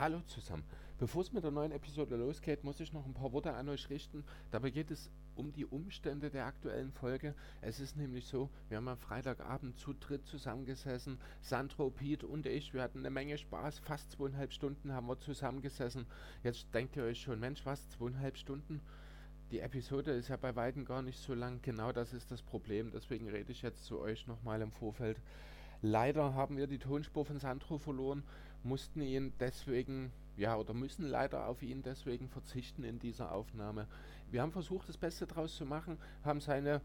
Hallo zusammen. Bevor es mit der neuen Episode losgeht, muss ich noch ein paar Worte an euch richten. Dabei geht es um die Umstände der aktuellen Folge. Es ist nämlich so, wir haben am Freitagabend zu dritt zusammengesessen. Sandro, Piet und ich. Wir hatten eine Menge Spaß. Fast zweieinhalb Stunden haben wir zusammengesessen. Jetzt denkt ihr euch schon, Mensch, was? Zweieinhalb Stunden? Die Episode ist ja bei Weitem gar nicht so lang. Genau das ist das Problem. Deswegen rede ich jetzt zu euch nochmal im Vorfeld. Leider haben wir die Tonspur von Sandro verloren mussten ihn deswegen, ja, oder müssen leider auf ihn deswegen verzichten in dieser Aufnahme. Wir haben versucht, das Beste draus zu machen, haben seine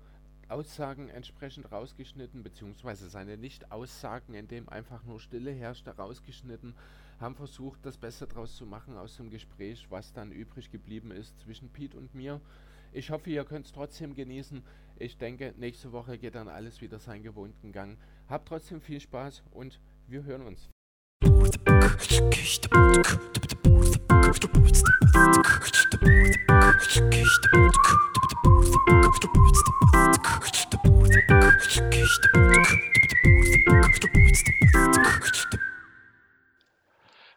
Aussagen entsprechend rausgeschnitten, beziehungsweise seine Nicht-Aussagen, in dem einfach nur Stille herrschte, rausgeschnitten, haben versucht, das Beste draus zu machen aus dem Gespräch, was dann übrig geblieben ist zwischen Pete und mir. Ich hoffe, ihr könnt es trotzdem genießen. Ich denke, nächste Woche geht dann alles wieder seinen gewohnten Gang. Habt trotzdem viel Spaß und wir hören uns.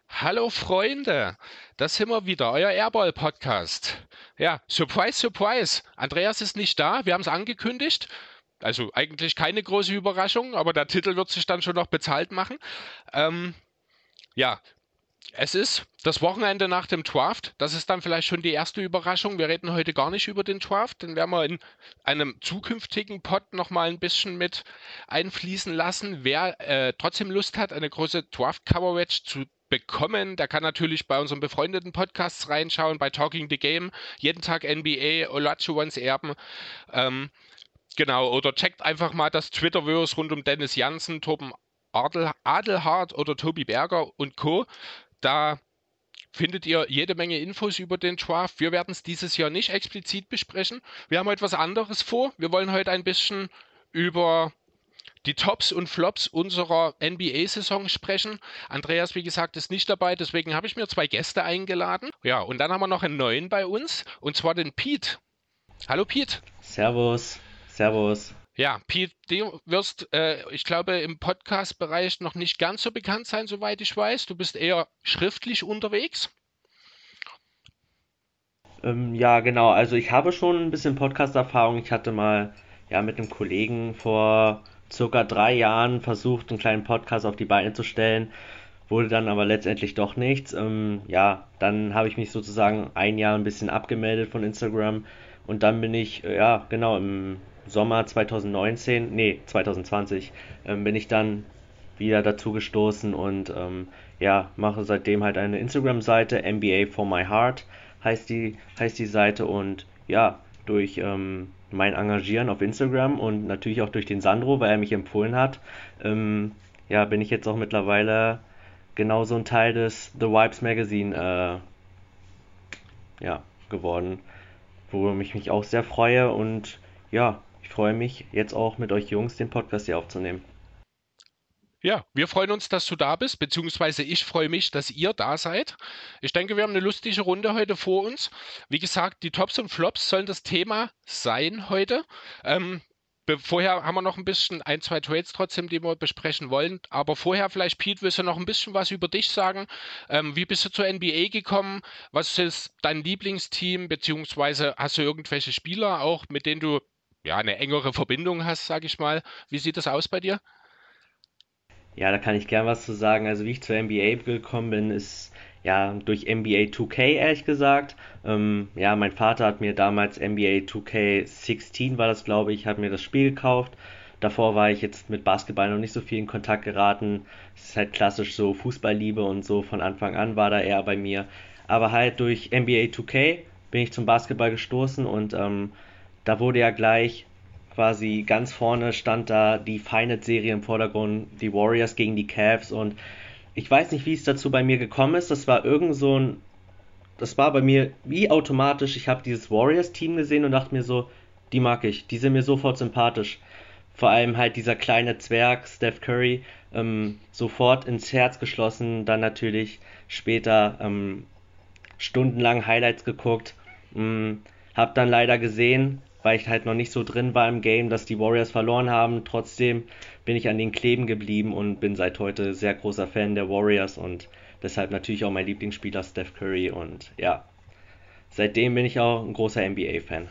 Hallo Freunde, das sind wir wieder, euer Airball-Podcast. Ja, Surprise, Surprise. Andreas ist nicht da, wir haben es angekündigt. Also eigentlich keine große Überraschung, aber der Titel wird sich dann schon noch bezahlt machen. Ähm, ja, es ist das Wochenende nach dem Draft. Das ist dann vielleicht schon die erste Überraschung. Wir reden heute gar nicht über den Draft. Den werden wir in einem zukünftigen Pod nochmal ein bisschen mit einfließen lassen. Wer äh, trotzdem Lust hat, eine große Draft-Coverage zu bekommen, der kann natürlich bei unseren befreundeten Podcasts reinschauen, bei Talking the Game, jeden Tag NBA, Olajuwons Erben. Ähm, genau, oder checkt einfach mal das Twitterverse rund um Dennis Janssen, Torben Adel, Adelhard oder Tobi Berger und Co. Da findet ihr jede Menge Infos über den Draft. Wir werden es dieses Jahr nicht explizit besprechen. Wir haben etwas anderes vor. Wir wollen heute ein bisschen über die Tops und Flops unserer NBA-Saison sprechen. Andreas, wie gesagt, ist nicht dabei, deswegen habe ich mir zwei Gäste eingeladen. Ja, und dann haben wir noch einen neuen bei uns, und zwar den Pete. Hallo Pete. Servus. Servus. Ja, Pete, du wirst, äh, ich glaube, im Podcast-Bereich noch nicht ganz so bekannt sein, soweit ich weiß. Du bist eher schriftlich unterwegs. Ähm, ja, genau. Also ich habe schon ein bisschen Podcast-Erfahrung. Ich hatte mal ja mit einem Kollegen vor circa drei Jahren versucht, einen kleinen Podcast auf die Beine zu stellen. Wurde dann aber letztendlich doch nichts. Ähm, ja, dann habe ich mich sozusagen ein Jahr ein bisschen abgemeldet von Instagram und dann bin ich, äh, ja, genau, im Sommer 2019, nee, 2020, ähm, bin ich dann wieder dazu gestoßen und ähm, ja, mache seitdem halt eine Instagram-Seite, NBA for my heart heißt die, heißt die Seite und ja, durch ähm, mein Engagieren auf Instagram und natürlich auch durch den Sandro, weil er mich empfohlen hat, ähm, ja, bin ich jetzt auch mittlerweile genauso ein Teil des The Vibes Magazine äh, ja, geworden, worüber ich mich auch sehr freue und ja, ich freue mich, jetzt auch mit euch Jungs den Podcast hier aufzunehmen. Ja, wir freuen uns, dass du da bist, beziehungsweise ich freue mich, dass ihr da seid. Ich denke, wir haben eine lustige Runde heute vor uns. Wie gesagt, die Tops und Flops sollen das Thema sein heute. Ähm, vorher haben wir noch ein bisschen ein, zwei Trades trotzdem, die wir besprechen wollen. Aber vorher vielleicht, Pete, willst du noch ein bisschen was über dich sagen? Ähm, wie bist du zur NBA gekommen? Was ist dein Lieblingsteam? Beziehungsweise hast du irgendwelche Spieler auch, mit denen du ja, eine engere Verbindung hast, sage ich mal. Wie sieht das aus bei dir? Ja, da kann ich gern was zu sagen. Also wie ich zur NBA gekommen bin, ist ja durch NBA 2K ehrlich gesagt. Ähm, ja, mein Vater hat mir damals NBA 2K16 war das, glaube ich, hat mir das Spiel gekauft. Davor war ich jetzt mit Basketball noch nicht so viel in Kontakt geraten. Es ist halt klassisch so Fußballliebe und so von Anfang an war da eher bei mir. Aber halt durch NBA 2K bin ich zum Basketball gestoßen und ähm, da wurde ja gleich quasi ganz vorne stand da die Finite-Serie im Vordergrund, die Warriors gegen die Cavs und ich weiß nicht, wie es dazu bei mir gekommen ist. Das war irgend so ein, das war bei mir wie automatisch. Ich habe dieses Warriors-Team gesehen und dachte mir so, die mag ich, die sind mir sofort sympathisch. Vor allem halt dieser kleine Zwerg, Steph Curry, ähm, sofort ins Herz geschlossen. Dann natürlich später ähm, stundenlang Highlights geguckt. Ähm, hab dann leider gesehen, weil ich halt noch nicht so drin war im Game, dass die Warriors verloren haben. Trotzdem bin ich an den kleben geblieben und bin seit heute sehr großer Fan der Warriors und Deshalb natürlich auch mein Lieblingsspieler Steph Curry und ja, seitdem bin ich auch ein großer NBA-Fan.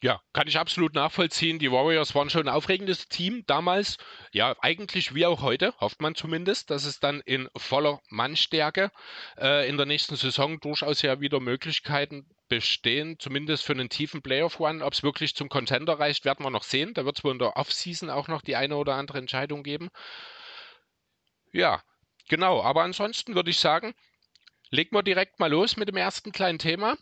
Ja, kann ich absolut nachvollziehen. Die Warriors waren schon ein aufregendes Team damals. Ja, eigentlich wie auch heute, hofft man zumindest, dass es dann in voller Mannstärke äh, in der nächsten Saison durchaus ja wieder Möglichkeiten bestehen, zumindest für einen tiefen Playoff-Run. Ob es wirklich zum Contender reicht, werden wir noch sehen. Da wird es wohl in der Offseason auch noch die eine oder andere Entscheidung geben. Ja, genau. Aber ansonsten würde ich sagen, legen wir direkt mal los mit dem ersten kleinen Thema.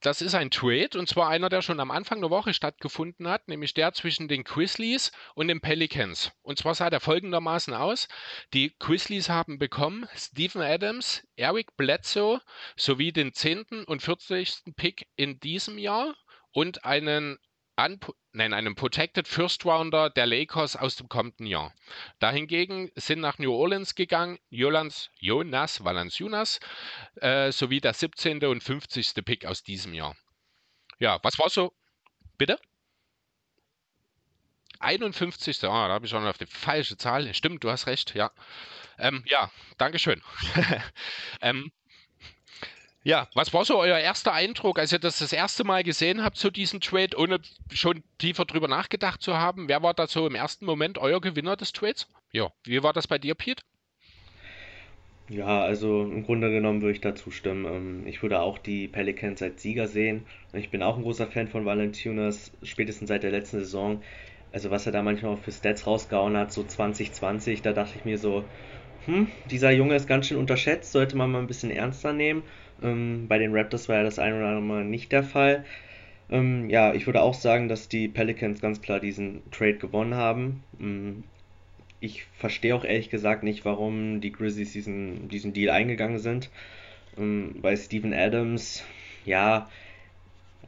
Das ist ein Trade und zwar einer, der schon am Anfang der Woche stattgefunden hat, nämlich der zwischen den Grizzlies und den Pelicans. Und zwar sah der folgendermaßen aus. Die Grizzlies haben bekommen Stephen Adams, Eric Bledsoe sowie den 10. und 40. Pick in diesem Jahr und einen nein, einem Protected First Rounder der Lakers aus dem kommenden Jahr. Dahingegen sind nach New Orleans gegangen Jonas, Jonas Valanciunas äh, sowie der 17. und 50. Pick aus diesem Jahr. Ja, was war so? Bitte? 51. Ah, da habe ich schon auf die falsche Zahl. Stimmt, du hast recht, ja. Ähm, ja, Dankeschön. ähm, ja, was war so euer erster Eindruck, als ihr das das erste Mal gesehen habt, so diesen Trade, ohne schon tiefer drüber nachgedacht zu haben? Wer war da so im ersten Moment euer Gewinner des Trades? Ja, wie war das bei dir, Pete? Ja, also im Grunde genommen würde ich da zustimmen. Ähm, ich würde auch die Pelicans als Sieger sehen. Ich bin auch ein großer Fan von Valentinas, spätestens seit der letzten Saison. Also was er da manchmal für Stats rausgehauen hat, so 2020, da dachte ich mir so, hm, dieser Junge ist ganz schön unterschätzt, sollte man mal ein bisschen ernster nehmen. Ähm, bei den Raptors war ja das ein oder andere Mal nicht der Fall. Ähm, ja, ich würde auch sagen, dass die Pelicans ganz klar diesen Trade gewonnen haben. Ähm, ich verstehe auch ehrlich gesagt nicht, warum die Grizzlies diesen, diesen Deal eingegangen sind. Ähm, bei Steven Adams, ja,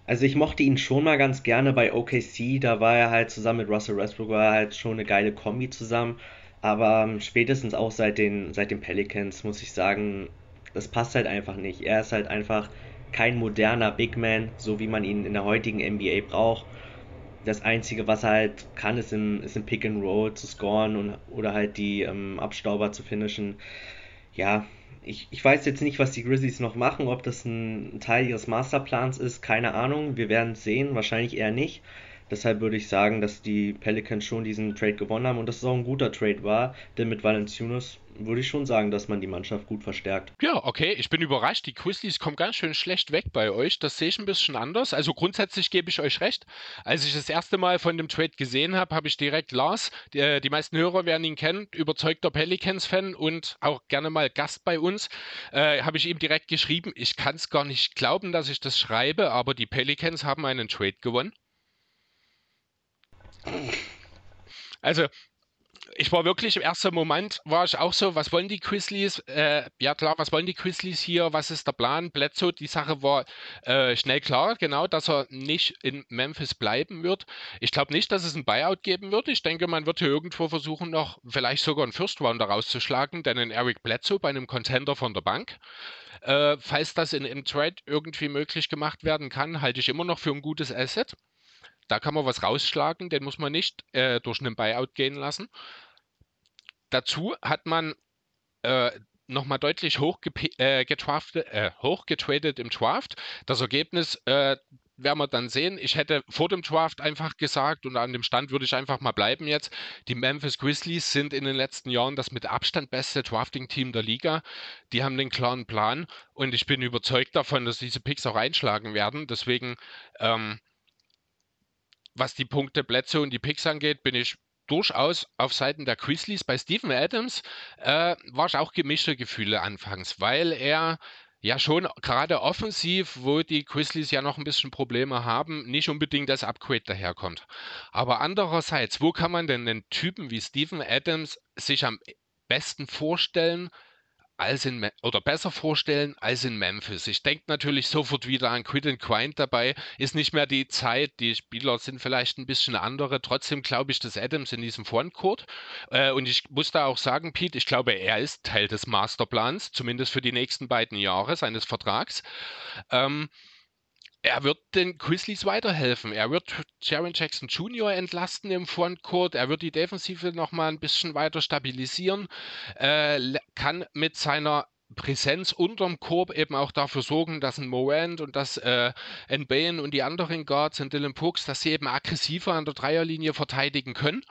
also ich mochte ihn schon mal ganz gerne bei OKC, da war er halt zusammen mit Russell Westbrook, war er halt schon eine geile Kombi zusammen. Aber ähm, spätestens auch seit den, seit den Pelicans muss ich sagen, das passt halt einfach nicht. Er ist halt einfach kein moderner Big Man, so wie man ihn in der heutigen NBA braucht. Das Einzige, was er halt kann, ist im, ist im Pick and Roll zu scoren und, oder halt die ähm, Abstauber zu finishen. Ja, ich, ich weiß jetzt nicht, was die Grizzlies noch machen, ob das ein Teil ihres Masterplans ist, keine Ahnung. Wir werden es sehen, wahrscheinlich eher nicht. Deshalb würde ich sagen, dass die Pelicans schon diesen Trade gewonnen haben und dass es auch ein guter Trade war, denn mit Valanciunas würde ich schon sagen, dass man die Mannschaft gut verstärkt. Ja, okay, ich bin überrascht. Die Grizzlies kommen ganz schön schlecht weg bei euch. Das sehe ich ein bisschen anders. Also grundsätzlich gebe ich euch recht. Als ich das erste Mal von dem Trade gesehen habe, habe ich direkt Lars, die, äh, die meisten Hörer werden ihn kennen, überzeugter Pelicans-Fan und auch gerne mal Gast bei uns, äh, habe ich ihm direkt geschrieben, ich kann es gar nicht glauben, dass ich das schreibe, aber die Pelicans haben einen Trade gewonnen. Also, ich war wirklich im ersten Moment, war ich auch so, was wollen die Grizzlies? Äh, ja klar, was wollen die Grizzlies hier? Was ist der Plan? Bledsoe, die Sache war äh, schnell klar, genau, dass er nicht in Memphis bleiben wird. Ich glaube nicht, dass es ein Buyout geben wird. Ich denke, man wird hier irgendwo versuchen, noch vielleicht sogar einen First Rounder rauszuschlagen, denn in Eric Bledsoe bei einem Contender von der Bank. Äh, falls das in, im Trade irgendwie möglich gemacht werden kann, halte ich immer noch für ein gutes Asset. Da kann man was rausschlagen, den muss man nicht äh, durch einen Buyout gehen lassen. Dazu hat man äh, nochmal deutlich hochgetradet äh, äh, hochgetradet im Draft. Das Ergebnis äh, werden wir dann sehen. Ich hätte vor dem Draft einfach gesagt und an dem Stand würde ich einfach mal bleiben jetzt. Die Memphis Grizzlies sind in den letzten Jahren das mit Abstand beste Drafting-Team der Liga. Die haben den klaren Plan und ich bin überzeugt davon, dass diese Picks auch einschlagen werden. Deswegen ähm, was die Punkte Bledsoe und die Picks angeht, bin ich durchaus auf Seiten der Grizzlies. Bei Stephen Adams äh, war ich auch gemischte Gefühle anfangs, weil er ja schon gerade offensiv, wo die Grizzlies ja noch ein bisschen Probleme haben, nicht unbedingt das Upgrade daherkommt. Aber andererseits, wo kann man denn einen Typen wie Stephen Adams sich am besten vorstellen, als in oder besser vorstellen als in Memphis. Ich denke natürlich sofort wieder an Quid and Grind dabei. Ist nicht mehr die Zeit, die Spieler sind vielleicht ein bisschen andere. Trotzdem glaube ich, dass Adams in diesem Frontcourt äh, und ich muss da auch sagen, Pete, ich glaube, er ist Teil des Masterplans, zumindest für die nächsten beiden Jahre seines Vertrags. Ähm, er wird den Grizzlies weiterhelfen. Er wird Jaron Jackson Jr. entlasten im Frontcourt. Er wird die Defensive nochmal ein bisschen weiter stabilisieren. Äh, kann mit seiner Präsenz unterm Korb eben auch dafür sorgen, dass ein Morant und dass äh, Bain und die anderen Guards und Dylan Brooks, dass sie eben aggressiver an der Dreierlinie verteidigen können.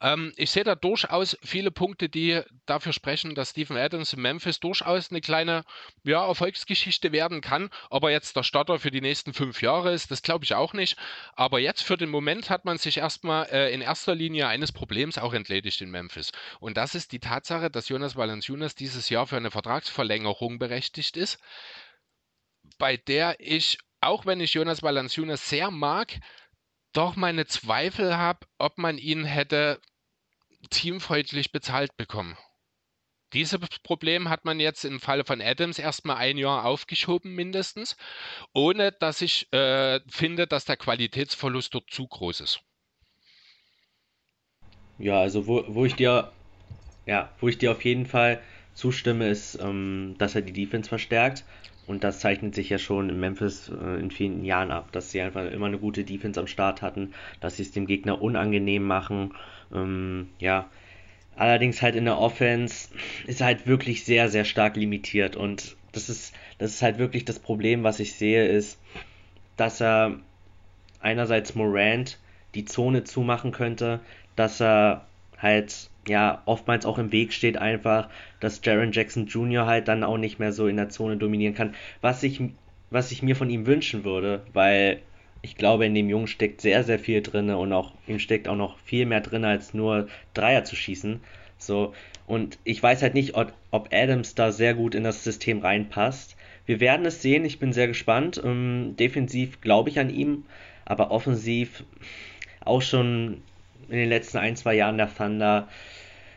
Ähm, ich sehe da durchaus viele Punkte, die dafür sprechen, dass Stephen Adams in Memphis durchaus eine kleine ja, Erfolgsgeschichte werden kann. Ob er jetzt der Starter für die nächsten fünf Jahre ist, das glaube ich auch nicht. Aber jetzt für den Moment hat man sich erstmal äh, in erster Linie eines Problems auch entledigt in Memphis. Und das ist die Tatsache, dass Jonas Valanciunas dieses Jahr für eine Vertragsverlängerung berechtigt ist, bei der ich, auch wenn ich Jonas Valanciunas sehr mag, doch meine Zweifel habe, ob man ihn hätte teamfreundlich bezahlt bekommen. Dieses Problem hat man jetzt im Falle von Adams erstmal ein Jahr aufgeschoben, mindestens, ohne dass ich äh, finde, dass der Qualitätsverlust dort zu groß ist. Ja, also wo, wo ich dir, ja, wo ich dir auf jeden Fall zustimme, ist, ähm, dass er die Defense verstärkt. Und das zeichnet sich ja schon in Memphis äh, in vielen Jahren ab, dass sie einfach immer eine gute Defense am Start hatten, dass sie es dem Gegner unangenehm machen. Ähm, ja, allerdings halt in der Offense ist er halt wirklich sehr, sehr stark limitiert. Und das ist, das ist halt wirklich das Problem, was ich sehe, ist, dass er einerseits Morant die Zone zumachen könnte, dass er halt ja, oftmals auch im Weg steht einfach, dass Jaron Jackson Jr. halt dann auch nicht mehr so in der Zone dominieren kann, was ich, was ich mir von ihm wünschen würde, weil ich glaube, in dem Jungen steckt sehr, sehr viel drin und auch ihm steckt auch noch viel mehr drin, als nur Dreier zu schießen. So, und ich weiß halt nicht, ob, ob Adams da sehr gut in das System reinpasst. Wir werden es sehen, ich bin sehr gespannt. Ähm, defensiv glaube ich an ihm, aber offensiv auch schon in den letzten ein, zwei Jahren der Thunder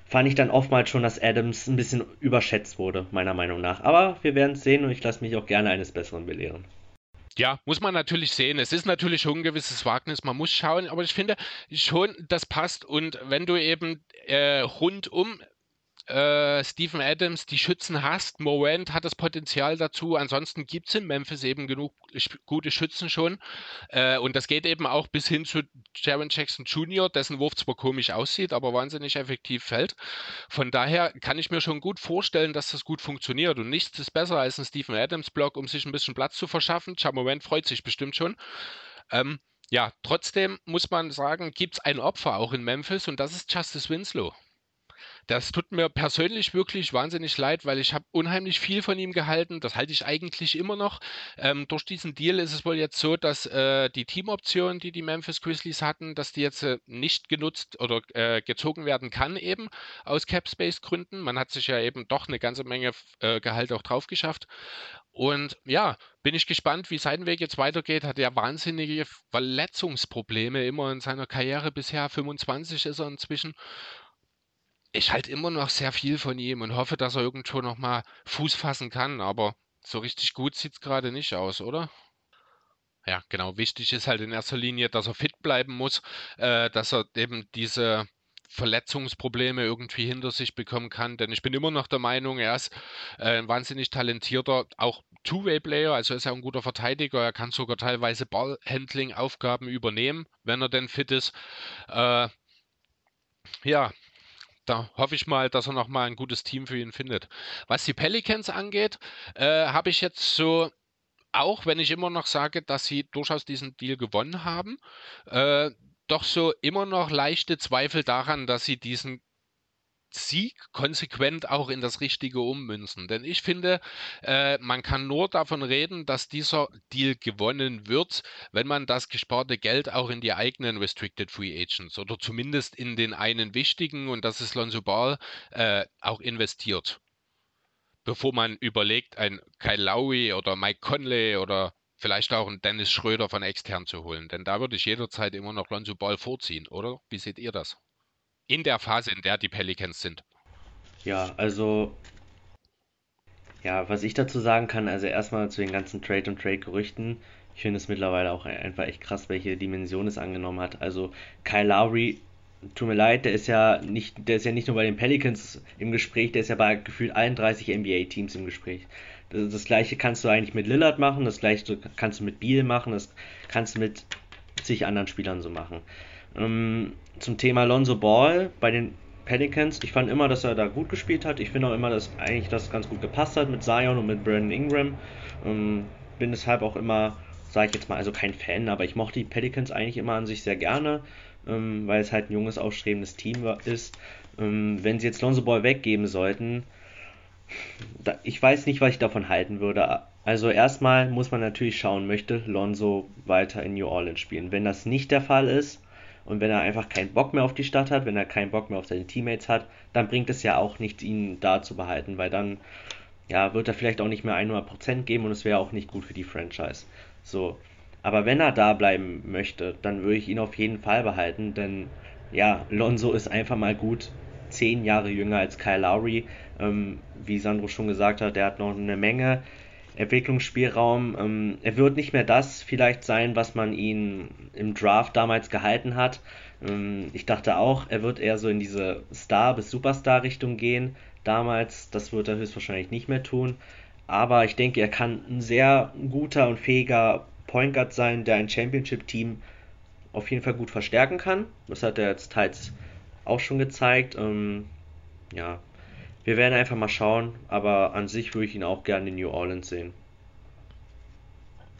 fand ich dann oftmals schon, dass Adams ein bisschen überschätzt wurde, meiner Meinung nach. Aber wir werden es sehen und ich lasse mich auch gerne eines Besseren belehren. Ja, muss man natürlich sehen. Es ist natürlich schon ein gewisses Wagnis, man muss schauen, aber ich finde schon, das passt. Und wenn du eben äh, rundum äh, Stephen Adams die Schützen hast. Morant hat das Potenzial dazu. Ansonsten gibt es in Memphis eben genug gute Schützen schon. Äh, und das geht eben auch bis hin zu Jaron Jackson Jr., dessen Wurf zwar komisch aussieht, aber wahnsinnig effektiv fällt. Von daher kann ich mir schon gut vorstellen, dass das gut funktioniert. Und nichts ist besser als ein Stephen Adams-Block, um sich ein bisschen Platz zu verschaffen. Morant freut sich bestimmt schon. Ähm, ja, trotzdem muss man sagen, gibt es ein Opfer auch in Memphis und das ist Justice Winslow. Das tut mir persönlich wirklich wahnsinnig leid, weil ich habe unheimlich viel von ihm gehalten. Das halte ich eigentlich immer noch. Ähm, durch diesen Deal ist es wohl jetzt so, dass äh, die Teamoption, die die Memphis Grizzlies hatten, dass die jetzt äh, nicht genutzt oder äh, gezogen werden kann eben aus Cap Space Gründen. Man hat sich ja eben doch eine ganze Menge äh, Gehalt auch drauf geschafft. Und ja, bin ich gespannt, wie sein Weg jetzt weitergeht. Hat er wahnsinnige Verletzungsprobleme immer in seiner Karriere bisher. 25 ist er inzwischen ich halte immer noch sehr viel von ihm und hoffe, dass er irgendwo noch mal Fuß fassen kann, aber so richtig gut sieht es gerade nicht aus, oder? Ja, genau. Wichtig ist halt in erster Linie, dass er fit bleiben muss, äh, dass er eben diese Verletzungsprobleme irgendwie hinter sich bekommen kann. Denn ich bin immer noch der Meinung, er ist äh, ein wahnsinnig talentierter, auch Two-Way-Player, also ist er ein guter Verteidiger. Er kann sogar teilweise Ballhandling-Aufgaben übernehmen, wenn er denn fit ist. Äh, ja, da hoffe ich mal, dass er nochmal ein gutes Team für ihn findet. Was die Pelicans angeht, äh, habe ich jetzt so, auch wenn ich immer noch sage, dass sie durchaus diesen Deal gewonnen haben, äh, doch so immer noch leichte Zweifel daran, dass sie diesen Sieg konsequent auch in das Richtige ummünzen. Denn ich finde, äh, man kann nur davon reden, dass dieser Deal gewonnen wird, wenn man das gesparte Geld auch in die eigenen Restricted Free Agents oder zumindest in den einen wichtigen, und das ist Lonzo Ball, äh, auch investiert. Bevor man überlegt, ein Kyle Lowry oder Mike Conley oder vielleicht auch einen Dennis Schröder von extern zu holen. Denn da würde ich jederzeit immer noch Lonzo Ball vorziehen, oder? Wie seht ihr das? In der Phase, in der die Pelicans sind. Ja, also ja, was ich dazu sagen kann, also erstmal zu den ganzen Trade- und Trade-Gerüchten. Ich finde es mittlerweile auch einfach echt krass, welche Dimension es angenommen hat. Also Kyle Lowry tut mir leid, der ist ja nicht, der ist ja nicht nur bei den Pelicans im Gespräch, der ist ja bei gefühlt allen 30 NBA-Teams im Gespräch. Das, das, gleiche kannst du eigentlich mit Lillard machen, das gleiche kannst du mit Beal machen, das kannst du mit zig anderen Spielern so machen. Ähm, zum Thema Lonzo Ball bei den Pelicans, ich fand immer, dass er da gut gespielt hat. Ich finde auch immer, dass eigentlich das ganz gut gepasst hat mit Zion und mit Brandon Ingram. Ähm, bin deshalb auch immer, sage ich jetzt mal, also kein Fan, aber ich mochte die Pelicans eigentlich immer an sich sehr gerne ähm, weil es halt ein junges, aufstrebendes Team ist. Ähm, wenn sie jetzt Lonzo Ball weggeben sollten, da, ich weiß nicht, was ich davon halten würde. Also erstmal muss man natürlich schauen, möchte Lonzo weiter in New Orleans spielen. Wenn das nicht der Fall ist und wenn er einfach keinen Bock mehr auf die Stadt hat, wenn er keinen Bock mehr auf seine Teammates hat, dann bringt es ja auch nichts, ihn da zu behalten, weil dann ja, wird er vielleicht auch nicht mehr 100% geben und es wäre auch nicht gut für die Franchise. So, aber wenn er da bleiben möchte, dann würde ich ihn auf jeden Fall behalten, denn ja, Lonzo ist einfach mal gut zehn Jahre jünger als Kyle Lowry. Ähm, wie Sandro schon gesagt hat, der hat noch eine Menge Entwicklungsspielraum. Ähm, er wird nicht mehr das vielleicht sein, was man ihn im Draft damals gehalten hat. Ähm, ich dachte auch, er wird eher so in diese Star- bis Superstar-Richtung gehen. Damals, das wird er höchstwahrscheinlich nicht mehr tun. Aber ich denke, er kann ein sehr guter und fähiger Point Guard sein, der ein Championship-Team auf jeden Fall gut verstärken kann. Das hat er jetzt teils auch schon gezeigt. Ähm, ja, wir werden einfach mal schauen, aber an sich würde ich ihn auch gerne in New Orleans sehen.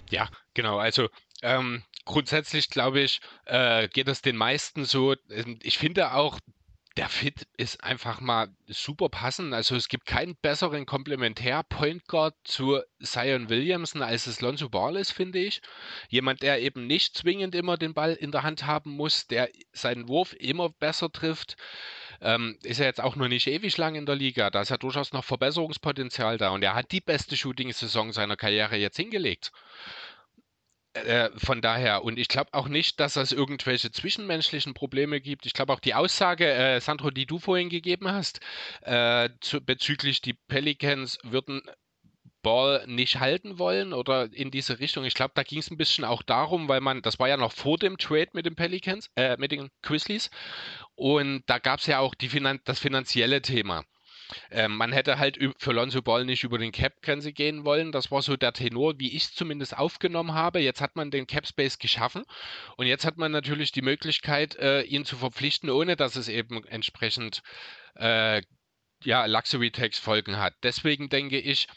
Ja, genau. Also ähm, grundsätzlich glaube ich, äh, geht es den meisten so. Ähm, ich finde auch, der Fit ist einfach mal super passend. Also es gibt keinen besseren Komplementär-Point Guard zu Zion Williamson, als es Lonzo Ball ist, finde ich. Jemand, der eben nicht zwingend immer den Ball in der Hand haben muss, der seinen Wurf immer besser trifft. Ähm, ist er jetzt auch noch nicht ewig lang in der Liga. Da ist ja durchaus noch Verbesserungspotenzial da. Und er hat die beste Shooting-Saison seiner Karriere jetzt hingelegt. Äh, von daher, und ich glaube auch nicht, dass es irgendwelche zwischenmenschlichen Probleme gibt. Ich glaube auch die Aussage, äh, Sandro, die du vorhin gegeben hast, äh, zu, bezüglich die Pelicans würden Ball nicht halten wollen oder in diese Richtung. Ich glaube, da ging es ein bisschen auch darum, weil man, das war ja noch vor dem Trade mit den Pelicans, äh, mit den Grizzlies. Und da gab es ja auch Finan das finanzielle Thema. Ähm, man hätte halt für Lonzo Ball nicht über den Cap-Grenze gehen wollen. Das war so der Tenor, wie ich es zumindest aufgenommen habe. Jetzt hat man den Cap-Space geschaffen und jetzt hat man natürlich die Möglichkeit, äh, ihn zu verpflichten, ohne dass es eben entsprechend äh, ja, Luxury-Tax-Folgen hat. Deswegen denke ich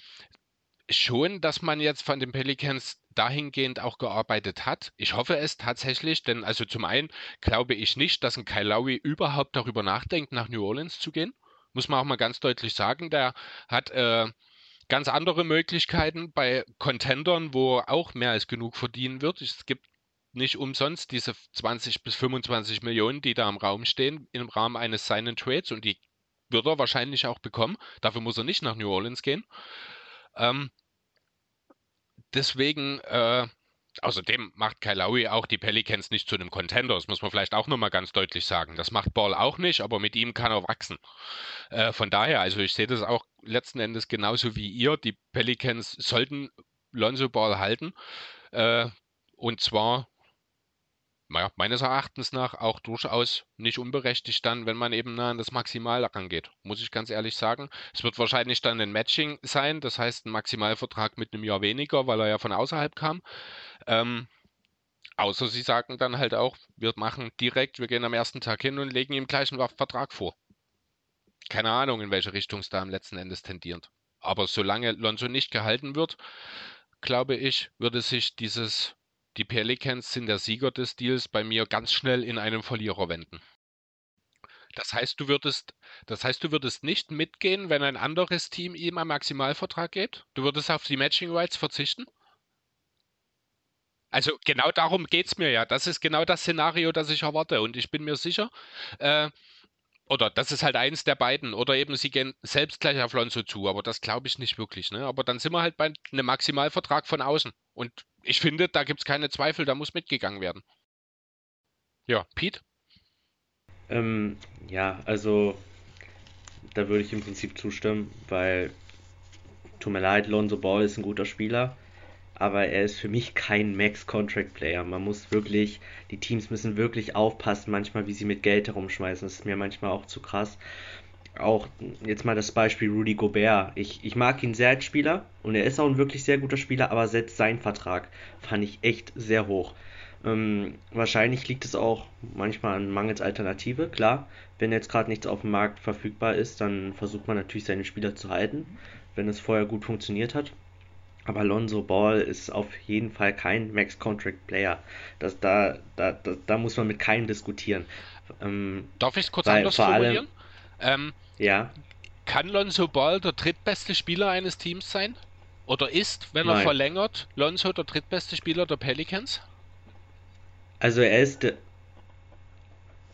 schon, dass man jetzt von den Pelicans dahingehend auch gearbeitet hat. Ich hoffe es tatsächlich, denn also zum einen glaube ich nicht, dass ein Kyle überhaupt darüber nachdenkt, nach New Orleans zu gehen muss man auch mal ganz deutlich sagen. Der hat äh, ganz andere Möglichkeiten bei Contendern, wo auch mehr als genug verdienen wird. Es gibt nicht umsonst diese 20 bis 25 Millionen, die da im Raum stehen, im Rahmen eines Sign Trades und die wird er wahrscheinlich auch bekommen. Dafür muss er nicht nach New Orleans gehen. Ähm, deswegen äh, Außerdem macht Kyle Lowry auch die Pelicans nicht zu einem Contender. Das muss man vielleicht auch nochmal ganz deutlich sagen. Das macht Ball auch nicht, aber mit ihm kann er wachsen. Äh, von daher, also ich sehe das auch letzten Endes genauso wie ihr. Die Pelicans sollten Lonzo Ball halten. Äh, und zwar meines Erachtens nach auch durchaus nicht unberechtigt dann, wenn man eben nah an das Maximal rangeht. Muss ich ganz ehrlich sagen. Es wird wahrscheinlich dann ein Matching sein, das heißt ein Maximalvertrag mit einem Jahr weniger, weil er ja von außerhalb kam. Ähm, außer sie sagen dann halt auch, wir machen direkt, wir gehen am ersten Tag hin und legen ihm gleich einen Vertrag vor. Keine Ahnung, in welche Richtung es da am letzten Endes tendiert. Aber solange Lonzo nicht gehalten wird, glaube ich, würde sich dieses die Pelicans sind der Sieger des Deals bei mir ganz schnell in einen Verlierer wenden. Das heißt, du würdest, das heißt, du würdest nicht mitgehen, wenn ein anderes Team ihm einen Maximalvertrag gibt? Du würdest auf die Matching Rights verzichten? Also genau darum geht es mir ja. Das ist genau das Szenario, das ich erwarte. Und ich bin mir sicher, äh, oder das ist halt eins der beiden. Oder eben sie gehen selbst gleich auf Lonzo zu. Aber das glaube ich nicht wirklich. Ne? Aber dann sind wir halt bei einem Maximalvertrag von außen. Und ich finde, da gibt es keine Zweifel, da muss mitgegangen werden. Ja, Pete? Ähm, ja, also da würde ich im Prinzip zustimmen, weil tut mir leid, Lonzo Ball ist ein guter Spieler. aber er ist für mich kein Max-Contract-Player. Man muss wirklich, die Teams müssen wirklich aufpassen, manchmal, wie sie mit Geld herumschmeißen. Das ist mir manchmal auch zu krass. Auch jetzt mal das Beispiel Rudy Gobert. Ich, ich mag ihn sehr als Spieler und er ist auch ein wirklich sehr guter Spieler, aber selbst sein Vertrag fand ich echt sehr hoch. Ähm, wahrscheinlich liegt es auch manchmal an mangels Alternative. Klar, wenn jetzt gerade nichts auf dem Markt verfügbar ist, dann versucht man natürlich seine Spieler zu halten, wenn es vorher gut funktioniert hat. Aber Lonzo Ball ist auf jeden Fall kein Max-Contract-Player. Das, da, da, da, da, muss man mit keinem diskutieren. Ähm, Darf ich es kurz anders formulieren? Ähm, ja. Kann Lonzo Ball der drittbeste Spieler eines Teams sein? Oder ist, wenn Nein. er verlängert, Lonzo der drittbeste Spieler der Pelicans? Also er ist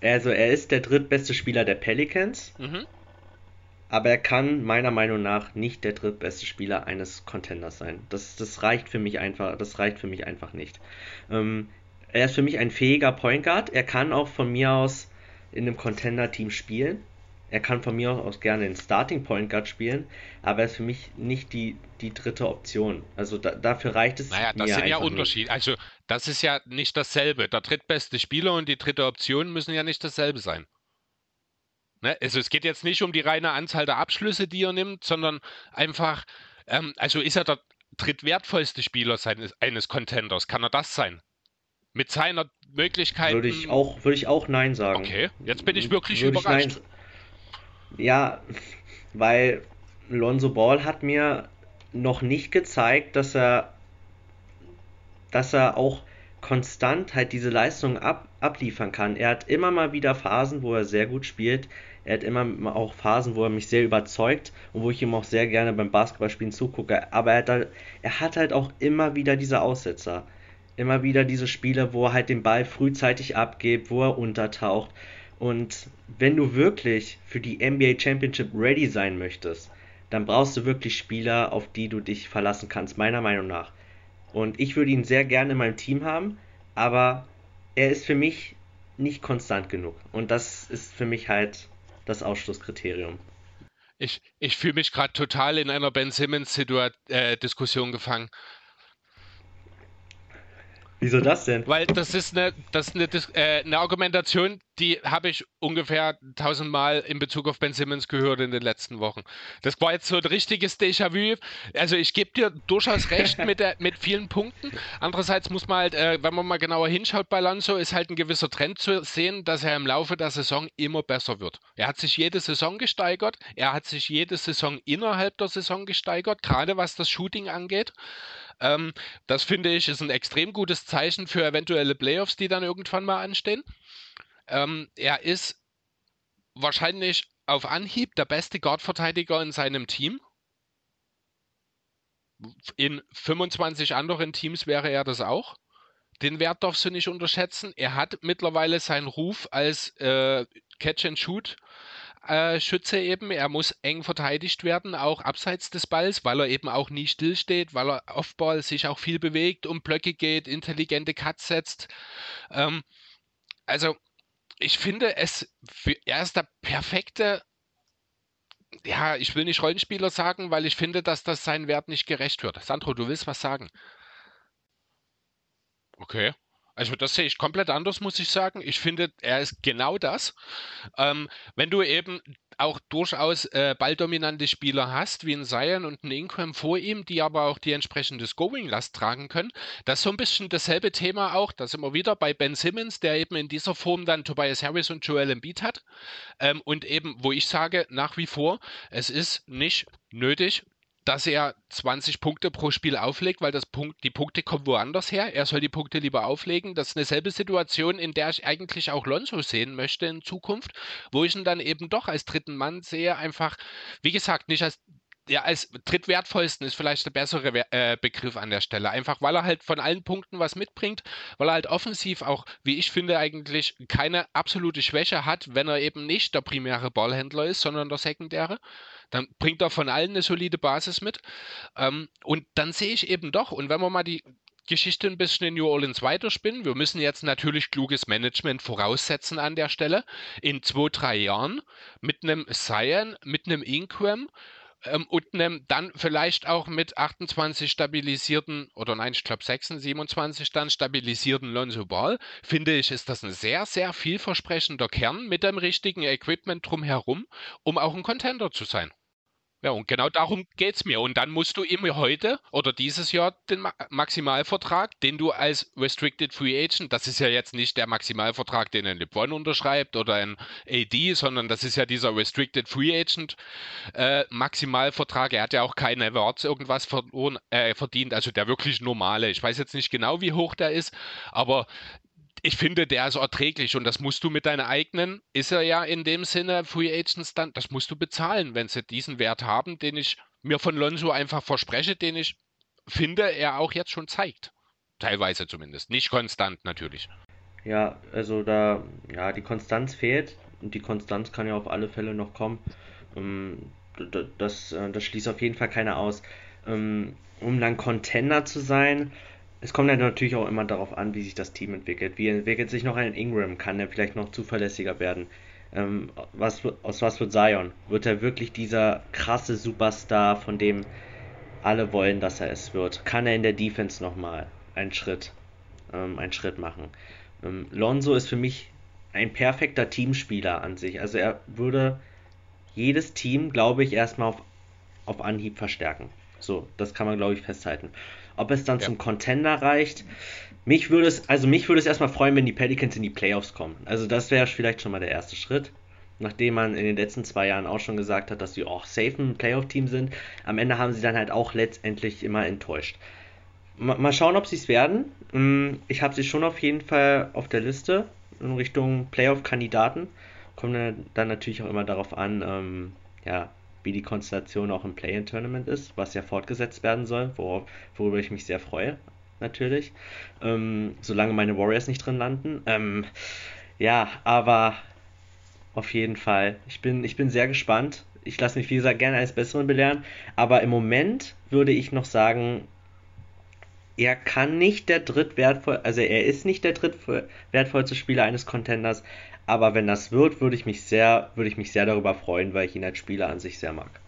also er ist der drittbeste Spieler der Pelicans. Mhm aber er kann meiner Meinung nach nicht der drittbeste Spieler eines Contenders sein. Das, das reicht für mich einfach, das reicht für mich einfach nicht. Ähm, er ist für mich ein fähiger Point Guard. Er kann auch von mir aus in einem Contender-Team spielen. Er kann von mir aus gerne in Starting Point Guard spielen, aber er ist für mich nicht die, die dritte Option. Also da, dafür reicht es. Naja, das sind ja Unterschiede. Also das ist ja nicht dasselbe. Der drittbeste Spieler und die dritte Option müssen ja nicht dasselbe sein. Ne? Also es geht jetzt nicht um die reine Anzahl der Abschlüsse, die er nimmt, sondern einfach, ähm, also ist er der drittwertvollste Spieler seines, eines Contenders. Kann er das sein? Mit seiner Möglichkeit. Würde ich auch, würde ich auch Nein sagen. Okay, jetzt bin ich wirklich würde überrascht. Ich ja, weil Lonzo Ball hat mir noch nicht gezeigt, dass er, dass er auch konstant halt diese Leistung ab, abliefern kann. Er hat immer mal wieder Phasen, wo er sehr gut spielt. Er hat immer auch Phasen, wo er mich sehr überzeugt und wo ich ihm auch sehr gerne beim Basketballspielen zugucke. Aber er hat, halt, er hat halt auch immer wieder diese Aussetzer. Immer wieder diese Spiele, wo er halt den Ball frühzeitig abgibt, wo er untertaucht. Und wenn du wirklich für die NBA Championship ready sein möchtest, dann brauchst du wirklich Spieler, auf die du dich verlassen kannst, meiner Meinung nach. Und ich würde ihn sehr gerne in meinem Team haben, aber er ist für mich nicht konstant genug. Und das ist für mich halt das Ausschlusskriterium. Ich, ich fühle mich gerade total in einer Ben Simmons-Diskussion äh, gefangen. Wieso das denn? Weil das ist eine, das ist eine, äh, eine Argumentation, die habe ich ungefähr tausendmal in Bezug auf Ben Simmons gehört in den letzten Wochen. Das war jetzt so ein richtiges Déjà-vu. Also ich gebe dir durchaus recht mit, der, mit vielen Punkten. Andererseits muss man halt, äh, wenn man mal genauer hinschaut bei Lanzo, ist halt ein gewisser Trend zu sehen, dass er im Laufe der Saison immer besser wird. Er hat sich jede Saison gesteigert. Er hat sich jede Saison innerhalb der Saison gesteigert, gerade was das Shooting angeht. Ähm, das finde ich ist ein extrem gutes Zeichen für eventuelle Playoffs, die dann irgendwann mal anstehen. Ähm, er ist wahrscheinlich auf Anhieb der beste Guard-Verteidiger in seinem Team. In 25 anderen Teams wäre er das auch. Den Wert darfst du nicht unterschätzen. Er hat mittlerweile seinen Ruf als äh, Catch-and-Shoot äh, Schütze eben. Er muss eng verteidigt werden, auch abseits des Balls, weil er eben auch nie stillsteht, weil er Offball sich auch viel bewegt, um Blöcke geht, intelligente Cuts setzt. Ähm, also ich finde es, er ist der perfekte ja, ich will nicht Rollenspieler sagen, weil ich finde, dass das seinen Wert nicht gerecht wird. Sandro, du willst was sagen? Okay. Also das sehe ich komplett anders, muss ich sagen. Ich finde, er ist genau das. Ähm, wenn du eben auch durchaus äh, balldominante Spieler hast, wie ein Zion und ein Ingram vor ihm, die aber auch die entsprechende Scoring-Last tragen können. Das ist so ein bisschen dasselbe Thema auch, da sind wir wieder bei Ben Simmons, der eben in dieser Form dann Tobias Harris und Joel Embiid hat. Ähm, und eben, wo ich sage, nach wie vor, es ist nicht nötig, dass er 20 Punkte pro Spiel auflegt, weil das Punkt, die Punkte kommen woanders her. Er soll die Punkte lieber auflegen. Das ist eine selbe Situation, in der ich eigentlich auch Lonzo sehen möchte in Zukunft, wo ich ihn dann eben doch als dritten Mann sehe, einfach, wie gesagt, nicht als ja, als drittwertvollsten ist vielleicht der bessere äh, Begriff an der Stelle. Einfach weil er halt von allen Punkten was mitbringt, weil er halt offensiv auch, wie ich finde, eigentlich keine absolute Schwäche hat, wenn er eben nicht der primäre Ballhändler ist, sondern der sekundäre. Dann bringt er von allen eine solide Basis mit. Ähm, und dann sehe ich eben doch, und wenn wir mal die Geschichte ein bisschen in New Orleans weiterspinnen, wir müssen jetzt natürlich kluges Management voraussetzen an der Stelle. In zwei, drei Jahren mit einem Cyan, mit einem Ingram, ähm, und dann vielleicht auch mit 28 stabilisierten, oder nein, ich glaube 26, 27 dann stabilisierten Lonzo Ball, finde ich, ist das ein sehr, sehr vielversprechender Kern mit dem richtigen Equipment drumherum, um auch ein Contender zu sein. Ja, und genau darum geht es mir. Und dann musst du ihm heute oder dieses Jahr den Ma Maximalvertrag, den du als Restricted Free Agent, das ist ja jetzt nicht der Maximalvertrag, den ein LeBron unterschreibt oder ein AD, sondern das ist ja dieser Restricted Free Agent äh, Maximalvertrag. Er hat ja auch keine Awards irgendwas verloren, äh, verdient, also der wirklich normale. Ich weiß jetzt nicht genau, wie hoch der ist, aber ich finde, der ist erträglich und das musst du mit deinen eigenen, ist er ja in dem Sinne Free Agents dann, das musst du bezahlen, wenn sie diesen Wert haben, den ich mir von Lonzo einfach verspreche, den ich finde, er auch jetzt schon zeigt. Teilweise zumindest. Nicht konstant natürlich. Ja, also da, ja, die Konstanz fehlt und die Konstanz kann ja auf alle Fälle noch kommen. Ähm, das, äh, das schließt auf jeden Fall keiner aus. Ähm, um dann Contender zu sein, es kommt ja natürlich auch immer darauf an, wie sich das Team entwickelt. Wie entwickelt sich noch ein Ingram? Kann er vielleicht noch zuverlässiger werden? Ähm, was, aus was wird Zion? Wird er wirklich dieser krasse Superstar, von dem alle wollen, dass er es wird? Kann er in der Defense nochmal einen Schritt, ähm, einen Schritt machen? Ähm, Lonzo ist für mich ein perfekter Teamspieler an sich. Also er würde jedes Team, glaube ich, erstmal auf, auf Anhieb verstärken. So, das kann man, glaube ich, festhalten. Ob es dann ja. zum Contender reicht, mich würde es, also mich würde es erstmal freuen, wenn die Pelicans in die Playoffs kommen. Also das wäre vielleicht schon mal der erste Schritt. Nachdem man in den letzten zwei Jahren auch schon gesagt hat, dass sie auch safe ein Playoff-Team sind. Am Ende haben sie dann halt auch letztendlich immer enttäuscht. Mal schauen, ob sie es werden. Mm, ich habe sie schon auf jeden Fall auf der Liste in Richtung Playoff-Kandidaten. Kommt dann natürlich auch immer darauf an, ähm, ja, wie die Konstellation auch im Play-In-Tournament ist, was ja fortgesetzt werden soll, wor worüber ich mich sehr freue, natürlich. Ähm, solange meine Warriors nicht drin landen. Ähm, ja, aber auf jeden Fall. Ich bin, ich bin sehr gespannt. Ich lasse mich, wie gesagt, gerne als Besseren belehren. Aber im Moment würde ich noch sagen, er kann nicht der drittwertvoll, also er ist nicht der drittwertvollste Spieler eines Contenders, aber wenn das wird, würde ich mich sehr, würde ich mich sehr darüber freuen, weil ich ihn als Spieler an sich sehr mag.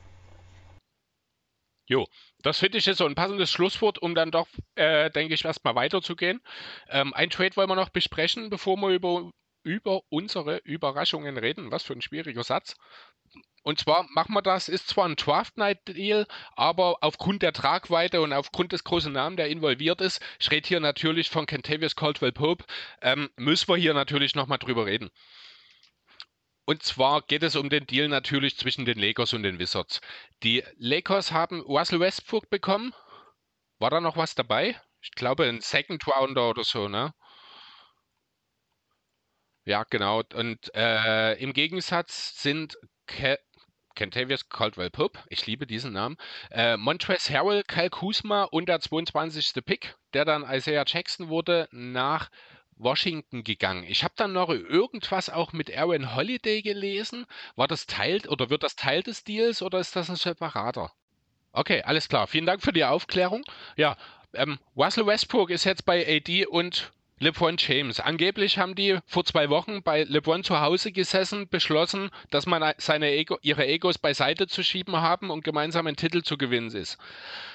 Jo, das finde ich jetzt so ein passendes Schlusswort, um dann doch, äh, denke ich, erstmal weiterzugehen. Ähm, ein Trade wollen wir noch besprechen, bevor wir über, über unsere Überraschungen reden. Was für ein schwieriger Satz. Und zwar machen wir das, ist zwar ein Draft Night Deal, aber aufgrund der Tragweite und aufgrund des großen Namen, der involviert ist, ich rede hier natürlich von Kentavious Caldwell Pope, ähm, müssen wir hier natürlich nochmal drüber reden. Und zwar geht es um den Deal natürlich zwischen den Lakers und den Wizards. Die Lakers haben Russell Westbrook bekommen. War da noch was dabei? Ich glaube, ein Second Rounder oder so, ne? Ja, genau. Und äh, im Gegensatz sind Ke Kentavious Caldwell Pope, ich liebe diesen Namen, äh, Montrezl Harrell, Kyle Kuzma und der 22. Pick, der dann Isaiah Jackson wurde, nach Washington gegangen. Ich habe dann noch irgendwas auch mit Aaron Holiday gelesen. War das Teil oder wird das Teil des Deals oder ist das ein separater? Okay, alles klar. Vielen Dank für die Aufklärung. Ja, ähm, Russell Westbrook ist jetzt bei AD und LeBron James. Angeblich haben die vor zwei Wochen bei LeBron zu Hause gesessen, beschlossen, dass man seine Ego, ihre Egos beiseite zu schieben haben und gemeinsam einen Titel zu gewinnen ist.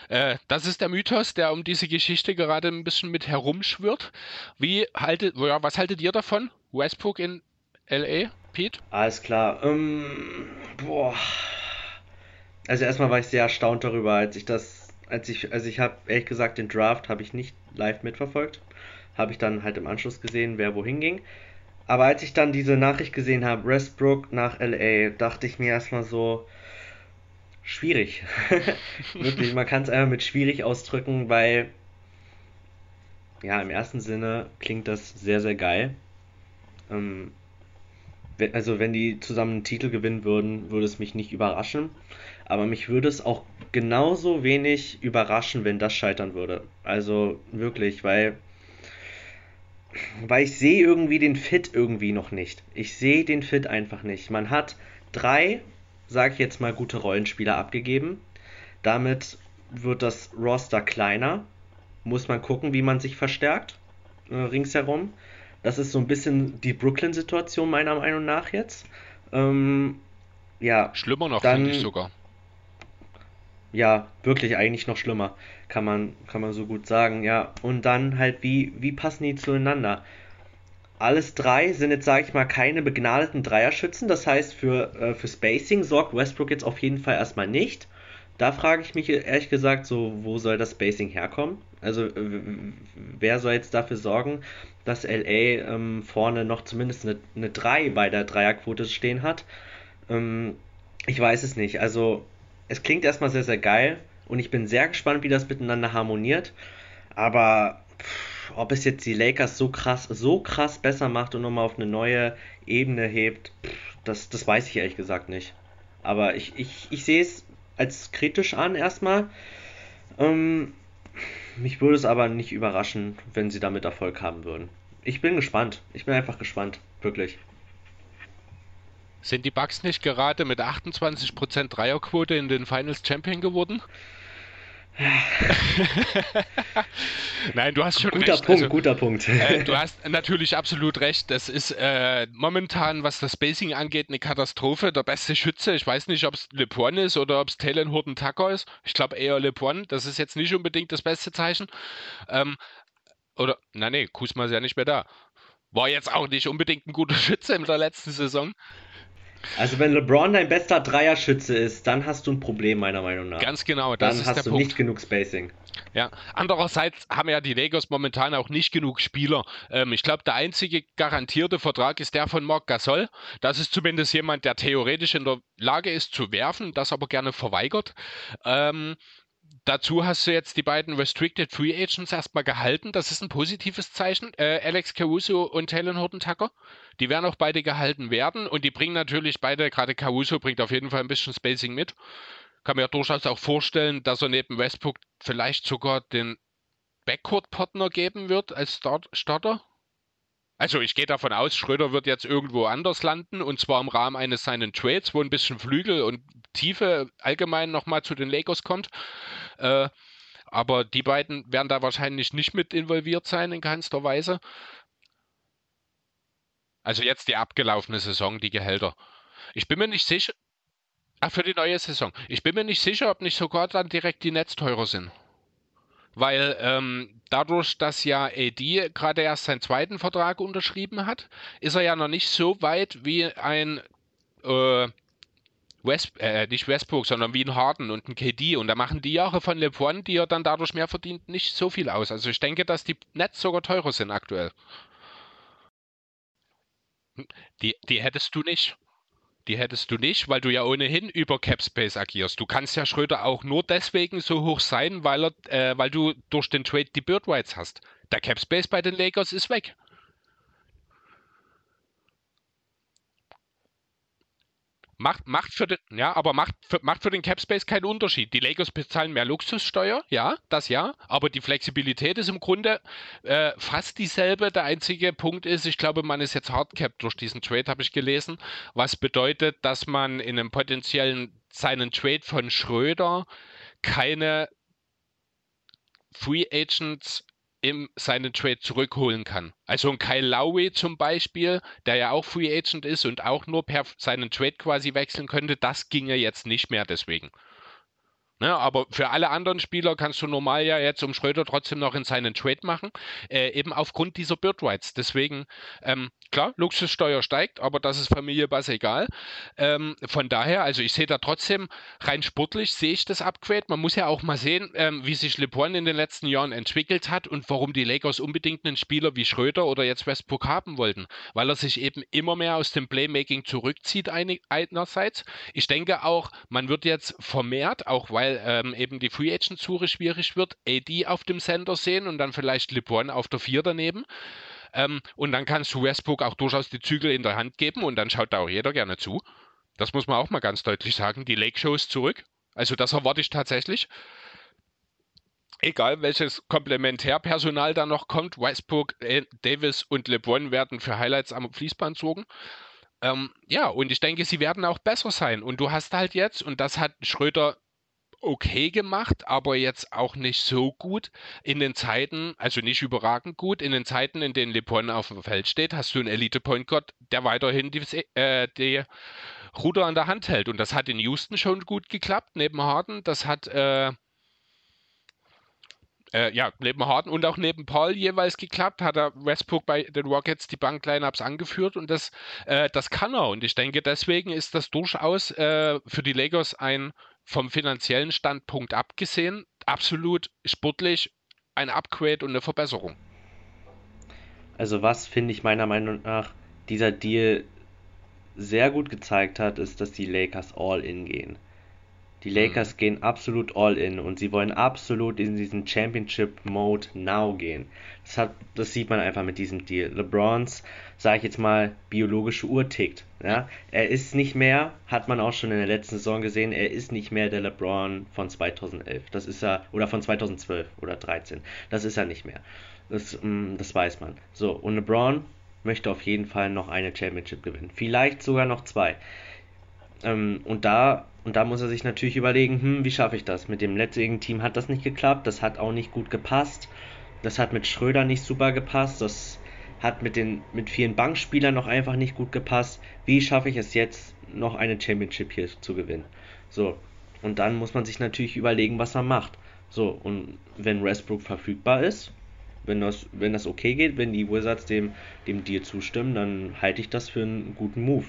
Äh, das ist der Mythos, der um diese Geschichte gerade ein bisschen mit herumschwirrt. Wie haltet, ja, was haltet ihr davon? Westbrook in LA, Pete? Alles klar. Ähm, boah. Also erstmal war ich sehr erstaunt darüber, als ich das, als ich, also ich habe ehrlich gesagt den Draft habe ich nicht live mitverfolgt habe ich dann halt im Anschluss gesehen, wer wohin ging. Aber als ich dann diese Nachricht gesehen habe, Westbrook nach LA, dachte ich mir erstmal so, schwierig. Wirklich, man kann es einfach mit schwierig ausdrücken, weil ja, im ersten Sinne klingt das sehr, sehr geil. Ähm, also wenn die zusammen einen Titel gewinnen würden, würde es mich nicht überraschen. Aber mich würde es auch genauso wenig überraschen, wenn das scheitern würde. Also wirklich, weil weil ich sehe irgendwie den Fit irgendwie noch nicht. Ich sehe den Fit einfach nicht. Man hat drei, sag ich jetzt mal, gute Rollenspieler abgegeben. Damit wird das Roster kleiner. Muss man gucken, wie man sich verstärkt äh, ringsherum. Das ist so ein bisschen die Brooklyn-Situation meiner Meinung nach jetzt. Ähm, ja. Schlimmer noch, finde ich sogar. Ja, wirklich eigentlich noch schlimmer, kann man, kann man so gut sagen, ja. Und dann halt, wie, wie passen die zueinander? Alles drei sind jetzt, sage ich mal, keine begnadeten Dreierschützen. Das heißt, für, äh, für Spacing sorgt Westbrook jetzt auf jeden Fall erstmal nicht. Da frage ich mich ehrlich gesagt, so, wo soll das Spacing herkommen? Also, wer soll jetzt dafür sorgen, dass LA ähm, vorne noch zumindest eine, eine 3 bei der Dreierquote stehen hat? Ähm, ich weiß es nicht. Also, es klingt erstmal sehr, sehr geil und ich bin sehr gespannt, wie das miteinander harmoniert. Aber pff, ob es jetzt die Lakers so krass, so krass besser macht und nochmal auf eine neue Ebene hebt, pff, das, das weiß ich ehrlich gesagt nicht. Aber ich, ich, ich sehe es als kritisch an erstmal. Ähm, mich würde es aber nicht überraschen, wenn sie damit Erfolg haben würden. Ich bin gespannt. Ich bin einfach gespannt. Wirklich. Sind die Bucks nicht gerade mit 28% Dreierquote in den Finals Champion geworden? Nein, du hast schon guter recht. Punkt, also, guter Punkt. Äh, du hast natürlich absolut recht. Das ist äh, momentan, was das Spacing angeht, eine Katastrophe. Der beste Schütze, ich weiß nicht, ob es LeBron ist oder ob es Talon Horton Tucker ist. Ich glaube eher LeBron. Das ist jetzt nicht unbedingt das beste Zeichen. Ähm, oder, na nee, Kusma ist ja nicht mehr da. War jetzt auch nicht unbedingt ein guter Schütze in der letzten Saison. Also wenn LeBron dein bester Dreierschütze ist, dann hast du ein Problem meiner Meinung nach. Ganz genau, das dann ist hast der du Punkt. nicht genug Spacing. Ja, andererseits haben ja die Lakers momentan auch nicht genug Spieler. Ähm, ich glaube, der einzige garantierte Vertrag ist der von Marc Gasol. Das ist zumindest jemand, der theoretisch in der Lage ist zu werfen, das aber gerne verweigert. Ähm, Dazu hast du jetzt die beiden Restricted Free Agents erstmal gehalten. Das ist ein positives Zeichen. Äh, Alex Caruso und Talon Horton Tucker. Die werden auch beide gehalten werden und die bringen natürlich beide, gerade Caruso bringt auf jeden Fall ein bisschen Spacing mit. Kann mir ja durchaus auch vorstellen, dass er neben Westbrook vielleicht sogar den Backcourt-Partner geben wird als Start Starter. Also ich gehe davon aus, Schröder wird jetzt irgendwo anders landen und zwar im Rahmen eines seinen Trades, wo ein bisschen Flügel und Tiefe allgemein nochmal zu den Lakers kommt. Äh, aber die beiden werden da wahrscheinlich nicht mit involviert sein in keinster Weise. Also jetzt die abgelaufene Saison, die Gehälter. Ich bin mir nicht sicher. Ach, für die neue Saison. Ich bin mir nicht sicher, ob nicht sogar dann direkt die Netz teurer sind weil ähm, dadurch, dass ja AD gerade erst seinen zweiten Vertrag unterschrieben hat, ist er ja noch nicht so weit wie ein äh, West, äh, nicht Westbrook, sondern wie ein Harden und ein KD. Und da machen die Jahre von LeBron, die er dann dadurch mehr verdient, nicht so viel aus. Also ich denke, dass die Nets sogar teurer sind aktuell. Die, die hättest du nicht. Die hättest du nicht, weil du ja ohnehin über Capspace agierst. Du kannst ja Schröder auch nur deswegen so hoch sein, weil, er, äh, weil du durch den Trade die Bird Rights hast. Der Capspace bei den Lakers ist weg. Macht, macht für den, ja, aber macht für, macht für den Capspace keinen Unterschied. Die Lakers bezahlen mehr Luxussteuer, ja, das ja, aber die Flexibilität ist im Grunde äh, fast dieselbe. Der einzige Punkt ist, ich glaube, man ist jetzt hardcapped durch diesen Trade, habe ich gelesen, was bedeutet, dass man in einem potenziellen seinen Trade von Schröder keine Free Agents im seinen Trade zurückholen kann. Also ein Kyle Lowry zum Beispiel, der ja auch Free Agent ist und auch nur per seinen Trade quasi wechseln könnte, das ginge jetzt nicht mehr deswegen. Ne, aber für alle anderen Spieler kannst du normal ja jetzt um Schröder trotzdem noch in seinen Trade machen, äh, eben aufgrund dieser Bird Rights. Deswegen, ähm, klar, Luxussteuer steigt, aber das ist Familie Bass egal. Ähm, von daher, also ich sehe da trotzdem, rein sportlich sehe ich das Upgrade. Man muss ja auch mal sehen, ähm, wie sich LeBron in den letzten Jahren entwickelt hat und warum die Lakers unbedingt einen Spieler wie Schröder oder jetzt Westbrook haben wollten. Weil er sich eben immer mehr aus dem Playmaking zurückzieht einerseits. Ich denke auch, man wird jetzt vermehrt, auch weil weil ähm, eben die Free Agent Suche schwierig wird, AD auf dem Center sehen und dann vielleicht LeBron auf der 4 daneben. Ähm, und dann kannst du Westbrook auch durchaus die Zügel in der Hand geben und dann schaut da auch jeder gerne zu. Das muss man auch mal ganz deutlich sagen. Die Lake Show ist zurück. Also das erwarte ich tatsächlich. Egal welches Komplementärpersonal da noch kommt, Westbrook, äh, Davis und LeBron werden für Highlights am Fließband sorgen. Ähm, ja, und ich denke, sie werden auch besser sein. Und du hast halt jetzt, und das hat Schröder okay gemacht, aber jetzt auch nicht so gut. In den Zeiten, also nicht überragend gut, in den Zeiten, in denen LeBron auf dem Feld steht, hast du einen Elite-Point Guard, der weiterhin die, äh, die Ruder an der Hand hält. Und das hat in Houston schon gut geklappt, neben Harden. Das hat äh, äh, ja, neben Harden und auch neben Paul jeweils geklappt, hat er Westbrook bei den Rockets die Banklineups angeführt und das, äh, das kann er. Und ich denke, deswegen ist das durchaus äh, für die Lakers ein vom finanziellen Standpunkt abgesehen absolut sportlich ein Upgrade und eine Verbesserung. Also was finde ich meiner Meinung nach dieser Deal sehr gut gezeigt hat, ist, dass die Lakers all in gehen. Die Lakers mhm. gehen absolut all in und sie wollen absolut in diesen Championship Mode now gehen. Das, hat, das sieht man einfach mit diesem Deal. LeBrons, sage ich jetzt mal, biologische Uhr tickt. Ja? Er ist nicht mehr, hat man auch schon in der letzten Saison gesehen, er ist nicht mehr der LeBron von 2011. Das ist er, oder von 2012 oder 13. Das ist er nicht mehr. Das, mm, das weiß man. So, und LeBron möchte auf jeden Fall noch eine Championship gewinnen. Vielleicht sogar noch zwei. Ähm, und da und da muss er sich natürlich überlegen, hm, wie schaffe ich das? Mit dem letztigen Team hat das nicht geklappt, das hat auch nicht gut gepasst. Das hat mit Schröder nicht super gepasst, das hat mit den mit vielen Bankspielern noch einfach nicht gut gepasst. Wie schaffe ich es jetzt noch eine Championship hier zu gewinnen? So, und dann muss man sich natürlich überlegen, was er macht. So, und wenn Westbrook verfügbar ist, wenn das, wenn das okay geht, wenn die Wizards dem, dem Deal zustimmen, dann halte ich das für einen guten Move.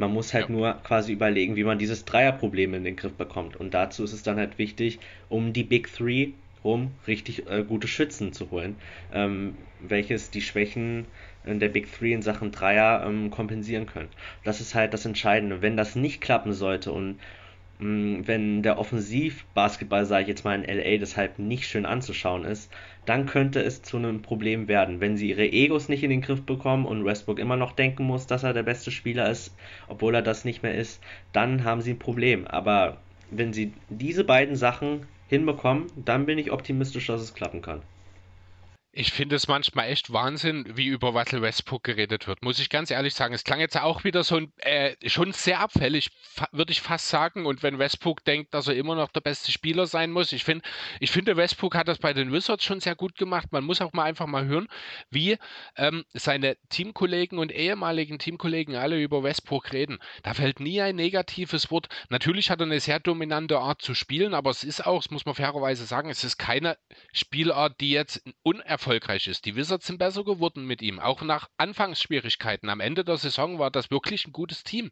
Man muss halt ja. nur quasi überlegen, wie man dieses Dreierproblem in den Griff bekommt. Und dazu ist es dann halt wichtig, um die Big Three um richtig äh, gute Schützen zu holen, ähm, welches die Schwächen der Big Three in Sachen Dreier ähm, kompensieren können. Das ist halt das Entscheidende. Wenn das nicht klappen sollte und Mm, wenn der Offensivbasketball, sage ich jetzt mal in LA, deshalb nicht schön anzuschauen ist, dann könnte es zu einem Problem werden. Wenn sie ihre Egos nicht in den Griff bekommen und Westbrook immer noch denken muss, dass er der beste Spieler ist, obwohl er das nicht mehr ist, dann haben sie ein Problem. Aber wenn sie diese beiden Sachen hinbekommen, dann bin ich optimistisch, dass es klappen kann. Ich finde es manchmal echt Wahnsinn, wie über Russell Westbrook geredet wird, muss ich ganz ehrlich sagen. Es klang jetzt auch wieder so ein, äh, schon sehr abfällig, würde ich fast sagen. Und wenn Westbrook denkt, dass er immer noch der beste Spieler sein muss, ich, find, ich finde, Westbrook hat das bei den Wizards schon sehr gut gemacht. Man muss auch mal einfach mal hören, wie ähm, seine Teamkollegen und ehemaligen Teamkollegen alle über Westbrook reden. Da fällt nie ein negatives Wort. Natürlich hat er eine sehr dominante Art zu spielen, aber es ist auch, das muss man fairerweise sagen, es ist keine Spielart, die jetzt unerfahren erfolgreich ist. Die Wizards sind besser geworden mit ihm, auch nach Anfangsschwierigkeiten. Am Ende der Saison war das wirklich ein gutes Team.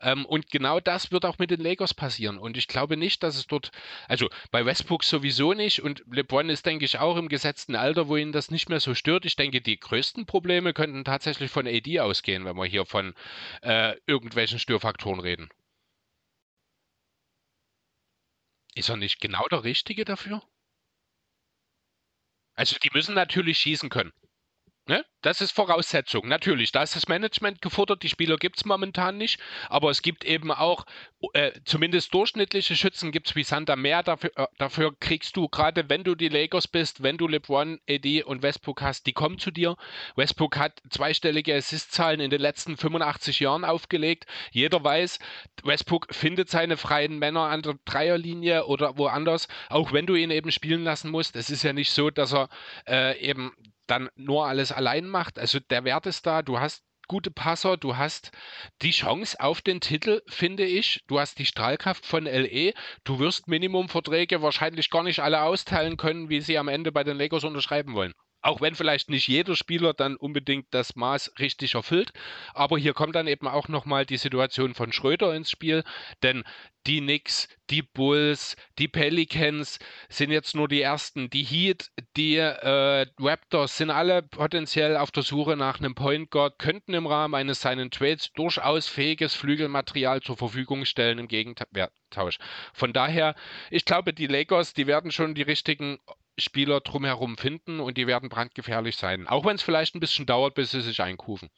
Ähm, und genau das wird auch mit den Lakers passieren. Und ich glaube nicht, dass es dort, also bei Westbrook sowieso nicht. Und LeBron ist, denke ich, auch im gesetzten Alter, wo ihn das nicht mehr so stört. Ich denke, die größten Probleme könnten tatsächlich von AD ausgehen, wenn wir hier von äh, irgendwelchen Störfaktoren reden. Ist er nicht genau der Richtige dafür? Also die müssen natürlich schießen können. Ne? Das ist Voraussetzung. Natürlich, da ist das Management gefordert. Die Spieler gibt es momentan nicht. Aber es gibt eben auch, äh, zumindest durchschnittliche Schützen gibt es wie Santa Meer. Dafür, äh, dafür kriegst du, gerade wenn du die Lakers bist, wenn du LeBron, AD und Westbrook hast, die kommen zu dir. Westbrook hat zweistellige Assist-Zahlen in den letzten 85 Jahren aufgelegt. Jeder weiß, Westbrook findet seine freien Männer an der Dreierlinie oder woanders, auch wenn du ihn eben spielen lassen musst. Es ist ja nicht so, dass er äh, eben dann nur alles allein macht. Also der Wert ist da, du hast gute Passer, du hast die Chance auf den Titel, finde ich. Du hast die Strahlkraft von LE. Du wirst Minimumverträge wahrscheinlich gar nicht alle austeilen können, wie sie am Ende bei den Lakers unterschreiben wollen. Auch wenn vielleicht nicht jeder Spieler dann unbedingt das Maß richtig erfüllt. Aber hier kommt dann eben auch nochmal die Situation von Schröder ins Spiel. Denn die Knicks, die Bulls, die Pelicans sind jetzt nur die ersten. Die Heat, die äh, Raptors sind alle potenziell auf der Suche nach einem Point Guard, könnten im Rahmen eines seinen Trades durchaus fähiges Flügelmaterial zur Verfügung stellen im Gegentausch. Von daher, ich glaube, die Lakers, die werden schon die richtigen Spieler drumherum finden und die werden brandgefährlich sein. Auch wenn es vielleicht ein bisschen dauert, bis sie sich einkufen.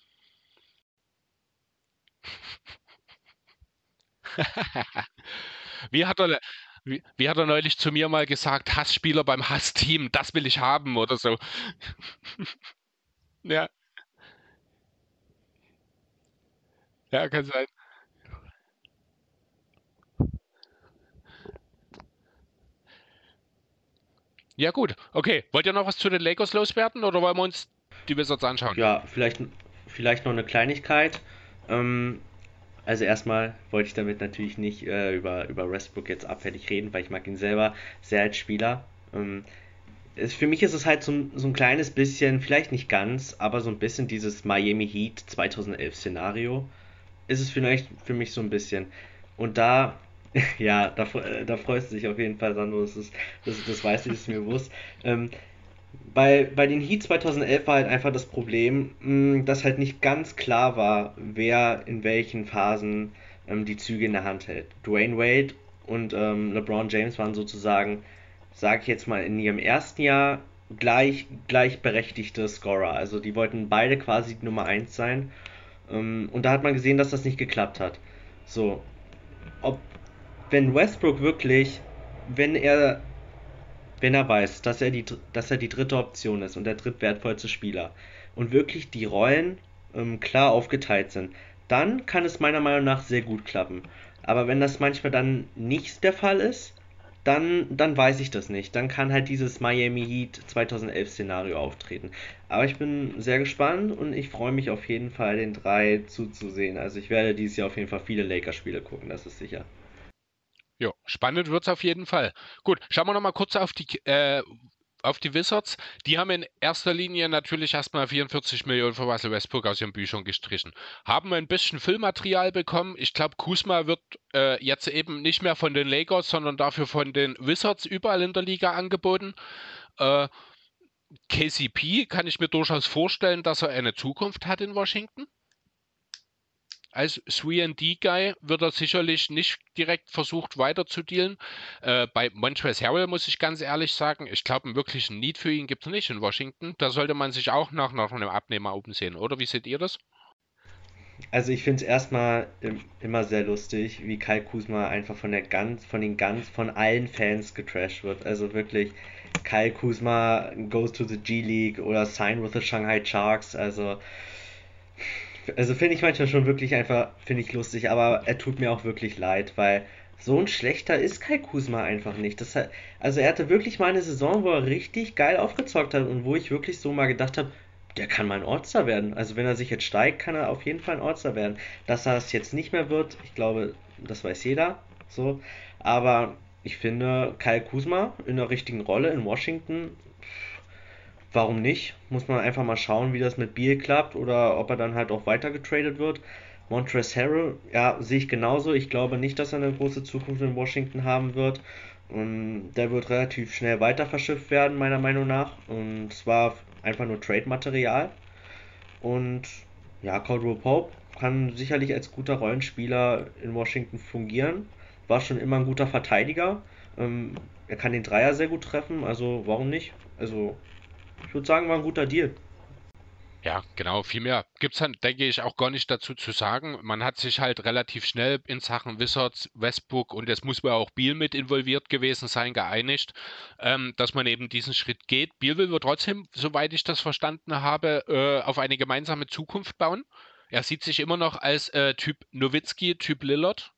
wie, hat er, wie, wie, hat er neulich zu mir mal gesagt, Hassspieler beim Hassteam, das will ich haben oder so. ja. Ja, kann sein. Ja, gut. Okay. Wollt ihr noch was zu den Lakers loswerden oder wollen wir uns die Wizards anschauen? Ja, vielleicht, vielleicht noch eine Kleinigkeit. Ähm, Also erstmal wollte ich damit natürlich nicht äh, über, über Westbrook jetzt abfällig reden, weil ich mag ihn selber sehr als Spieler. Ähm, es, für mich ist es halt so, so ein kleines bisschen, vielleicht nicht ganz, aber so ein bisschen dieses Miami Heat 2011 Szenario. Ist es vielleicht für mich so ein bisschen. Und da, ja, da, da freust du dich auf jeden Fall, Sandro, das, ist, das, das weiß ich, das ist mir bewusst. Ähm, bei, bei den Heat 2011 war halt einfach das Problem, mh, dass halt nicht ganz klar war, wer in welchen Phasen ähm, die Züge in der Hand hält. Dwayne Wade und ähm, LeBron James waren sozusagen, sage ich jetzt mal, in ihrem ersten Jahr gleich, gleichberechtigte Scorer. Also die wollten beide quasi Nummer 1 sein. Ähm, und da hat man gesehen, dass das nicht geklappt hat. So, ob wenn Westbrook wirklich, wenn er wenn er weiß, dass er die, dass er die dritte Option ist und der drittwertvollste Spieler und wirklich die Rollen ähm, klar aufgeteilt sind, dann kann es meiner Meinung nach sehr gut klappen. Aber wenn das manchmal dann nicht der Fall ist, dann, dann weiß ich das nicht. Dann kann halt dieses Miami Heat 2011 Szenario auftreten. Aber ich bin sehr gespannt und ich freue mich auf jeden Fall, den drei zuzusehen. Also ich werde dieses Jahr auf jeden Fall viele Lakers-Spiele gucken, das ist sicher. Spannend wird es auf jeden Fall. Gut, schauen wir nochmal kurz auf die, äh, auf die Wizards. Die haben in erster Linie natürlich erstmal 44 Millionen für Russell Westbrook aus ihren Büchern gestrichen. Haben ein bisschen Füllmaterial bekommen. Ich glaube, Kusma wird äh, jetzt eben nicht mehr von den Lakers, sondern dafür von den Wizards überall in der Liga angeboten. Äh, KCP kann ich mir durchaus vorstellen, dass er eine Zukunft hat in Washington als 3D-Guy wird er sicherlich nicht direkt versucht weiter zu dealen. Äh, bei Montrezl Harrell muss ich ganz ehrlich sagen, ich glaube, einen wirklichen Need für ihn gibt es nicht in Washington. Da sollte man sich auch nach, nach einem Abnehmer umsehen, oder? Wie seht ihr das? Also ich finde es erstmal immer sehr lustig, wie Kai Kusma einfach von der ganz, von den ganz, von allen Fans getrashed wird. Also wirklich, Kai Kusma goes to the G League oder sign with the Shanghai Sharks. Also also finde ich manchmal schon wirklich einfach, finde ich lustig, aber er tut mir auch wirklich leid, weil so ein schlechter ist Kai Kusma einfach nicht. Das hat, also er hatte wirklich mal eine Saison, wo er richtig geil aufgezockt hat und wo ich wirklich so mal gedacht habe, der kann mal ein Ortster werden. Also wenn er sich jetzt steigt, kann er auf jeden Fall ein Ortster werden. Dass er es jetzt nicht mehr wird, ich glaube, das weiß jeder. So. Aber ich finde, Kai Kusma in der richtigen Rolle in Washington warum nicht? Muss man einfach mal schauen, wie das mit Beal klappt oder ob er dann halt auch weiter getradet wird. Montrezl Harrell, ja, sehe ich genauso. Ich glaube nicht, dass er eine große Zukunft in Washington haben wird. Und der wird relativ schnell weiter verschifft werden, meiner Meinung nach. Und zwar einfach nur Trade-Material. Und ja, Caldwell Pope kann sicherlich als guter Rollenspieler in Washington fungieren. War schon immer ein guter Verteidiger. Ähm, er kann den Dreier sehr gut treffen, also warum nicht? Also ich würde sagen, war ein guter Deal. Ja, genau. Viel mehr gibt es dann, denke ich, auch gar nicht dazu zu sagen. Man hat sich halt relativ schnell in Sachen Wizards, Westbrook und es muss wohl auch Biel mit involviert gewesen sein, geeinigt, ähm, dass man eben diesen Schritt geht. Biel will wir trotzdem, soweit ich das verstanden habe, äh, auf eine gemeinsame Zukunft bauen. Er sieht sich immer noch als äh, Typ Nowitzki, Typ Lillard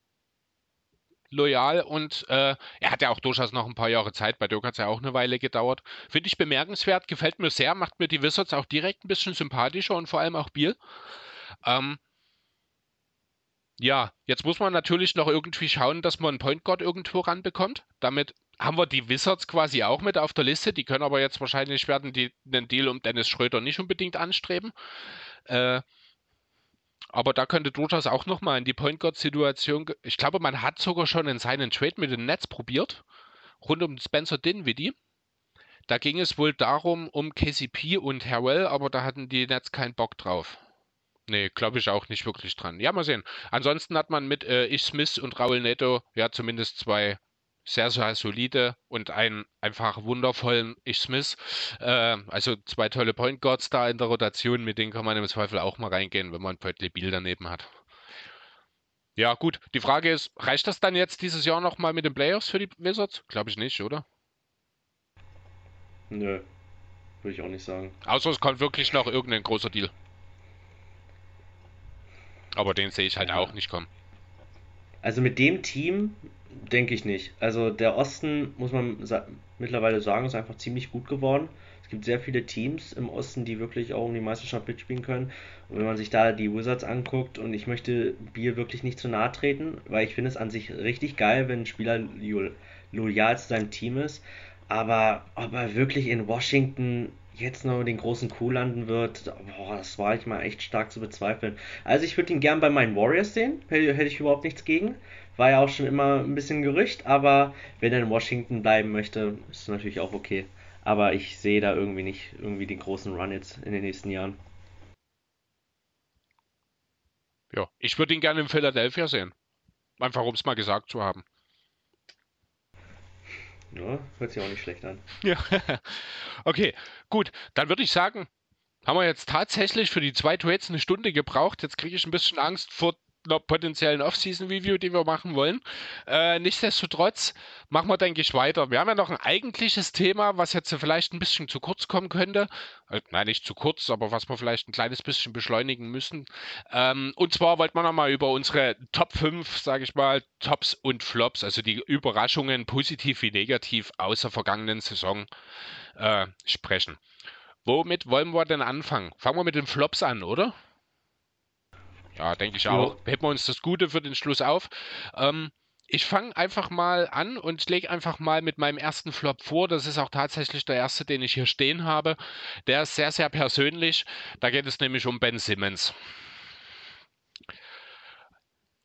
loyal und äh, er hat ja auch durchaus noch ein paar Jahre Zeit. Bei Dirk hat es ja auch eine Weile gedauert. Finde ich bemerkenswert, gefällt mir sehr, macht mir die Wizards auch direkt ein bisschen sympathischer und vor allem auch Biel. Ähm, ja, jetzt muss man natürlich noch irgendwie schauen, dass man einen Point Guard irgendwo ranbekommt. Damit haben wir die Wizards quasi auch mit auf der Liste. Die können aber jetzt wahrscheinlich werden die den Deal um Dennis Schröder nicht unbedingt anstreben. Äh, aber da könnte durchaus auch nochmal in die Point Guard-Situation. Ich glaube, man hat sogar schon in seinen Trade mit den Nets probiert, rund um Spencer Dinwiddie. Da ging es wohl darum, um KCP und Harrell, aber da hatten die Nets keinen Bock drauf. Nee, glaube ich auch nicht wirklich dran. Ja, mal sehen. Ansonsten hat man mit äh, Ich Smith und Raul Neto ja zumindest zwei sehr, sehr solide und einen einfach wundervollen Ich Smith. Äh, also zwei tolle Point Guards da in der Rotation, mit denen kann man im Zweifel auch mal reingehen, wenn man Bradley Biel daneben hat. Ja, gut. Die Frage ist, reicht das dann jetzt dieses Jahr nochmal mit den Playoffs für die Wizards? Glaube ich nicht, oder? Nö. Würde ich auch nicht sagen. Außer es kommt wirklich noch irgendein großer Deal. Aber den sehe ich halt ja. auch nicht kommen. Also mit dem Team denke ich nicht. Also der Osten, muss man sa mittlerweile sagen, ist einfach ziemlich gut geworden. Es gibt sehr viele Teams im Osten, die wirklich auch um die Meisterschaft mitspielen können. Und wenn man sich da die Wizards anguckt, und ich möchte Bier wirklich nicht zu nahe treten, weil ich finde es an sich richtig geil, wenn ein Spieler loyal zu seinem Team ist. Aber ob er wirklich in Washington jetzt noch den großen Coup landen wird, boah, das war ich mal echt stark zu bezweifeln. Also ich würde ihn gern bei meinen Warriors sehen, hätte ich überhaupt nichts gegen. War ja auch schon immer ein bisschen Gerücht, aber wenn er in Washington bleiben möchte, ist es natürlich auch okay. Aber ich sehe da irgendwie nicht irgendwie den großen Run jetzt in den nächsten Jahren. Ja, ich würde ihn gerne in Philadelphia sehen. Einfach um es mal gesagt zu haben. Ja, hört sich auch nicht schlecht an. Ja. Okay, gut. Dann würde ich sagen, haben wir jetzt tatsächlich für die zwei Trades eine Stunde gebraucht. Jetzt kriege ich ein bisschen Angst vor potenziellen Off-Season-Review, die wir machen wollen. Äh, nichtsdestotrotz machen wir, denke ich, weiter. Wir haben ja noch ein eigentliches Thema, was jetzt vielleicht ein bisschen zu kurz kommen könnte. Äh, nein, nicht zu kurz, aber was wir vielleicht ein kleines bisschen beschleunigen müssen. Ähm, und zwar wollten wir nochmal über unsere Top 5, sage ich mal, Tops und Flops, also die Überraschungen, positiv wie negativ, aus der vergangenen Saison äh, sprechen. Womit wollen wir denn anfangen? Fangen wir mit den Flops an, oder? Ja, denke ich auch. Ja. Heben wir uns das Gute für den Schluss auf. Ähm, ich fange einfach mal an und lege einfach mal mit meinem ersten Flop vor. Das ist auch tatsächlich der erste, den ich hier stehen habe. Der ist sehr, sehr persönlich. Da geht es nämlich um Ben Simmons.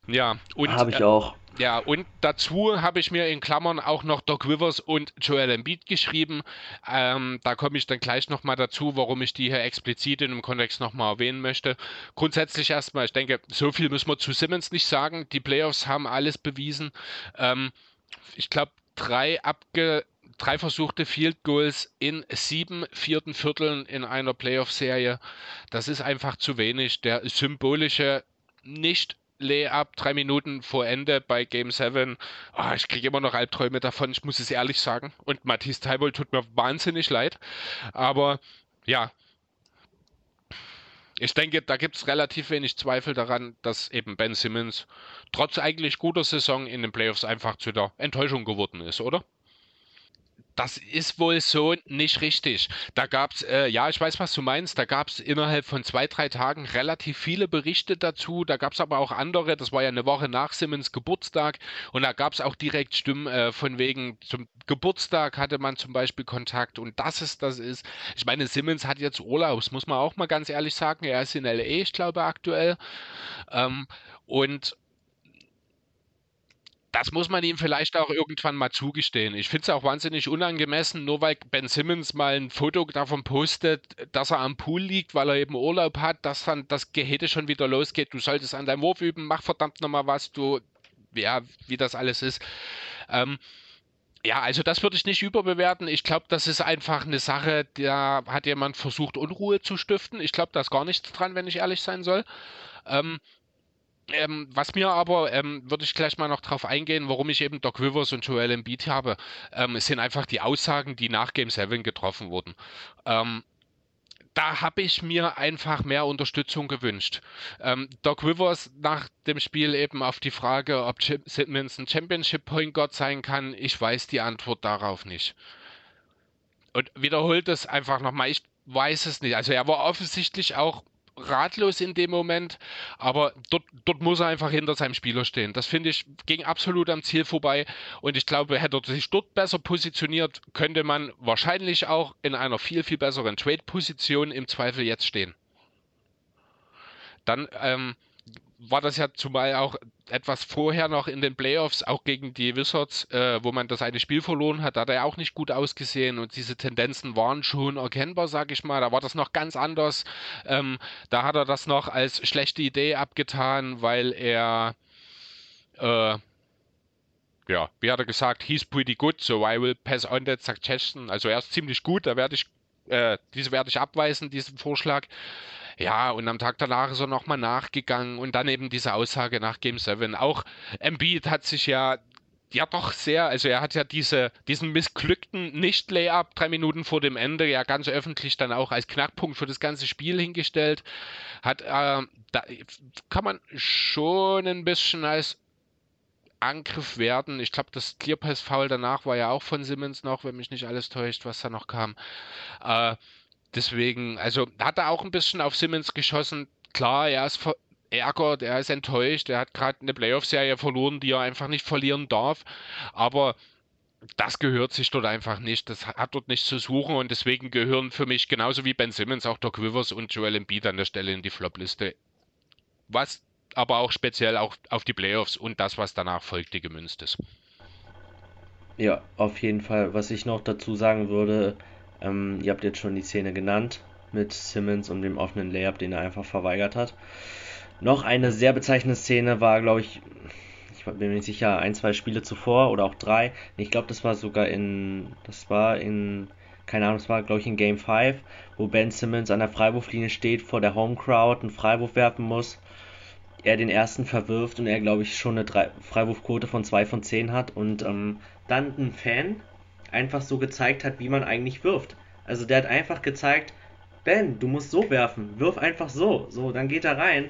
Ja, und. Habe ich äh, auch. Ja, und dazu habe ich mir in Klammern auch noch Doc Rivers und Joel Embiid geschrieben. Ähm, da komme ich dann gleich nochmal dazu, warum ich die hier explizit in dem Kontext nochmal erwähnen möchte. Grundsätzlich erstmal, ich denke, so viel müssen wir zu Simmons nicht sagen. Die Playoffs haben alles bewiesen. Ähm, ich glaube, drei abge drei versuchte Field Goals in sieben vierten Vierteln in einer Playoff-Serie. Das ist einfach zu wenig. Der symbolische, nicht Layup drei Minuten vor Ende bei Game 7. Oh, ah, ich kriege immer noch Albträume davon, ich muss es ehrlich sagen. Und Matthias Teibold tut mir wahnsinnig leid. Aber ja, ich denke, da gibt es relativ wenig Zweifel daran, dass eben Ben Simmons trotz eigentlich guter Saison in den Playoffs einfach zu der Enttäuschung geworden ist, oder? Das ist wohl so nicht richtig. Da gab es, äh, ja, ich weiß, was du meinst, da gab es innerhalb von zwei, drei Tagen relativ viele Berichte dazu. Da gab es aber auch andere, das war ja eine Woche nach Simmons Geburtstag und da gab es auch direkt Stimmen äh, von wegen, zum Geburtstag hatte man zum Beispiel Kontakt und das ist, das ist. Ich meine, Simmons hat jetzt Urlaub, das muss man auch mal ganz ehrlich sagen. Er ist in LA, ich glaube, aktuell. Ähm, und das muss man ihm vielleicht auch irgendwann mal zugestehen. Ich finde es auch wahnsinnig unangemessen, nur weil Ben Simmons mal ein Foto davon postet, dass er am Pool liegt, weil er eben Urlaub hat, dass dann das Gehete schon wieder losgeht. Du solltest an deinem Wurf üben, mach verdammt nochmal was, du, ja, wie das alles ist. Ähm, ja, also das würde ich nicht überbewerten. Ich glaube, das ist einfach eine Sache, da hat jemand versucht, Unruhe zu stiften. Ich glaube, da ist gar nichts dran, wenn ich ehrlich sein soll. Ähm, ähm, was mir aber, ähm, würde ich gleich mal noch drauf eingehen, warum ich eben Doc Rivers und Joel Embiid habe, ähm, sind einfach die Aussagen, die nach Game 7 getroffen wurden. Ähm, da habe ich mir einfach mehr Unterstützung gewünscht. Ähm, Doc Rivers nach dem Spiel eben auf die Frage, ob Simmons ein Championship Point Guard sein kann, ich weiß die Antwort darauf nicht. Und wiederholt es einfach nochmal, ich weiß es nicht. Also er war offensichtlich auch ratlos in dem Moment, aber dort, dort muss er einfach hinter seinem Spieler stehen. Das finde ich, ging absolut am Ziel vorbei und ich glaube, hätte er sich dort besser positioniert, könnte man wahrscheinlich auch in einer viel, viel besseren Trade-Position im Zweifel jetzt stehen. Dann ähm, war das ja zumal auch etwas vorher noch in den Playoffs, auch gegen die Wizards, äh, wo man das eine Spiel verloren hat, da hat er auch nicht gut ausgesehen und diese Tendenzen waren schon erkennbar, sag ich mal. Da war das noch ganz anders. Ähm, da hat er das noch als schlechte Idee abgetan, weil er, äh, ja, wie hat er gesagt, he's pretty good, so I will pass on that suggestion. Also er ist ziemlich gut, da werde ich, äh, diese werde ich abweisen, diesen Vorschlag. Ja, und am Tag danach ist er nochmal nachgegangen und dann eben diese Aussage nach Game 7. Auch Embiid hat sich ja ja doch sehr, also er hat ja diese, diesen missglückten Nicht-Layup drei Minuten vor dem Ende ja ganz öffentlich dann auch als Knackpunkt für das ganze Spiel hingestellt. Hat, äh, da kann man schon ein bisschen als Angriff werden. Ich glaube, das Clearpass-Foul danach war ja auch von Simmons noch, wenn mich nicht alles täuscht, was da noch kam. Äh, deswegen, also hat er auch ein bisschen auf Simmons geschossen. Klar, er ist verärgert, er ist enttäuscht, er hat gerade eine Playoff-Serie verloren, die er einfach nicht verlieren darf. Aber das gehört sich dort einfach nicht. Das hat dort nichts zu suchen und deswegen gehören für mich genauso wie Ben Simmons auch Doc Rivers und Joel Embiid an der Stelle in die Flop-Liste. Was aber auch speziell auch auf die Playoffs und das, was danach folgte, gemünzt ist. Ja, auf jeden Fall. Was ich noch dazu sagen würde, ähm, ihr habt jetzt schon die Szene genannt mit Simmons und dem offenen Layup, den er einfach verweigert hat. Noch eine sehr bezeichnende Szene war, glaube ich, ich bin mir nicht sicher, ein, zwei Spiele zuvor oder auch drei. Ich glaube, das war sogar in, das war in, keine Ahnung, das war, glaube ich, in Game 5, wo Ben Simmons an der Freiwurflinie steht, vor der Home Crowd einen Freiwurf werfen muss. Er den ersten verwirft und er, glaube ich, schon eine Freiwurfquote von 2 von 10 hat und ähm, dann ein Fan einfach so gezeigt hat, wie man eigentlich wirft. Also der hat einfach gezeigt, Ben, du musst so werfen, wirf einfach so. So, dann geht er rein.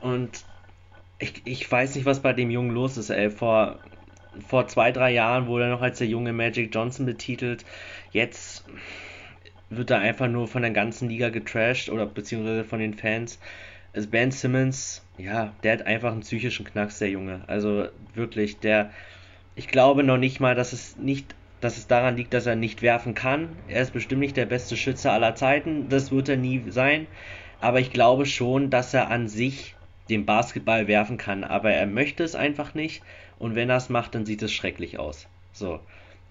Und ich, ich weiß nicht, was bei dem Jungen los ist, ey. Vor, vor zwei, drei Jahren wurde er noch als der junge Magic Johnson betitelt. Jetzt wird er einfach nur von der ganzen Liga getrashed oder beziehungsweise von den Fans. Also Ben Simmons, ja, der hat einfach einen psychischen Knacks, der Junge. Also wirklich, der. Ich glaube noch nicht mal, dass es nicht, dass es daran liegt, dass er nicht werfen kann. Er ist bestimmt nicht der beste Schütze aller Zeiten. Das wird er nie sein. Aber ich glaube schon, dass er an sich den Basketball werfen kann, aber er möchte es einfach nicht und wenn er es macht, dann sieht es schrecklich aus. So.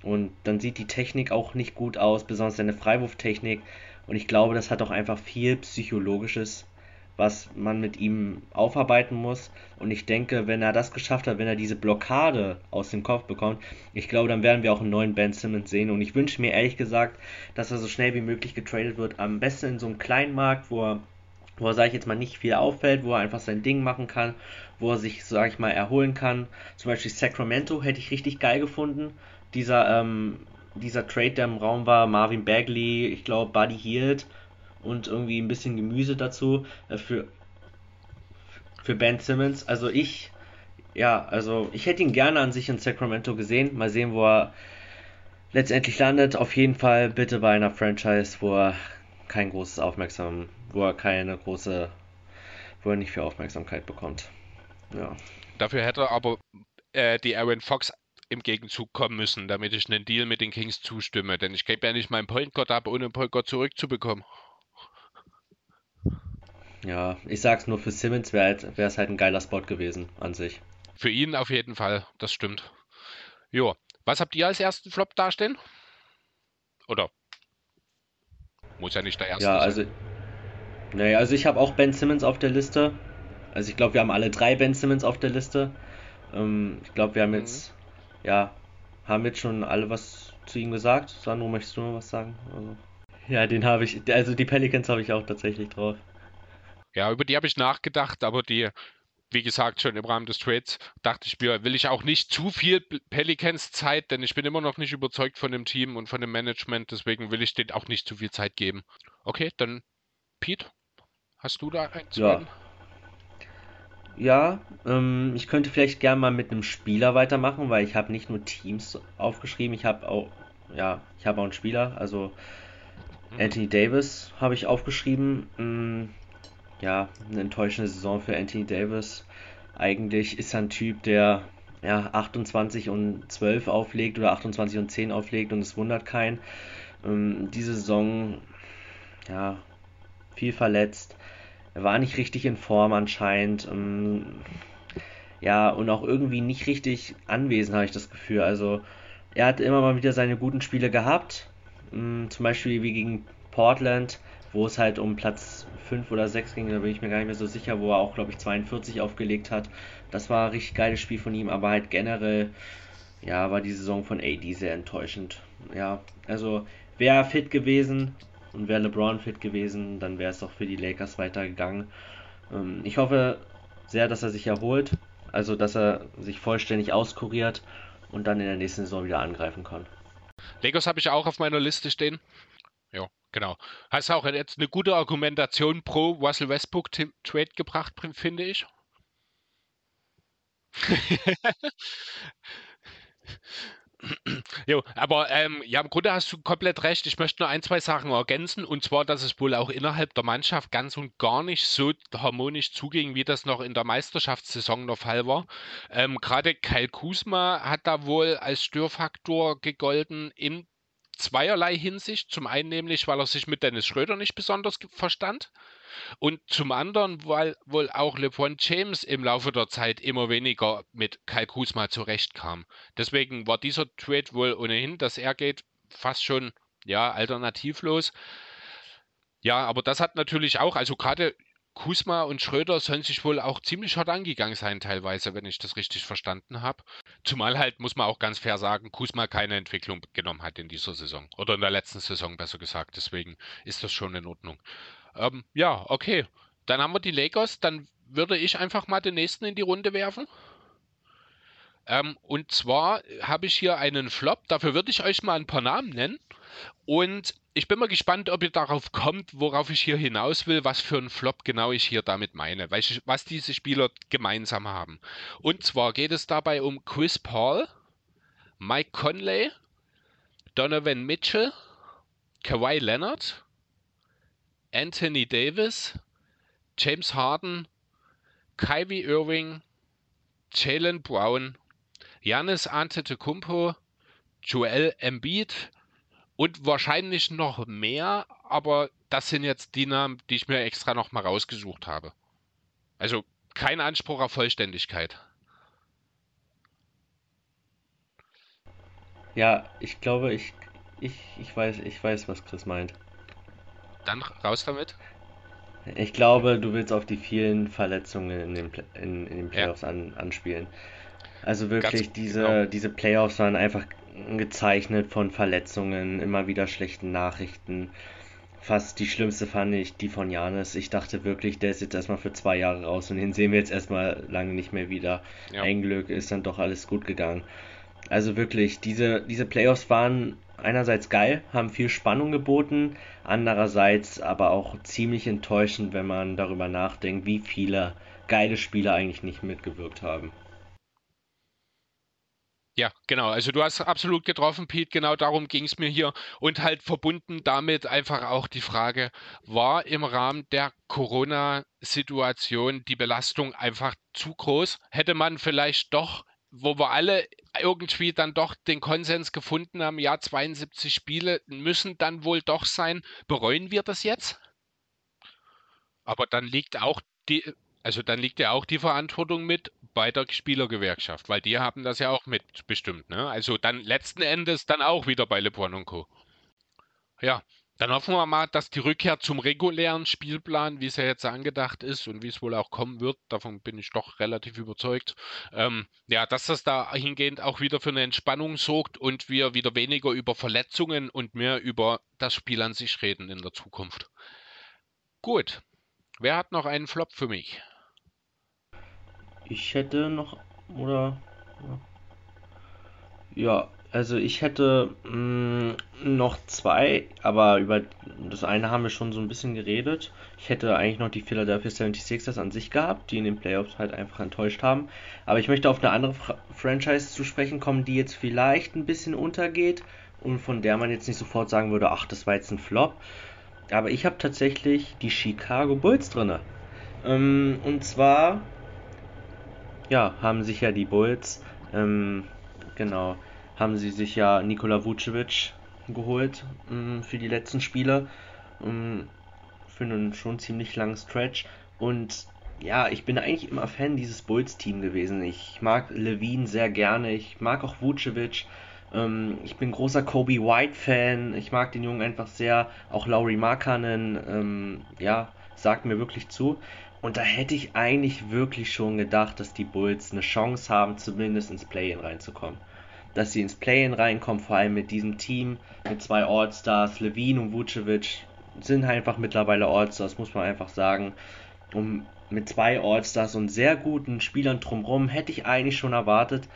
Und dann sieht die Technik auch nicht gut aus, besonders seine Freiwurftechnik. Und ich glaube, das hat auch einfach viel Psychologisches, was man mit ihm aufarbeiten muss. Und ich denke, wenn er das geschafft hat, wenn er diese Blockade aus dem Kopf bekommt, ich glaube, dann werden wir auch einen neuen Ben Simmons sehen. Und ich wünsche mir ehrlich gesagt, dass er so schnell wie möglich getradet wird. Am besten in so einem kleinen Markt, wo er wo er, sage ich jetzt mal, nicht viel auffällt, wo er einfach sein Ding machen kann, wo er sich, sage ich mal, erholen kann. Zum Beispiel Sacramento hätte ich richtig geil gefunden. Dieser, ähm, dieser Trade, der im Raum war, Marvin Bagley, ich glaube Buddy Hield und irgendwie ein bisschen Gemüse dazu äh, für, für Ben Simmons. Also ich, ja, also ich hätte ihn gerne an sich in Sacramento gesehen. Mal sehen, wo er letztendlich landet. Auf jeden Fall bitte bei einer Franchise, wo er kein großes Aufmerksam, wo er keine große, wo er nicht viel Aufmerksamkeit bekommt. Ja. Dafür hätte aber äh, die Aaron Fox im Gegenzug kommen müssen, damit ich einen Deal mit den Kings zustimme. Denn ich gebe ja nicht meinen Point Guard ab, ohne einen Point Guard zurückzubekommen. Ja, ich sag's nur, für Simmons wäre es halt, halt ein geiler Spot gewesen an sich. Für ihn auf jeden Fall, das stimmt. Jo, was habt ihr als ersten Flop dastehen? Oder muss ja nicht der erste ja, also, sein. Naja, also ich habe auch Ben Simmons auf der Liste. Also ich glaube, wir haben alle drei Ben Simmons auf der Liste. Ähm, ich glaube, wir haben mhm. jetzt, ja, haben jetzt schon alle was zu ihm gesagt. Sandro, möchtest du noch was sagen? Also, ja, den habe ich, also die Pelicans habe ich auch tatsächlich drauf. Ja, über die habe ich nachgedacht, aber die wie gesagt, schon im Rahmen des Trades dachte ich mir, will ich auch nicht zu viel Pelicans Zeit, denn ich bin immer noch nicht überzeugt von dem Team und von dem Management, deswegen will ich denen auch nicht zu viel Zeit geben. Okay, dann Pete, hast du da eins? Ja. Ja, ähm, ich könnte vielleicht gerne mal mit einem Spieler weitermachen, weil ich habe nicht nur Teams aufgeschrieben, ich habe auch, ja, ich habe auch einen Spieler, also mhm. Anthony Davis habe ich aufgeschrieben. Ja, eine enttäuschende Saison für Anthony Davis. Eigentlich ist er ein Typ, der ja, 28 und 12 auflegt oder 28 und 10 auflegt und es wundert keinen. Ähm, diese Saison, ja, viel verletzt. Er war nicht richtig in Form anscheinend. Ähm, ja, und auch irgendwie nicht richtig anwesend, habe ich das Gefühl. Also, er hat immer mal wieder seine guten Spiele gehabt. Ähm, zum Beispiel wie gegen Portland wo es halt um Platz 5 oder 6 ging, da bin ich mir gar nicht mehr so sicher, wo er auch, glaube ich, 42 aufgelegt hat. Das war ein richtig geiles Spiel von ihm, aber halt generell, ja, war die Saison von AD sehr enttäuschend. Ja, also wäre fit gewesen und wäre LeBron fit gewesen, dann wäre es auch für die Lakers weitergegangen. Ähm, ich hoffe sehr, dass er sich erholt, also dass er sich vollständig auskuriert und dann in der nächsten Saison wieder angreifen kann. Lakers habe ich auch auf meiner Liste stehen. Ja, genau. Hast auch jetzt eine gute Argumentation pro Russell Westbrook Trade gebracht, finde ich. Jo, aber ähm, ja, im Grunde hast du komplett recht. Ich möchte nur ein, zwei Sachen ergänzen. Und zwar, dass es wohl auch innerhalb der Mannschaft ganz und gar nicht so harmonisch zuging, wie das noch in der Meisterschaftssaison der Fall war. Ähm, Gerade Kyle Kusma hat da wohl als Störfaktor gegolten in zweierlei Hinsicht. Zum einen nämlich, weil er sich mit Dennis Schröder nicht besonders verstand. Und zum anderen, weil wohl auch LeBron James im Laufe der Zeit immer weniger mit Kyle Kuzma zurechtkam. Deswegen war dieser Trade wohl ohnehin, dass er geht, fast schon ja alternativlos. Ja, aber das hat natürlich auch, also gerade Kusma und Schröder sollen sich wohl auch ziemlich hart angegangen sein, teilweise, wenn ich das richtig verstanden habe. Zumal halt, muss man auch ganz fair sagen, Kusma keine Entwicklung genommen hat in dieser Saison. Oder in der letzten Saison, besser gesagt. Deswegen ist das schon in Ordnung. Ähm, ja, okay. Dann haben wir die Lakers. Dann würde ich einfach mal den nächsten in die Runde werfen. Ähm, und zwar habe ich hier einen Flop. Dafür würde ich euch mal ein paar Namen nennen. Und ich bin mal gespannt, ob ihr darauf kommt, worauf ich hier hinaus will, was für ein Flop genau ich hier damit meine, was diese Spieler gemeinsam haben. Und zwar geht es dabei um Chris Paul, Mike Conley, Donovan Mitchell, Kawhi Leonard, Anthony Davis, James Harden, Kyrie Irving, Jalen Brown, Giannis Antetokounmpo, Joel Embiid und wahrscheinlich noch mehr, aber das sind jetzt die Namen, die ich mir extra noch mal rausgesucht habe. Also kein Anspruch auf Vollständigkeit. Ja, ich glaube, ich, ich, ich weiß, ich weiß, was Chris meint. Dann raus damit. Ich glaube, du willst auf die vielen Verletzungen in den, in, in den Playoffs ja. an, anspielen. Also wirklich, Ganz diese, genau. diese Playoffs waren einfach gezeichnet von Verletzungen, immer wieder schlechten Nachrichten. Fast die schlimmste fand ich die von Janis. Ich dachte wirklich, der ist jetzt erstmal für zwei Jahre raus und den sehen wir jetzt erstmal lange nicht mehr wieder. Ja. Ein Glück ist dann doch alles gut gegangen. Also wirklich, diese, diese Playoffs waren einerseits geil, haben viel Spannung geboten, andererseits aber auch ziemlich enttäuschend, wenn man darüber nachdenkt, wie viele geile Spieler eigentlich nicht mitgewirkt haben. Ja, genau. Also du hast absolut getroffen, Pete. Genau darum ging es mir hier. Und halt verbunden damit einfach auch die Frage, war im Rahmen der Corona-Situation die Belastung einfach zu groß? Hätte man vielleicht doch wo wir alle irgendwie dann doch den Konsens gefunden haben, ja, 72 Spiele müssen dann wohl doch sein. Bereuen wir das jetzt? Aber dann liegt auch die, also dann liegt ja auch die Verantwortung mit bei der Spielergewerkschaft, weil die haben das ja auch mitbestimmt, ne? Also dann letzten Endes dann auch wieder bei LeBron und Co. Ja, dann hoffen wir mal, dass die Rückkehr zum regulären Spielplan, wie es ja jetzt angedacht ist und wie es wohl auch kommen wird, davon bin ich doch relativ überzeugt, ähm, ja, dass das dahingehend auch wieder für eine Entspannung sorgt und wir wieder weniger über Verletzungen und mehr über das Spiel an sich reden in der Zukunft. Gut. Wer hat noch einen Flop für mich? Ich hätte noch, oder? Ja, also ich hätte mh, mm, noch zwei, aber über das eine haben wir schon so ein bisschen geredet. Ich hätte eigentlich noch die Philadelphia 76ers an sich gehabt, die in den Playoffs halt einfach enttäuscht haben. Aber ich möchte auf eine andere Fra Franchise zu sprechen kommen, die jetzt vielleicht ein bisschen untergeht und von der man jetzt nicht sofort sagen würde, ach, das war jetzt ein Flop. Aber ich habe tatsächlich die Chicago Bulls drinne. Ähm, und zwar, ja, haben sich ja die Bulls, ähm, genau, haben sie sich ja Nikola Vucevic geholt ähm, für die letzten Spiele. Ähm, für einen schon ziemlich langen Stretch. Und ja, ich bin eigentlich immer Fan dieses Bulls-Team gewesen. Ich mag Levine sehr gerne. Ich mag auch Vucevic. Ähm, ich bin großer Kobe White-Fan. Ich mag den Jungen einfach sehr. Auch Laurie Markkanen, ähm, ja, sagt mir wirklich zu. Und da hätte ich eigentlich wirklich schon gedacht, dass die Bulls eine Chance haben, zumindest ins Play-In reinzukommen dass sie ins Play-In reinkommen, vor allem mit diesem Team, mit zwei All-Stars, Levine und Vucevic sind einfach mittlerweile All-Stars, muss man einfach sagen. Und mit zwei All-Stars und sehr guten Spielern drumherum hätte ich eigentlich schon erwartet,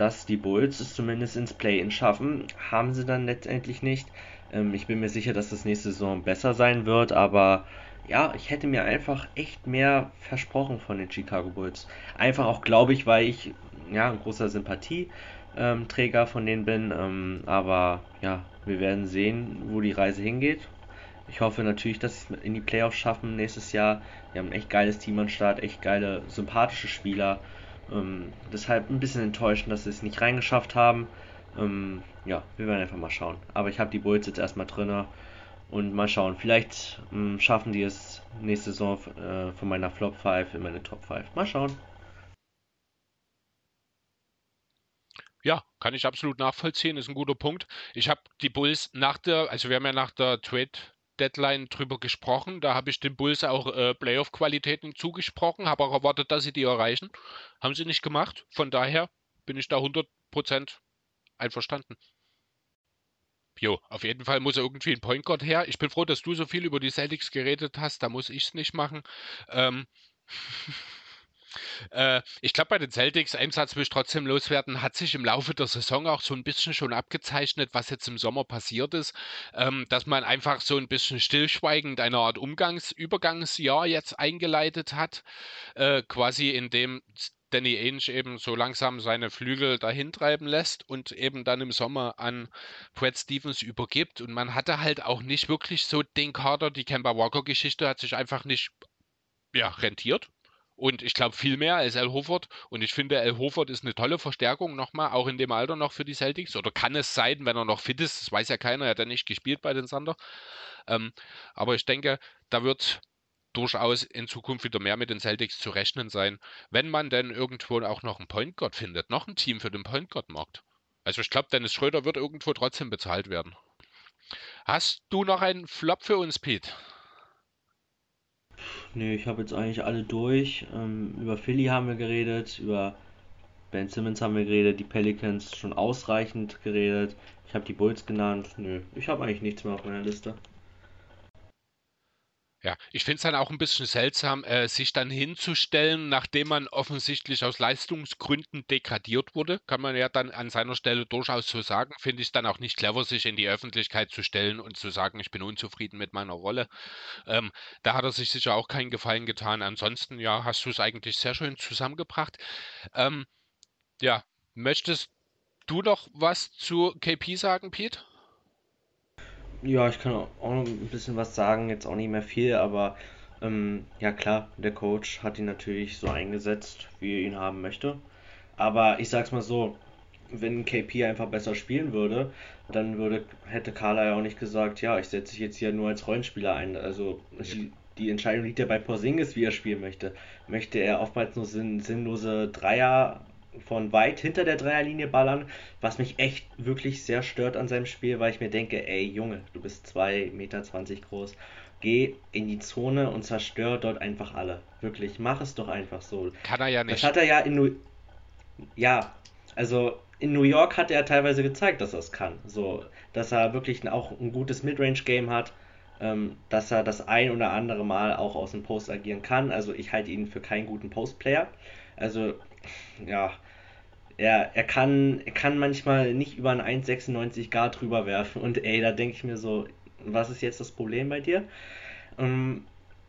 dass die Bulls es zumindest ins Play-In schaffen. Haben sie dann letztendlich nicht. Ähm, ich bin mir sicher, dass das nächste Saison besser sein wird, aber ja, ich hätte mir einfach echt mehr versprochen von den Chicago Bulls. Einfach auch, glaube ich, weil ich ja ein großer Sympathieträger von denen bin. Ähm, aber ja, wir werden sehen, wo die Reise hingeht. Ich hoffe natürlich, dass sie es in die Playoffs schaffen nächstes Jahr. Wir haben ein echt geiles Team am Start, echt geile, sympathische Spieler. Ähm, deshalb ein bisschen enttäuschend, dass sie es nicht reingeschafft haben. Ähm, ja, wir werden einfach mal schauen. Aber ich habe die Bulls jetzt erstmal drin und mal schauen. Vielleicht ähm, schaffen die es nächste Saison äh, von meiner Flop 5 in meine Top 5. Mal schauen. Ja, kann ich absolut nachvollziehen, ist ein guter Punkt. Ich habe die Bulls nach der, also wir haben ja nach der Trade Deadline drüber gesprochen. Da habe ich den Bulls auch äh, Playoff-Qualitäten zugesprochen, habe auch erwartet, dass sie die erreichen. Haben sie nicht gemacht. Von daher bin ich da 100% einverstanden. Jo, auf jeden Fall muss irgendwie ein Point Guard her. Ich bin froh, dass du so viel über die Celtics geredet hast. Da muss ich es nicht machen. Ähm, Äh, ich glaube, bei den Celtics, einen Satz will ich trotzdem loswerden, hat sich im Laufe der Saison auch so ein bisschen schon abgezeichnet, was jetzt im Sommer passiert ist, ähm, dass man einfach so ein bisschen stillschweigend eine Art Umgangs-, Übergangsjahr jetzt eingeleitet hat, äh, quasi indem Danny Ainge eben so langsam seine Flügel dahin treiben lässt und eben dann im Sommer an Brad Stevens übergibt. Und man hatte halt auch nicht wirklich so den Kader, die Kemba Walker-Geschichte hat sich einfach nicht ja, rentiert. Und ich glaube viel mehr als El Hofert. Und ich finde, El Hofert ist eine tolle Verstärkung nochmal, auch in dem Alter noch für die Celtics. Oder kann es sein, wenn er noch fit ist? Das weiß ja keiner, er hat ja nicht gespielt bei den Sander. Ähm, aber ich denke, da wird durchaus in Zukunft wieder mehr mit den Celtics zu rechnen sein, wenn man denn irgendwo auch noch einen Point Guard findet, noch ein Team für den Point Guard Markt. Also ich glaube, Dennis Schröder wird irgendwo trotzdem bezahlt werden. Hast du noch einen Flop für uns, Pete? Nee, ich habe jetzt eigentlich alle durch. Ähm, über Philly haben wir geredet, über Ben Simmons haben wir geredet, die Pelicans schon ausreichend geredet. Ich habe die Bulls genannt. Nö, ich habe eigentlich nichts mehr auf meiner Liste. Ja, ich finde es dann auch ein bisschen seltsam, äh, sich dann hinzustellen, nachdem man offensichtlich aus Leistungsgründen degradiert wurde. Kann man ja dann an seiner Stelle durchaus so sagen. Finde ich dann auch nicht clever, sich in die Öffentlichkeit zu stellen und zu sagen, ich bin unzufrieden mit meiner Rolle. Ähm, da hat er sich sicher auch keinen Gefallen getan. Ansonsten, ja, hast du es eigentlich sehr schön zusammengebracht. Ähm, ja, möchtest du noch was zu KP sagen, Pete? Ja, ich kann auch noch ein bisschen was sagen, jetzt auch nicht mehr viel, aber ähm, ja klar, der Coach hat ihn natürlich so eingesetzt, wie er ihn haben möchte. Aber ich sag's mal so, wenn KP einfach besser spielen würde, dann würde, hätte Carla ja auch nicht gesagt, ja, ich setze dich jetzt hier nur als Rollenspieler ein. Also die, die Entscheidung liegt ja bei Porzingis, wie er spielen möchte. Möchte er oftmals nur sinn, sinnlose Dreier von weit hinter der Dreierlinie ballern, was mich echt wirklich sehr stört an seinem Spiel, weil ich mir denke, ey Junge, du bist 2,20 Meter groß, geh in die Zone und zerstör dort einfach alle. Wirklich, mach es doch einfach so. Kann er ja nicht. Das hat er ja in New Ja, also in New York hat er teilweise gezeigt, dass er es kann. So, dass er wirklich auch ein gutes Midrange-Game hat, ähm, dass er das ein oder andere Mal auch aus dem Post agieren kann. Also ich halte ihn für keinen guten Post-Player. Also ja, er, er, kann, er kann manchmal nicht über einen 1,96 Grad drüber werfen. Und ey, da denke ich mir so, was ist jetzt das Problem bei dir? Ähm,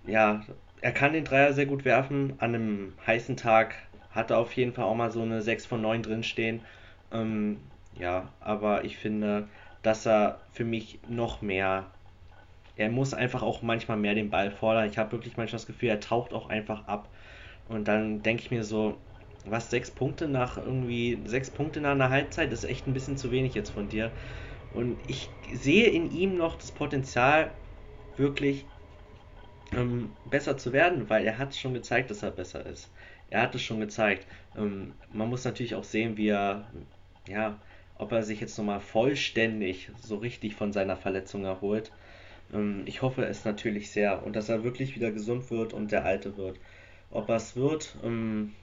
ja, er kann den Dreier sehr gut werfen. An einem heißen Tag hat er auf jeden Fall auch mal so eine 6 von 9 drinstehen. Ähm, ja, aber ich finde, dass er für mich noch mehr. Er muss einfach auch manchmal mehr den Ball fordern. Ich habe wirklich manchmal das Gefühl, er taucht auch einfach ab. Und dann denke ich mir so, was, sechs Punkte nach irgendwie, sechs Punkte nach einer Halbzeit ist echt ein bisschen zu wenig jetzt von dir. Und ich sehe in ihm noch das Potenzial, wirklich ähm, besser zu werden, weil er hat schon gezeigt, dass er besser ist. Er hat es schon gezeigt. Ähm, man muss natürlich auch sehen, wie er, ja, ob er sich jetzt nochmal vollständig so richtig von seiner Verletzung erholt. Ähm, ich hoffe es natürlich sehr und dass er wirklich wieder gesund wird und der Alte wird. Ob er es wird, ähm,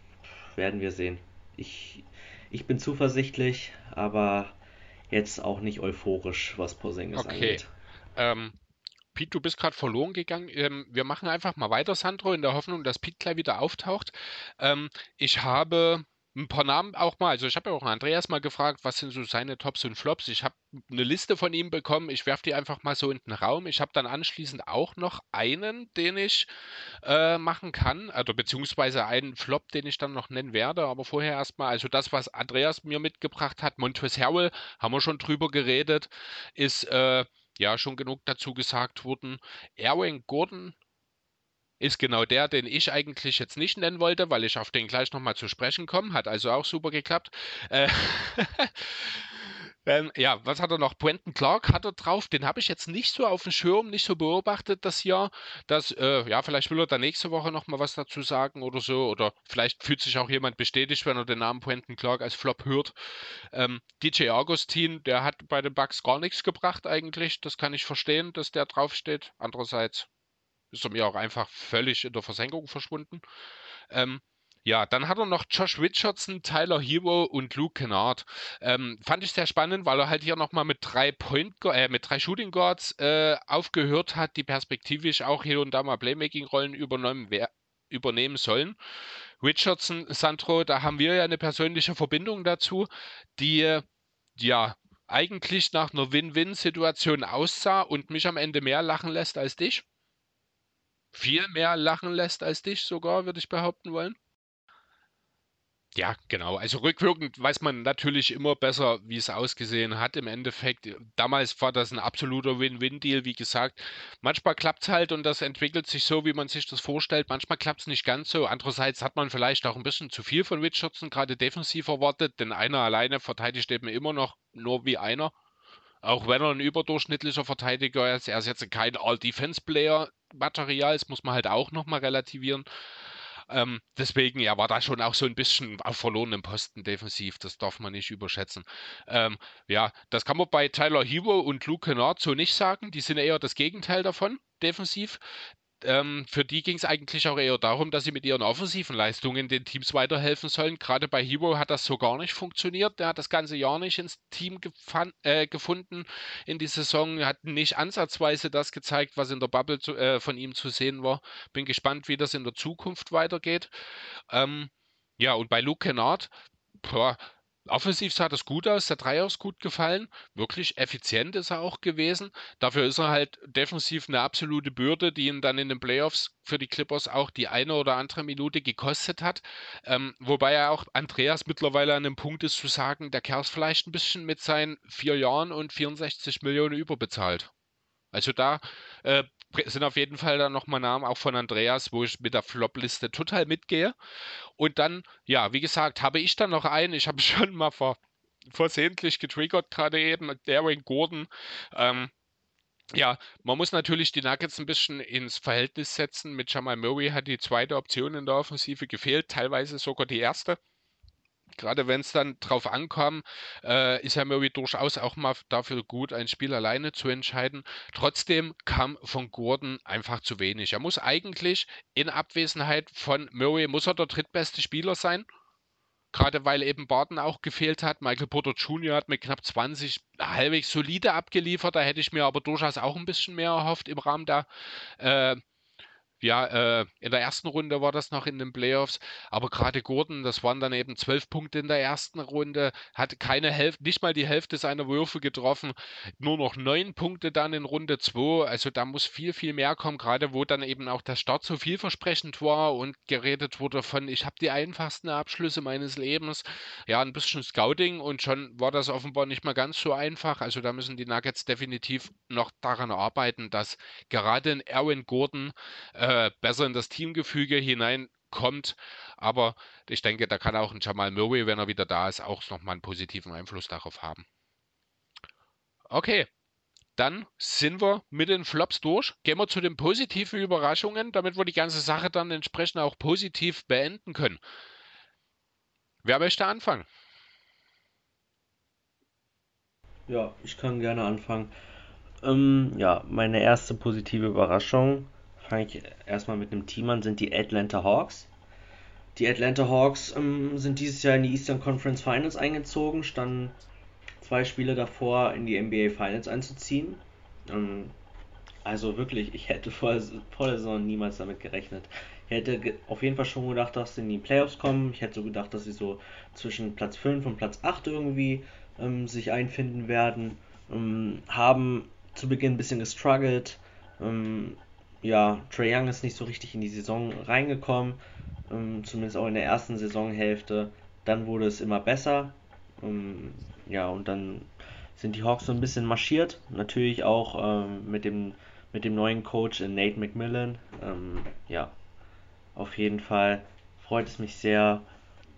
werden wir sehen. Ich, ich bin zuversichtlich, aber jetzt auch nicht euphorisch, was Porzingis okay. angeht. Ähm, Pete, du bist gerade verloren gegangen. Ähm, wir machen einfach mal weiter, Sandro, in der Hoffnung, dass Pete gleich wieder auftaucht. Ähm, ich habe ein paar Namen auch mal. Also ich habe ja auch Andreas mal gefragt, was sind so seine Tops und Flops. Ich habe eine Liste von ihm bekommen. Ich werfe die einfach mal so in den Raum. Ich habe dann anschließend auch noch einen, den ich äh, machen kann, also beziehungsweise einen Flop, den ich dann noch nennen werde. Aber vorher erstmal, also das, was Andreas mir mitgebracht hat, Montes Harrell, haben wir schon drüber geredet, ist äh, ja schon genug dazu gesagt worden. Erwin Gordon ist genau der, den ich eigentlich jetzt nicht nennen wollte, weil ich auf den gleich nochmal zu sprechen komme. Hat also auch super geklappt. Äh, ähm, ja, was hat er noch? Brenton Clark hat er drauf. Den habe ich jetzt nicht so auf dem Schirm, nicht so beobachtet das Jahr. Das, äh, ja, vielleicht will er da nächste Woche nochmal was dazu sagen oder so. Oder vielleicht fühlt sich auch jemand bestätigt, wenn er den Namen Brenton Clark als Flop hört. Ähm, DJ Augustin, der hat bei den Bugs gar nichts gebracht eigentlich. Das kann ich verstehen, dass der draufsteht. Andererseits ist er mir auch einfach völlig in der Versenkung verschwunden. Ähm, ja, dann hat er noch Josh Richardson, Tyler Hero und Luke Kennard. Ähm, fand ich sehr spannend, weil er halt hier nochmal mit drei Point äh, mit drei Shooting Guards äh, aufgehört hat, die perspektivisch auch hier und da mal Playmaking-Rollen übernommen übernehmen sollen. Richardson, Sandro, da haben wir ja eine persönliche Verbindung dazu, die ja eigentlich nach einer Win-Win-Situation aussah und mich am Ende mehr lachen lässt als dich viel mehr lachen lässt als dich sogar, würde ich behaupten wollen. Ja, genau. Also rückwirkend weiß man natürlich immer besser, wie es ausgesehen hat. Im Endeffekt, damals war das ein absoluter Win-Win-Deal, wie gesagt. Manchmal klappt es halt und das entwickelt sich so, wie man sich das vorstellt. Manchmal klappt es nicht ganz so. Andererseits hat man vielleicht auch ein bisschen zu viel von Richardson, gerade defensiv erwartet, denn einer alleine verteidigt eben immer noch nur wie einer. Auch wenn er ein überdurchschnittlicher Verteidiger ist, er ist jetzt kein All-Defense-Player, Material, das muss man halt auch nochmal relativieren. Ähm, deswegen, ja, war da schon auch so ein bisschen auf verlorenem Posten defensiv. Das darf man nicht überschätzen. Ähm, ja, das kann man bei Tyler Hero und Luke Kennard so nicht sagen. Die sind eher das Gegenteil davon, defensiv ähm, für die ging es eigentlich auch eher darum, dass sie mit ihren offensiven Leistungen den Teams weiterhelfen sollen. Gerade bei Hero hat das so gar nicht funktioniert. Der hat das ganze Jahr nicht ins Team äh, gefunden in die Saison. Er hat nicht ansatzweise das gezeigt, was in der Bubble zu, äh, von ihm zu sehen war. Bin gespannt, wie das in der Zukunft weitergeht. Ähm, ja, und bei Luke Kennard, boah, Offensiv sah das gut aus, der Dreier ist gut gefallen, wirklich effizient ist er auch gewesen. Dafür ist er halt defensiv eine absolute Bürde, die ihn dann in den Playoffs für die Clippers auch die eine oder andere Minute gekostet hat. Ähm, wobei er auch Andreas mittlerweile an dem Punkt ist zu sagen, der Kerl ist vielleicht ein bisschen mit seinen vier Jahren und 64 Millionen überbezahlt. Also da äh, sind auf jeden Fall dann nochmal Namen auch von Andreas, wo ich mit der Flop-Liste total mitgehe. Und dann, ja, wie gesagt, habe ich dann noch einen, ich habe schon mal vor, versehentlich getriggert, gerade eben, Darren Gordon. Ähm, ja, man muss natürlich die Nuggets ein bisschen ins Verhältnis setzen. Mit Jamal Murray hat die zweite Option in der Offensive gefehlt, teilweise sogar die erste gerade wenn es dann drauf ankam, äh, ist Herr Murray durchaus auch mal dafür gut, ein Spiel alleine zu entscheiden. Trotzdem kam von Gordon einfach zu wenig. Er muss eigentlich in Abwesenheit von Murray, muss er der drittbeste Spieler sein. Gerade weil eben Barton auch gefehlt hat. Michael Porter Jr. hat mit knapp 20 halbwegs solide abgeliefert. Da hätte ich mir aber durchaus auch ein bisschen mehr erhofft im Rahmen der äh, ja, äh, in der ersten Runde war das noch in den Playoffs, aber gerade Gordon, das waren dann eben zwölf Punkte in der ersten Runde, hat keine Hälfte, nicht mal die Hälfte seiner Würfe getroffen, nur noch neun Punkte dann in Runde zwei. Also da muss viel, viel mehr kommen, gerade wo dann eben auch der Start so vielversprechend war und geredet wurde von, ich habe die einfachsten Abschlüsse meines Lebens. Ja, ein bisschen Scouting und schon war das offenbar nicht mal ganz so einfach. Also da müssen die Nuggets definitiv noch daran arbeiten, dass gerade in Erwin Gordon äh, äh, besser in das Teamgefüge hineinkommt. Aber ich denke, da kann auch ein Jamal Murray, wenn er wieder da ist, auch nochmal einen positiven Einfluss darauf haben. Okay, dann sind wir mit den Flops durch. Gehen wir zu den positiven Überraschungen, damit wir die ganze Sache dann entsprechend auch positiv beenden können. Wer möchte anfangen? Ja, ich kann gerne anfangen. Ähm, ja, meine erste positive Überraschung fange ich erstmal mit einem Team an, sind die Atlanta Hawks. Die Atlanta Hawks ähm, sind dieses Jahr in die Eastern Conference Finals eingezogen, standen zwei Spiele davor, in die NBA Finals einzuziehen. Ähm, also wirklich, ich hätte vor, vor der Saison niemals damit gerechnet. Ich hätte auf jeden Fall schon gedacht, dass sie in die Playoffs kommen. Ich hätte so gedacht, dass sie so zwischen Platz 5 und Platz 8 irgendwie ähm, sich einfinden werden. Ähm, haben zu Beginn ein bisschen gestruggelt. Ähm, ja, Trey Young ist nicht so richtig in die Saison reingekommen, ähm, zumindest auch in der ersten Saisonhälfte. Dann wurde es immer besser. Ähm, ja, und dann sind die Hawks so ein bisschen marschiert. Natürlich auch ähm, mit, dem, mit dem neuen Coach Nate McMillan. Ähm, ja, auf jeden Fall freut es mich sehr,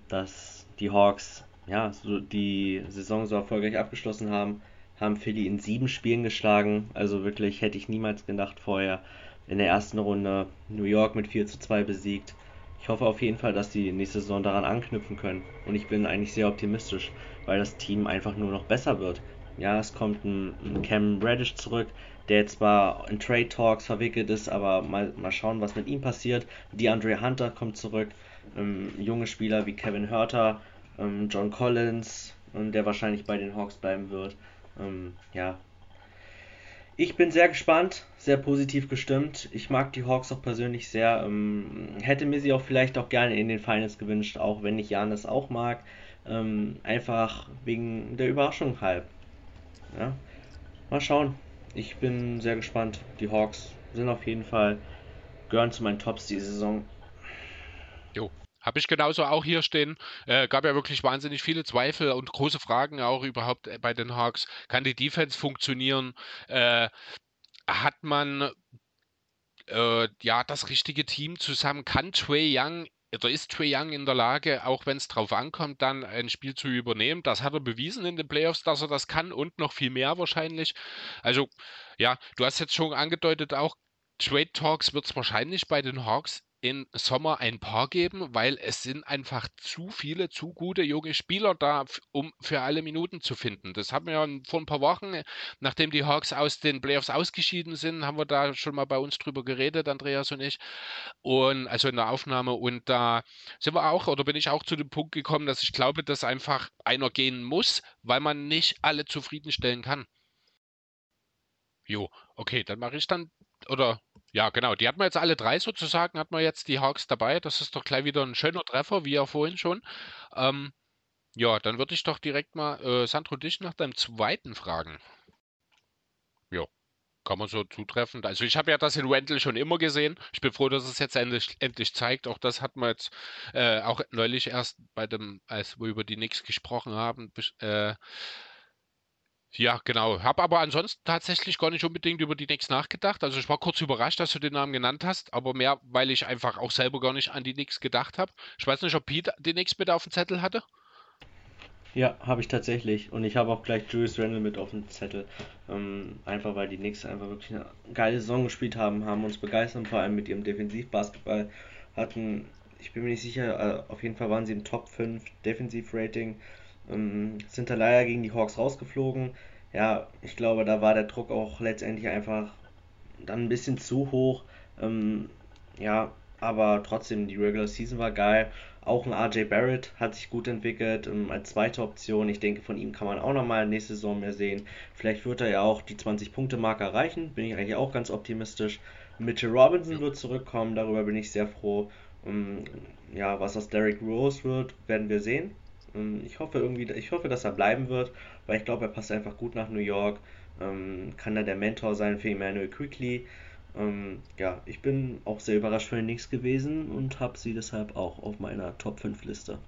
dass die Hawks ja, so die Saison so erfolgreich abgeschlossen haben. Haben Philly in sieben Spielen geschlagen. Also wirklich hätte ich niemals gedacht vorher. In der ersten Runde New York mit 4 zu 2 besiegt. Ich hoffe auf jeden Fall, dass die nächste Saison daran anknüpfen können. Und ich bin eigentlich sehr optimistisch, weil das Team einfach nur noch besser wird. Ja, es kommt ein, ein Cam Reddish zurück, der zwar in Trade Talks verwickelt ist, aber mal, mal schauen, was mit ihm passiert. DeAndre Hunter kommt zurück. Ähm, junge Spieler wie Kevin Hurter, ähm, John Collins, ähm, der wahrscheinlich bei den Hawks bleiben wird. Ähm, ja. Ich bin sehr gespannt, sehr positiv gestimmt. Ich mag die Hawks auch persönlich sehr. Ähm, hätte mir sie auch vielleicht auch gerne in den Finals gewünscht, auch wenn ich Janis auch mag. Ähm, einfach wegen der Überraschung halb. Ja. Mal schauen. Ich bin sehr gespannt. Die Hawks sind auf jeden Fall, gehören zu meinen Tops die Saison. Jo, habe ich genauso auch hier stehen. Äh, gab ja wirklich wahnsinnig viele Zweifel und große Fragen auch überhaupt äh, bei den Hawks. Kann die Defense funktionieren? Äh, hat man äh, ja das richtige Team zusammen? Kann Trey Young oder ist Trey Young in der Lage, auch wenn es drauf ankommt, dann ein Spiel zu übernehmen? Das hat er bewiesen in den Playoffs, dass er das kann und noch viel mehr wahrscheinlich. Also, ja, du hast jetzt schon angedeutet, auch Trade Talks wird es wahrscheinlich bei den Hawks im Sommer ein paar geben, weil es sind einfach zu viele, zu gute junge Spieler da, um für alle Minuten zu finden. Das haben wir ja vor ein paar Wochen, nachdem die Hawks aus den Playoffs ausgeschieden sind, haben wir da schon mal bei uns drüber geredet, Andreas und ich. Und also in der Aufnahme und da sind wir auch oder bin ich auch zu dem Punkt gekommen, dass ich glaube, dass einfach einer gehen muss, weil man nicht alle zufriedenstellen kann. Jo, okay, dann mache ich dann oder ja, genau. Die hatten wir jetzt alle drei sozusagen, hat man jetzt die Hawks dabei. Das ist doch gleich wieder ein schöner Treffer, wie ja vorhin schon. Ähm, ja, dann würde ich doch direkt mal äh, Sandro dich nach deinem zweiten fragen. Ja, kann man so zutreffend. Also ich habe ja das in Wendell schon immer gesehen. Ich bin froh, dass es jetzt endlich, endlich zeigt. Auch das hat man jetzt äh, auch neulich erst bei dem, als wir über die Knicks gesprochen haben, äh, ja, genau. Habe aber ansonsten tatsächlich gar nicht unbedingt über die Knicks nachgedacht. Also ich war kurz überrascht, dass du den Namen genannt hast, aber mehr, weil ich einfach auch selber gar nicht an die Knicks gedacht habe. Ich weiß nicht, ob Pete die Knicks mit auf dem Zettel hatte. Ja, habe ich tatsächlich. Und ich habe auch gleich Julius Randle mit auf dem Zettel. Ähm, einfach weil die Knicks einfach wirklich eine geile Saison gespielt haben, haben uns begeistert, vor allem mit ihrem Defensivbasketball. Hatten, ich bin mir nicht sicher, äh, auf jeden Fall waren sie im Top 5 Defensivrating. Ähm, sind da leider gegen die Hawks rausgeflogen. Ja, ich glaube, da war der Druck auch letztendlich einfach dann ein bisschen zu hoch. Ähm, ja, aber trotzdem, die Regular Season war geil. Auch ein RJ Barrett hat sich gut entwickelt ähm, als zweite Option. Ich denke, von ihm kann man auch nochmal nächste Saison mehr sehen. Vielleicht wird er ja auch die 20-Punkte-Marke erreichen. Bin ich eigentlich auch ganz optimistisch. Mitchell Robinson wird zurückkommen, darüber bin ich sehr froh. Um, ähm, ja, was aus Derrick Rose wird, werden wir sehen. Ich hoffe irgendwie, ich hoffe, dass er bleiben wird, weil ich glaube, er passt einfach gut nach New York. Ähm, kann da der Mentor sein für Emmanuel Quickly. Ähm, ja, ich bin auch sehr überrascht von den Knicks gewesen und habe sie deshalb auch auf meiner Top 5 Liste.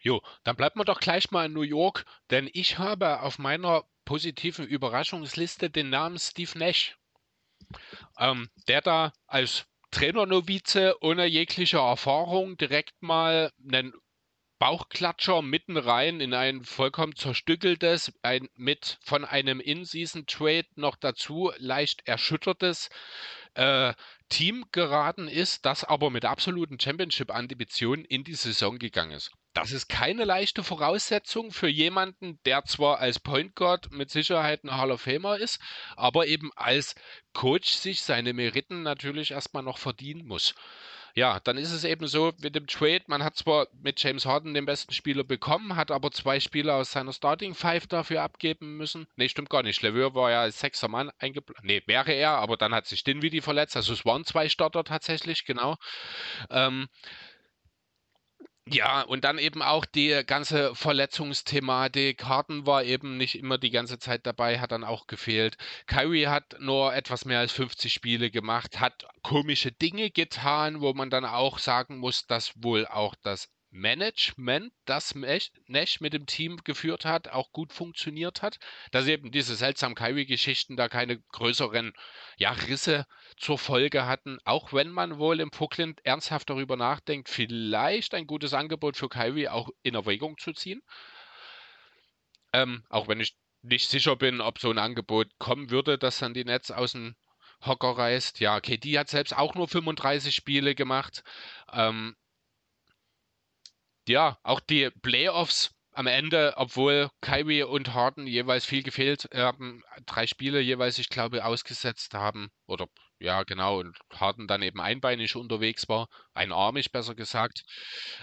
Jo, dann bleibt man doch gleich mal in New York, denn ich habe auf meiner positiven Überraschungsliste den Namen Steve Nash, ähm, der da als Trainernovize ohne jegliche Erfahrung direkt mal einen Bauchklatscher mitten rein in ein vollkommen zerstückeltes, ein, mit von einem In-Season-Trade noch dazu leicht erschüttertes äh, Team geraten ist, das aber mit absoluten Championship-Ambitionen in die Saison gegangen ist. Das ist keine leichte Voraussetzung für jemanden, der zwar als Point Guard mit Sicherheit ein Hall of Famer ist, aber eben als Coach sich seine Meriten natürlich erstmal noch verdienen muss. Ja, dann ist es eben so mit dem Trade, man hat zwar mit James Harden den besten Spieler bekommen, hat aber zwei Spieler aus seiner Starting Five dafür abgeben müssen. Nee, stimmt gar nicht. Leveur war ja als sechster Mann eingeplant. Nee, wäre er, aber dann hat sich Dinwiddie verletzt. Also es waren zwei Starter tatsächlich, genau. Ähm, ja, und dann eben auch die ganze Verletzungsthematik. Harden war eben nicht immer die ganze Zeit dabei, hat dann auch gefehlt. Kyrie hat nur etwas mehr als 50 Spiele gemacht, hat komische Dinge getan, wo man dann auch sagen muss, dass wohl auch das Management, das Nash mit dem Team geführt hat, auch gut funktioniert hat, dass eben diese seltsamen Kyrie-Geschichten da keine größeren ja, Risse zur Folge hatten, auch wenn man wohl im Brooklyn ernsthaft darüber nachdenkt, vielleicht ein gutes Angebot für Kyrie auch in Erwägung zu ziehen. Ähm, auch wenn ich nicht sicher bin, ob so ein Angebot kommen würde, dass dann die Netz aus dem Hocker reißt. Ja, KD hat selbst auch nur 35 Spiele gemacht. Ähm, ja, auch die Playoffs am Ende, obwohl Kyrie und Harden jeweils viel gefehlt haben, drei Spiele jeweils, ich glaube, ausgesetzt haben. Oder ja, genau, und Harden dann eben einbeinig unterwegs war, einarmig besser gesagt,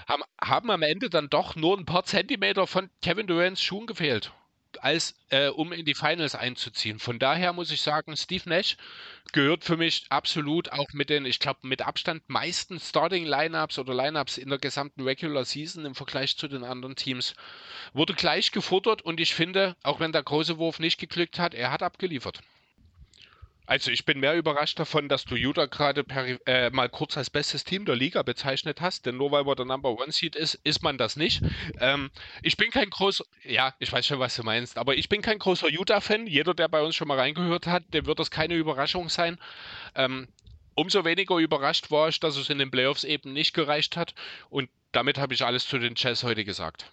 haben, haben am Ende dann doch nur ein paar Zentimeter von Kevin Durants Schuhen gefehlt als äh, um in die Finals einzuziehen. Von daher muss ich sagen, Steve Nash gehört für mich absolut auch mit den, ich glaube, mit Abstand meisten Starting Lineups oder Lineups in der gesamten Regular Season im Vergleich zu den anderen Teams. Wurde gleich gefordert und ich finde, auch wenn der große Wurf nicht geglückt hat, er hat abgeliefert. Also ich bin mehr überrascht davon, dass du Utah gerade äh, mal kurz als bestes Team der Liga bezeichnet hast, denn nur weil man der Number One Seed ist, ist man das nicht. Ähm, ich bin kein großer, ja, ich weiß schon, was du meinst, aber ich bin kein großer Utah-Fan. Jeder, der bei uns schon mal reingehört hat, dem wird das keine Überraschung sein. Ähm, umso weniger überrascht war ich, dass es in den Playoffs eben nicht gereicht hat und damit habe ich alles zu den Jazz heute gesagt.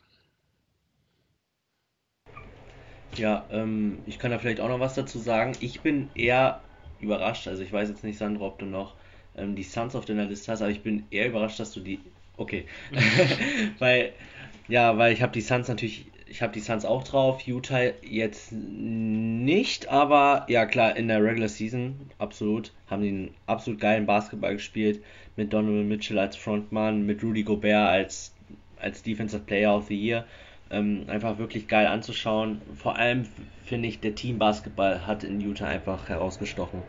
Ja, ähm, ich kann da vielleicht auch noch was dazu sagen. Ich bin eher überrascht. Also ich weiß jetzt nicht, Sandra, ob du noch ähm, die Suns auf deiner Liste hast, aber ich bin eher überrascht, dass du die. Okay. weil, ja, weil ich habe die Suns natürlich, ich habe die Suns auch drauf, Utah jetzt nicht, aber ja klar, in der Regular Season, absolut, haben die einen absolut geilen Basketball gespielt, mit Donovan Mitchell als Frontmann, mit Rudy Gobert als, als Defensive Player of the Year. Ähm, einfach wirklich geil anzuschauen. Vor allem finde ich, der Team-Basketball hat in Utah einfach herausgestochen.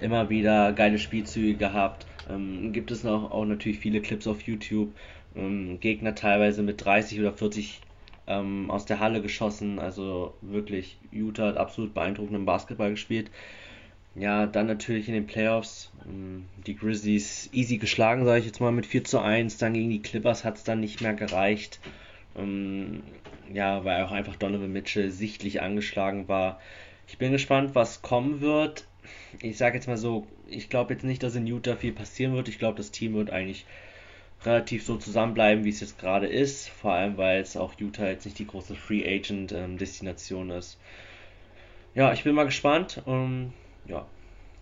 Immer wieder geile Spielzüge gehabt. Ähm, gibt es noch auch natürlich viele Clips auf YouTube. Ähm, Gegner teilweise mit 30 oder 40 ähm, aus der Halle geschossen. Also wirklich, Utah hat absolut beeindruckenden Basketball gespielt. Ja, dann natürlich in den Playoffs ähm, die Grizzlies easy geschlagen, sage ich jetzt mal, mit 4 zu 1. Dann gegen die Clippers hat es dann nicht mehr gereicht. Ähm, ja, weil auch einfach Donovan Mitchell sichtlich angeschlagen war. Ich bin gespannt, was kommen wird. Ich sage jetzt mal so, ich glaube jetzt nicht, dass in Utah viel passieren wird. Ich glaube, das Team wird eigentlich relativ so zusammenbleiben, wie es jetzt gerade ist. Vor allem, weil es auch Utah jetzt nicht die große Free Agent ähm, Destination ist. Ja, ich bin mal gespannt. Ähm, ja,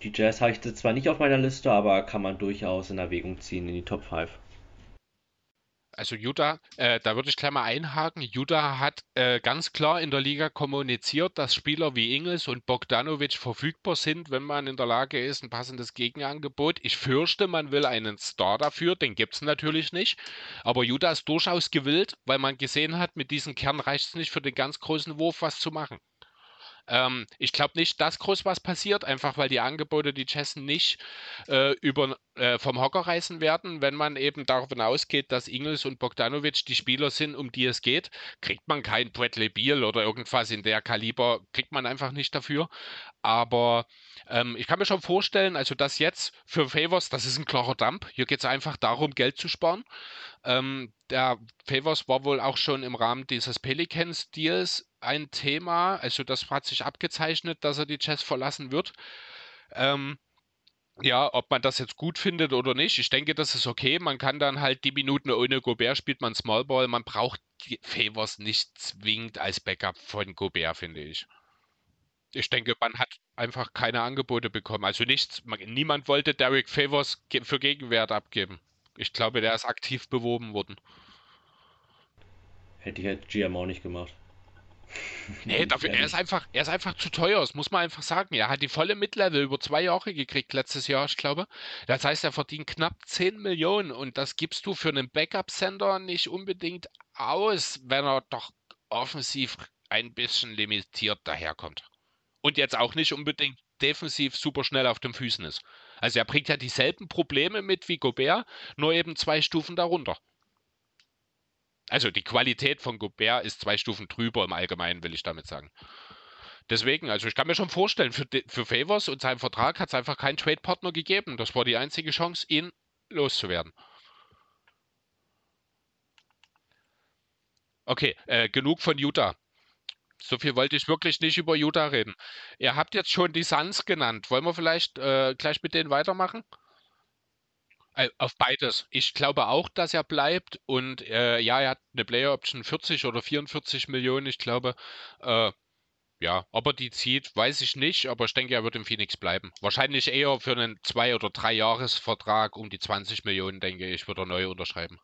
die Jazz habe ich zwar nicht auf meiner Liste, aber kann man durchaus in Erwägung ziehen in die Top 5. Also Utah, äh, da würde ich gleich mal einhaken. Utah hat äh, ganz klar in der Liga kommuniziert, dass Spieler wie Ingels und Bogdanovic verfügbar sind, wenn man in der Lage ist, ein passendes Gegenangebot. Ich fürchte, man will einen Star dafür, den gibt es natürlich nicht. Aber Utah ist durchaus gewillt, weil man gesehen hat, mit diesem Kern reicht es nicht für den ganz großen Wurf, was zu machen. Ähm, ich glaube nicht, dass groß was passiert, einfach weil die Angebote die Jazz nicht äh, über, äh, vom Hocker reißen werden. Wenn man eben davon ausgeht, dass Ingels und Bogdanovic die Spieler sind, um die es geht, kriegt man kein Bradley Beal oder irgendwas in der Kaliber, kriegt man einfach nicht dafür. Aber ähm, ich kann mir schon vorstellen, also das jetzt für Favors, das ist ein klarer Dump. Hier geht es einfach darum, Geld zu sparen. Ähm, der Favors war wohl auch schon im Rahmen dieses Pelicans-Deals ein Thema. Also das hat sich abgezeichnet, dass er die Jazz verlassen wird. Ähm, ja, ob man das jetzt gut findet oder nicht, ich denke, das ist okay. Man kann dann halt die Minuten ohne Gobert spielt man Small Ball. Man braucht die Favors nicht zwingend als Backup von Gobert, finde ich. Ich denke, man hat einfach keine Angebote bekommen. Also nichts, man, niemand wollte Derek Favors für Gegenwert abgeben. Ich glaube, der ist aktiv beworben worden. Hätte ich halt GM auch nicht gemacht. Nee, dafür, er ist einfach, er ist einfach zu teuer, das muss man einfach sagen. Er hat die volle Midlevel über zwei Jahre gekriegt letztes Jahr, ich glaube. Das heißt, er verdient knapp 10 Millionen und das gibst du für einen Backup-Sender nicht unbedingt aus, wenn er doch offensiv ein bisschen limitiert daherkommt. Und jetzt auch nicht unbedingt defensiv super schnell auf den Füßen ist. Also er bringt ja dieselben Probleme mit wie Gobert, nur eben zwei Stufen darunter. Also die Qualität von Gobert ist zwei Stufen drüber im Allgemeinen, will ich damit sagen. Deswegen, also ich kann mir schon vorstellen, für, für Favors und seinen Vertrag hat es einfach keinen Trade-Partner gegeben. Das war die einzige Chance, ihn loszuwerden. Okay, äh, genug von Utah. So viel wollte ich wirklich nicht über Utah reden. Ihr habt jetzt schon die Suns genannt. Wollen wir vielleicht äh, gleich mit denen weitermachen? Äh, auf beides. Ich glaube auch, dass er bleibt. Und äh, ja, er hat eine Player Option 40 oder 44 Millionen, ich glaube. Äh, ja, ob er die zieht, weiß ich nicht, aber ich denke, er wird im Phoenix bleiben. Wahrscheinlich eher für einen zwei- oder drei Jahresvertrag um die 20 Millionen, denke ich, wird er neu unterschreiben.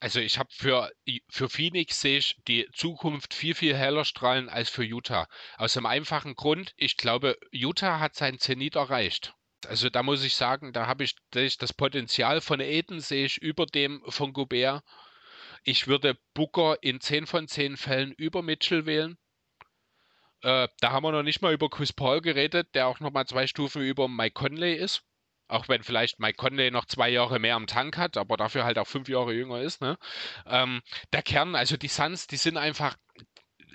Also ich habe für, für Phoenix sehe ich die Zukunft viel, viel heller strahlen als für Utah. Aus einem einfachen Grund, ich glaube, Utah hat sein Zenit erreicht. Also da muss ich sagen, da habe ich, das Potenzial von Aiden sehe ich über dem von Gobert. Ich würde Booker in 10 von 10 Fällen über Mitchell wählen. Äh, da haben wir noch nicht mal über Chris Paul geredet, der auch nochmal zwei Stufen über Mike Conley ist. Auch wenn vielleicht Mike Conley noch zwei Jahre mehr am Tank hat, aber dafür halt auch fünf Jahre jünger ist. Ne? Ähm, der Kern, also die Suns, die sind einfach,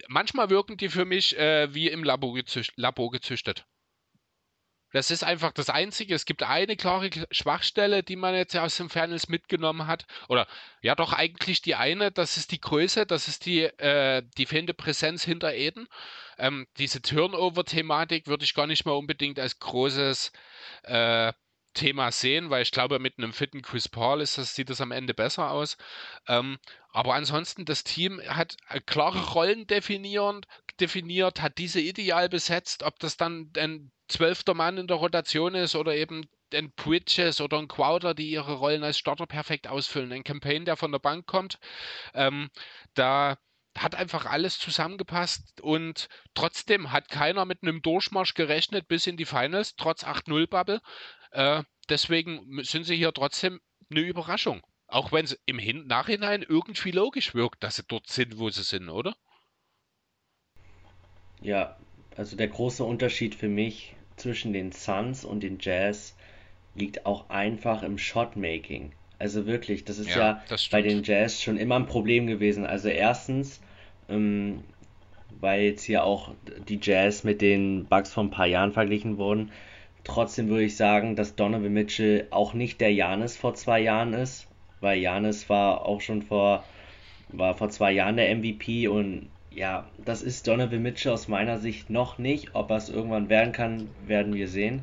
manchmal wirken die für mich äh, wie im Labor, gezücht, Labor gezüchtet. Das ist einfach das Einzige. Es gibt eine klare Schwachstelle, die man jetzt aus dem Fairness mitgenommen hat. Oder ja, doch eigentlich die eine, das ist die Größe, das ist die, äh, die fehlende Präsenz hinter Eden. Ähm, diese Turnover-Thematik würde ich gar nicht mal unbedingt als großes äh, Thema sehen, weil ich glaube, mit einem fitten Chris Paul ist das, sieht das am Ende besser aus. Ähm, aber ansonsten, das Team hat äh, klare Rollen definiert, definiert, hat diese ideal besetzt, ob das dann ein zwölfter Mann in der Rotation ist oder eben ein Bridges oder ein Crowder, die ihre Rollen als Starter perfekt ausfüllen. Ein Campaign, der von der Bank kommt, ähm, da hat einfach alles zusammengepasst und trotzdem hat keiner mit einem Durchmarsch gerechnet bis in die Finals, trotz 8-0-Bubble. Äh, deswegen sind sie hier trotzdem eine Überraschung. Auch wenn es im Hin Nachhinein irgendwie logisch wirkt, dass sie dort sind, wo sie sind, oder? Ja, also der große Unterschied für mich zwischen den Suns und den Jazz liegt auch einfach im Shotmaking. Also wirklich, das ist ja, ja das bei den Jazz schon immer ein Problem gewesen. Also erstens, ähm, weil jetzt hier auch die Jazz mit den Bugs von ein paar Jahren verglichen wurden. Trotzdem würde ich sagen, dass Donovan Mitchell auch nicht der Janis vor zwei Jahren ist, weil Janis war auch schon vor, war vor zwei Jahren der MVP und ja, das ist Donovan Mitchell aus meiner Sicht noch nicht. Ob er es irgendwann werden kann, werden wir sehen.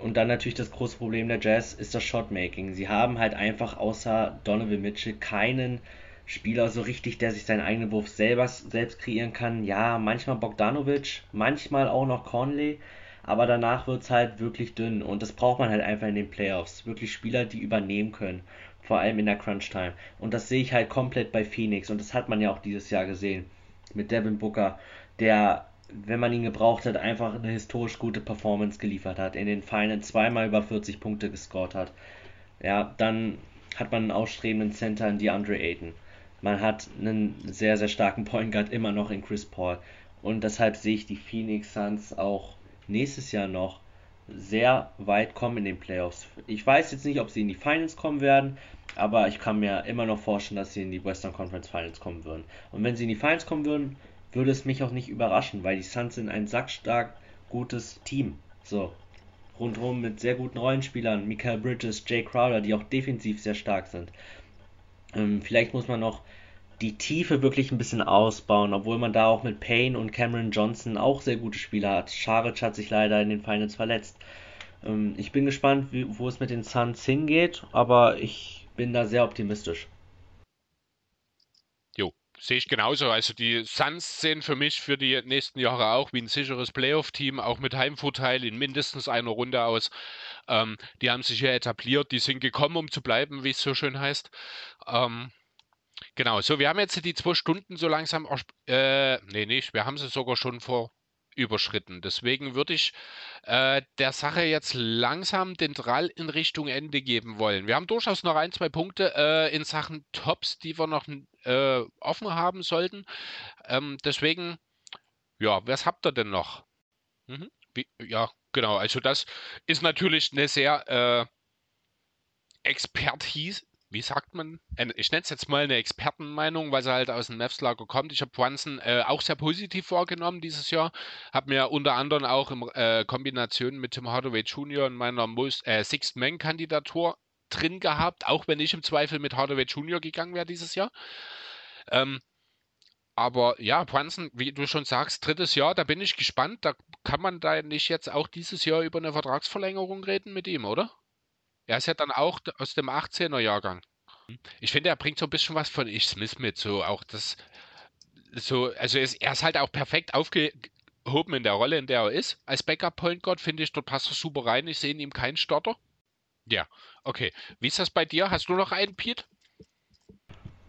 Und dann natürlich das große Problem der Jazz ist das Shotmaking. Sie haben halt einfach außer Donovan Mitchell keinen Spieler so richtig, der sich seinen eigenen Wurf selber, selbst kreieren kann. Ja, manchmal Bogdanovic, manchmal auch noch Conley, aber danach wird es halt wirklich dünn und das braucht man halt einfach in den Playoffs. Wirklich Spieler, die übernehmen können vor allem in der Crunch Time. Und das sehe ich halt komplett bei Phoenix und das hat man ja auch dieses Jahr gesehen mit Devin Booker, der, wenn man ihn gebraucht hat, einfach eine historisch gute Performance geliefert hat, in den Finals zweimal über 40 Punkte gescored hat. Ja, dann hat man einen ausstrebenden Center in DeAndre Ayton. Man hat einen sehr, sehr starken Point Guard immer noch in Chris Paul. Und deshalb sehe ich die Phoenix Suns auch nächstes Jahr noch sehr weit kommen in den Playoffs. Ich weiß jetzt nicht, ob sie in die Finals kommen werden, aber ich kann mir immer noch vorstellen, dass sie in die Western Conference Finals kommen würden. Und wenn sie in die Finals kommen würden, würde es mich auch nicht überraschen, weil die Suns sind ein sackstark gutes Team. So. Rundherum mit sehr guten Rollenspielern, Michael Bridges, Jay Crowder, die auch defensiv sehr stark sind. Ähm, vielleicht muss man noch die Tiefe wirklich ein bisschen ausbauen, obwohl man da auch mit Payne und Cameron Johnson auch sehr gute Spieler hat. Scharic hat sich leider in den Finals verletzt. Ähm, ich bin gespannt, wie, wo es mit den Suns hingeht, aber ich bin da sehr optimistisch. Jo, sehe ich genauso. Also die Suns sehen für mich für die nächsten Jahre auch wie ein sicheres Playoff-Team, auch mit Heimvorteil in mindestens einer Runde aus. Ähm, die haben sich ja etabliert, die sind gekommen, um zu bleiben, wie es so schön heißt. Ähm, Genau, so, wir haben jetzt die zwei Stunden so langsam, äh, nee, nicht, wir haben sie sogar schon vor überschritten. Deswegen würde ich äh, der Sache jetzt langsam den Drall in Richtung Ende geben wollen. Wir haben durchaus noch ein, zwei Punkte äh, in Sachen Tops, die wir noch äh, offen haben sollten. Ähm, deswegen, ja, was habt ihr denn noch? Mhm. Wie, ja, genau. Also das ist natürlich eine sehr äh, Expertise, wie sagt man, ich nenne es jetzt mal eine Expertenmeinung, weil sie halt aus dem Mavs-Lager kommt. Ich habe Brunson äh, auch sehr positiv wahrgenommen dieses Jahr. Habe mir unter anderem auch in äh, Kombination mit Tim Hardaway Jr. in meiner Most, äh, Sixth-Man-Kandidatur drin gehabt, auch wenn ich im Zweifel mit Hardaway Jr. gegangen wäre dieses Jahr. Ähm, aber ja, Brunson, wie du schon sagst, drittes Jahr, da bin ich gespannt. Da kann man da nicht jetzt auch dieses Jahr über eine Vertragsverlängerung reden mit ihm, oder? Er ist ja dann auch aus dem 18er Jahrgang. Ich finde, er bringt so ein bisschen was von Ich Smith mit, so auch das, so, also ist, er ist halt auch perfekt aufgehoben in der Rolle, in der er ist. Als Backup Point Guard finde ich, dort passt er super rein. Ich sehe in ihm keinen Stotter. Ja, okay. Wie ist das bei dir? Hast du noch einen, Pete?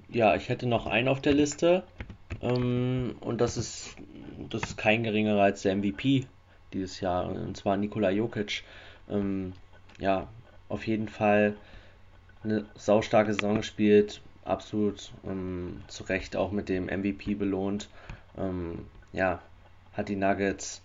Ja, ich hätte noch einen auf der Liste. Ähm, und das ist, das ist kein geringerer als der MVP dieses Jahr. Und zwar Nikola Jokic. Ähm, ja, auf jeden Fall eine saustarke Saison gespielt, absolut ähm, zu Recht auch mit dem MVP belohnt. Ähm, ja, hat die Nuggets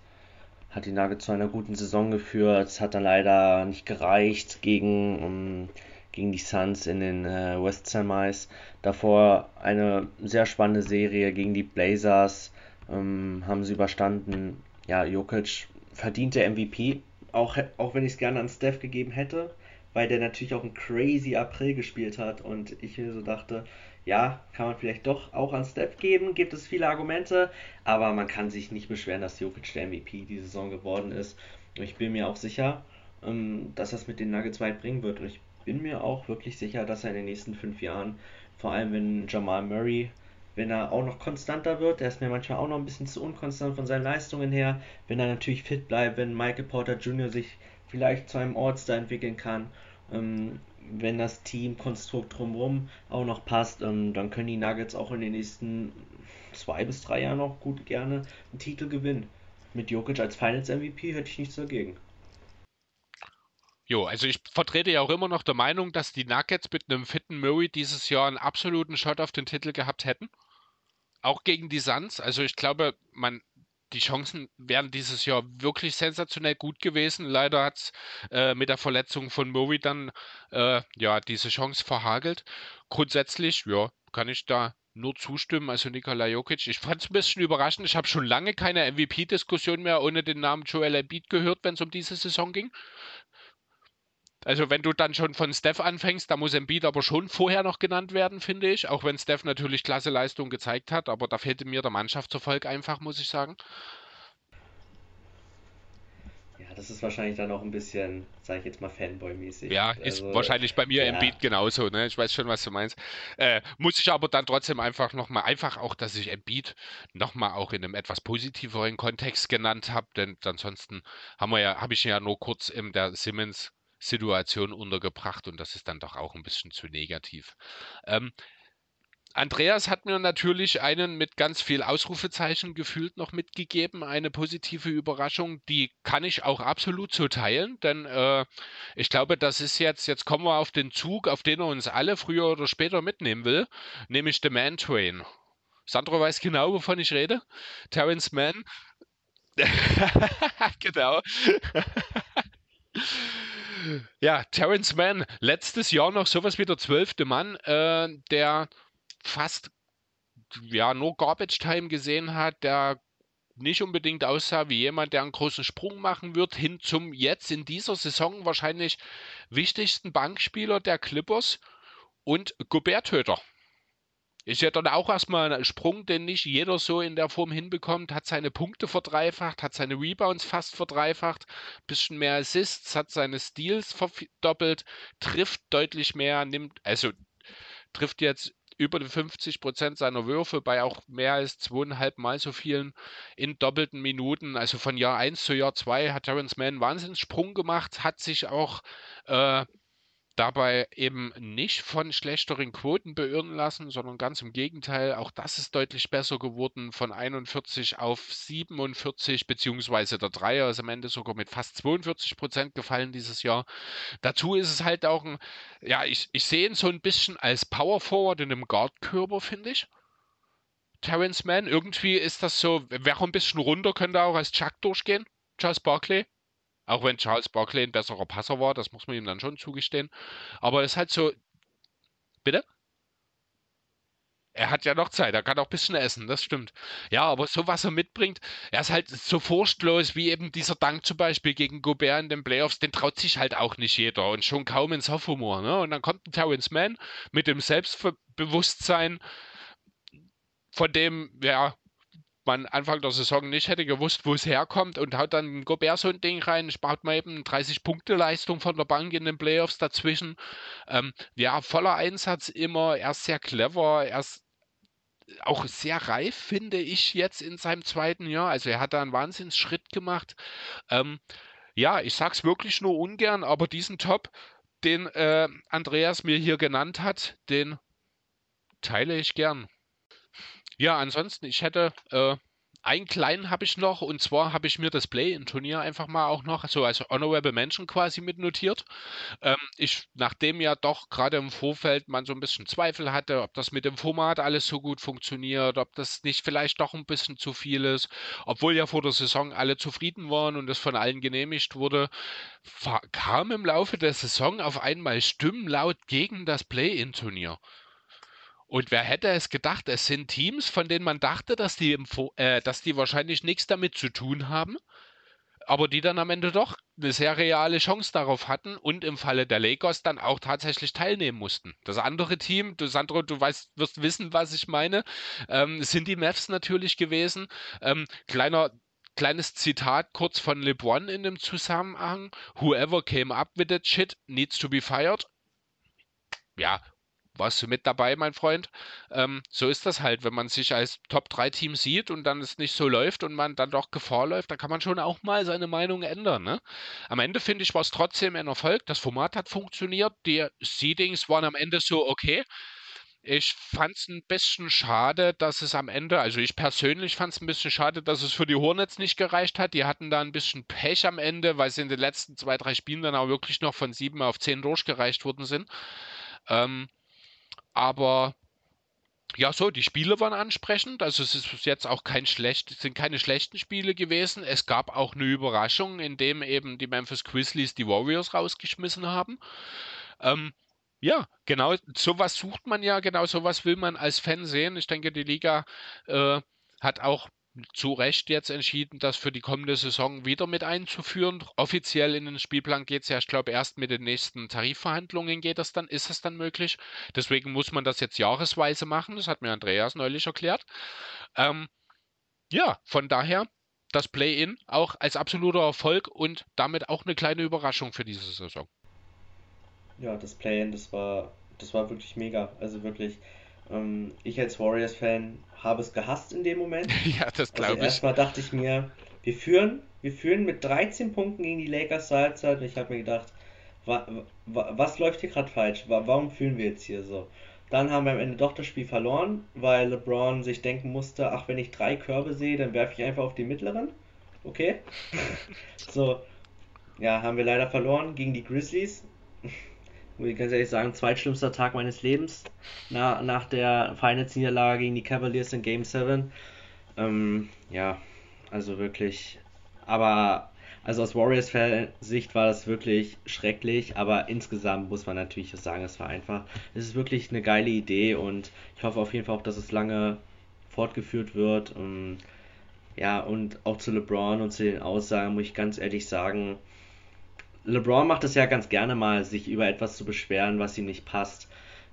hat die Nuggets zu einer guten Saison geführt. Hat dann leider nicht gereicht gegen, um, ähm, gegen die Suns in den äh, West Semis. Davor eine sehr spannende Serie gegen die Blazers ähm, haben sie überstanden. Ja, Jokic verdient der MVP, auch, auch wenn ich es gerne an Steph gegeben hätte weil der natürlich auch einen crazy April gespielt hat und ich mir so dachte, ja, kann man vielleicht doch auch an Steph geben, gibt es viele Argumente, aber man kann sich nicht beschweren, dass Jokic der MVP die Saison geworden ist. Und ich bin mir auch sicher, ähm, dass das mit den Nuggets weit bringen wird und ich bin mir auch wirklich sicher, dass er in den nächsten fünf Jahren, vor allem wenn Jamal Murray wenn er auch noch konstanter wird, der ist mir manchmal auch noch ein bisschen zu unkonstant von seinen Leistungen her, wenn er natürlich fit bleibt, wenn Michael Porter Jr. sich vielleicht zu einem All-Star entwickeln kann. Ähm, wenn das Teamkonstrukt drumherum auch noch passt, ähm, dann können die Nuggets auch in den nächsten zwei bis drei Jahren noch gut gerne einen Titel gewinnen. Mit Jokic als Finals MVP hätte ich nichts dagegen. Jo, also ich vertrete ja auch immer noch der Meinung, dass die Nuggets mit einem fitten Murray dieses Jahr einen absoluten Shot auf den Titel gehabt hätten. Auch gegen die Suns. Also ich glaube, man die Chancen wären dieses Jahr wirklich sensationell gut gewesen. Leider hat es äh, mit der Verletzung von Murray dann äh, ja diese Chance verhagelt. Grundsätzlich, ja, kann ich da nur zustimmen. Also Nikola Jokic, ich fand es ein bisschen überraschend. Ich habe schon lange keine MVP-Diskussion mehr ohne den Namen Joel Embiid gehört, wenn es um diese Saison ging. Also wenn du dann schon von Steph anfängst, da muss Embiid aber schon vorher noch genannt werden, finde ich. Auch wenn Steph natürlich klasse Leistung gezeigt hat, aber da fehlte mir der Mannschaftserfolg einfach, muss ich sagen. Ja, das ist wahrscheinlich dann auch ein bisschen, sage ich jetzt mal, Fanboy-mäßig. Ja, ist also, wahrscheinlich bei mir ja. Embiid genauso, ne? Ich weiß schon, was du meinst. Äh, muss ich aber dann trotzdem einfach nochmal, einfach auch, dass ich Embiid nochmal auch in einem etwas positiveren Kontext genannt habe, denn ansonsten haben wir ja, habe ich ja nur kurz in der Simmons Situation untergebracht und das ist dann doch auch ein bisschen zu negativ. Ähm, Andreas hat mir natürlich einen mit ganz viel Ausrufezeichen gefühlt noch mitgegeben, eine positive Überraschung, die kann ich auch absolut so teilen, denn äh, ich glaube, das ist jetzt, jetzt kommen wir auf den Zug, auf den er uns alle früher oder später mitnehmen will, nämlich The Man Train. Sandro weiß genau, wovon ich rede. Terence Mann. genau. Ja, Terence Mann, letztes Jahr noch sowas wie der zwölfte Mann, äh, der fast ja nur Garbage Time gesehen hat, der nicht unbedingt aussah wie jemand, der einen großen Sprung machen wird, hin zum jetzt in dieser Saison wahrscheinlich wichtigsten Bankspieler der Clippers und Gobert-Töter. Ist ja dann auch erstmal ein Sprung, den nicht jeder so in der Form hinbekommt. Hat seine Punkte verdreifacht, hat seine Rebounds fast verdreifacht, bisschen mehr Assists, hat seine Steals verdoppelt, trifft deutlich mehr, nimmt, also trifft jetzt über die 50 Prozent seiner Würfe bei auch mehr als zweieinhalb Mal so vielen in doppelten Minuten. Also von Jahr 1 zu Jahr 2 hat Terrence Mann einen Wahnsinnssprung gemacht, hat sich auch äh, dabei eben nicht von schlechteren Quoten beirren lassen, sondern ganz im Gegenteil, auch das ist deutlich besser geworden, von 41 auf 47, beziehungsweise der Dreier ist am Ende sogar mit fast 42 Prozent gefallen dieses Jahr. Dazu ist es halt auch ein, ja, ich, ich sehe ihn so ein bisschen als Power Forward in einem Guard-Körper, finde ich. Terrence Mann, irgendwie ist das so, wer ein bisschen runter, könnte auch als Chuck durchgehen. Charles Barkley. Auch wenn Charles Barkley ein besserer Passer war, das muss man ihm dann schon zugestehen. Aber es ist halt so. Bitte? Er hat ja noch Zeit, er kann auch ein bisschen essen, das stimmt. Ja, aber so was er mitbringt, er ist halt so furchtlos wie eben dieser Dank zum Beispiel gegen Gobert in den Playoffs, den traut sich halt auch nicht jeder und schon kaum in Sophomore. Ne? Und dann kommt ein Terrence Mann mit dem Selbstbewusstsein, von dem, ja, man Anfang der Saison nicht hätte gewusst, wo es herkommt und haut dann Gobert so ein Ding rein, spart man eben 30-Punkte-Leistung von der Bank in den Playoffs dazwischen. Ähm, ja, voller Einsatz immer, er ist sehr clever, er ist auch sehr reif, finde ich, jetzt in seinem zweiten Jahr. Also er hat da einen Wahnsinnsschritt gemacht. Ähm, ja, ich sag's wirklich nur ungern, aber diesen Top, den äh, Andreas mir hier genannt hat, den teile ich gern. Ja, ansonsten, ich hätte äh, einen kleinen habe ich noch und zwar habe ich mir das Play-in-Turnier einfach mal auch noch so als Honorable Mention quasi mitnotiert. Ähm, ich, nachdem ja doch gerade im Vorfeld man so ein bisschen Zweifel hatte, ob das mit dem Format alles so gut funktioniert, ob das nicht vielleicht doch ein bisschen zu viel ist, obwohl ja vor der Saison alle zufrieden waren und es von allen genehmigt wurde, kam im Laufe der Saison auf einmal Stimmen laut gegen das Play-in-Turnier. Und wer hätte es gedacht, es sind Teams, von denen man dachte, dass die, äh, dass die wahrscheinlich nichts damit zu tun haben, aber die dann am Ende doch eine sehr reale Chance darauf hatten und im Falle der Lakers dann auch tatsächlich teilnehmen mussten. Das andere Team, du Sandro, du weißt, wirst wissen, was ich meine, ähm, sind die Mavs natürlich gewesen. Ähm, kleiner kleines Zitat kurz von LeBron in dem Zusammenhang. Whoever came up with that shit needs to be fired. Ja, warst du mit dabei, mein Freund. Ähm, so ist das halt, wenn man sich als Top-3-Team sieht und dann es nicht so läuft und man dann doch Gefahr läuft, dann kann man schon auch mal seine Meinung ändern. Ne? Am Ende finde ich, war es trotzdem ein Erfolg. Das Format hat funktioniert. Die Seedings waren am Ende so okay. Ich fand es ein bisschen schade, dass es am Ende, also ich persönlich fand es ein bisschen schade, dass es für die Hornets nicht gereicht hat. Die hatten da ein bisschen Pech am Ende, weil sie in den letzten zwei, drei Spielen dann auch wirklich noch von sieben auf zehn durchgereicht worden sind. Ähm, aber ja, so, die Spiele waren ansprechend. Also es ist jetzt auch kein schlecht, sind keine schlechten Spiele gewesen. Es gab auch eine Überraschung, indem eben die Memphis Grizzlies die Warriors rausgeschmissen haben. Ähm, ja, genau, sowas sucht man ja, genau sowas will man als Fan sehen. Ich denke, die Liga äh, hat auch zu Recht jetzt entschieden, das für die kommende Saison wieder mit einzuführen. Offiziell in den Spielplan geht es ja, ich glaube, erst mit den nächsten Tarifverhandlungen geht das dann, ist es dann möglich. Deswegen muss man das jetzt jahresweise machen. Das hat mir Andreas neulich erklärt. Ähm, ja, von daher das Play-In auch als absoluter Erfolg und damit auch eine kleine Überraschung für diese Saison. Ja, das Play-In, das war, das war wirklich mega. Also wirklich, ähm, ich als Warriors-Fan habe es gehasst in dem Moment. ja, das glaube also ich. Erstmal dachte ich mir, wir führen, wir führen mit 13 Punkten gegen die Lakers zur Halbzeit und ich habe mir gedacht, wa, wa, was läuft hier gerade falsch? Wa, warum führen wir jetzt hier so? Dann haben wir am Ende doch das Spiel verloren, weil LeBron sich denken musste, ach, wenn ich drei Körbe sehe, dann werfe ich einfach auf die mittleren. Okay. so, ja, haben wir leider verloren gegen die Grizzlies muss ich ganz ehrlich sagen, zweitschlimmster Tag meines Lebens na, nach der Finals-Niederlage gegen die Cavaliers in Game 7. Ähm, ja, also wirklich, aber also aus Warriors-Sicht war das wirklich schrecklich, aber insgesamt muss man natürlich sagen, es war einfach, es ist wirklich eine geile Idee und ich hoffe auf jeden Fall auch, dass es lange fortgeführt wird. Und, ja, und auch zu LeBron und zu den Aussagen muss ich ganz ehrlich sagen, LeBron macht es ja ganz gerne mal, sich über etwas zu beschweren, was ihm nicht passt.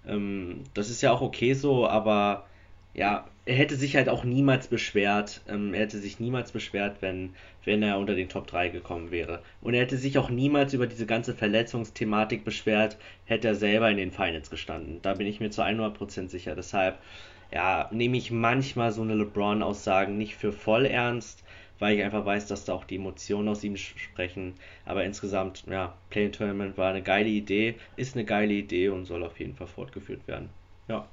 Ähm, das ist ja auch okay so, aber ja, er hätte sich halt auch niemals beschwert. Ähm, er hätte sich niemals beschwert, wenn, wenn er unter den Top 3 gekommen wäre. Und er hätte sich auch niemals über diese ganze Verletzungsthematik beschwert, hätte er selber in den Finals gestanden. Da bin ich mir zu 100% sicher. Deshalb, ja, nehme ich manchmal so eine LeBron-Aussagen nicht für voll ernst, weil ich einfach weiß, dass da auch die Emotionen aus ihm sprechen. Aber insgesamt, ja, Play Tournament war eine geile Idee, ist eine geile Idee und soll auf jeden Fall fortgeführt werden. Ja.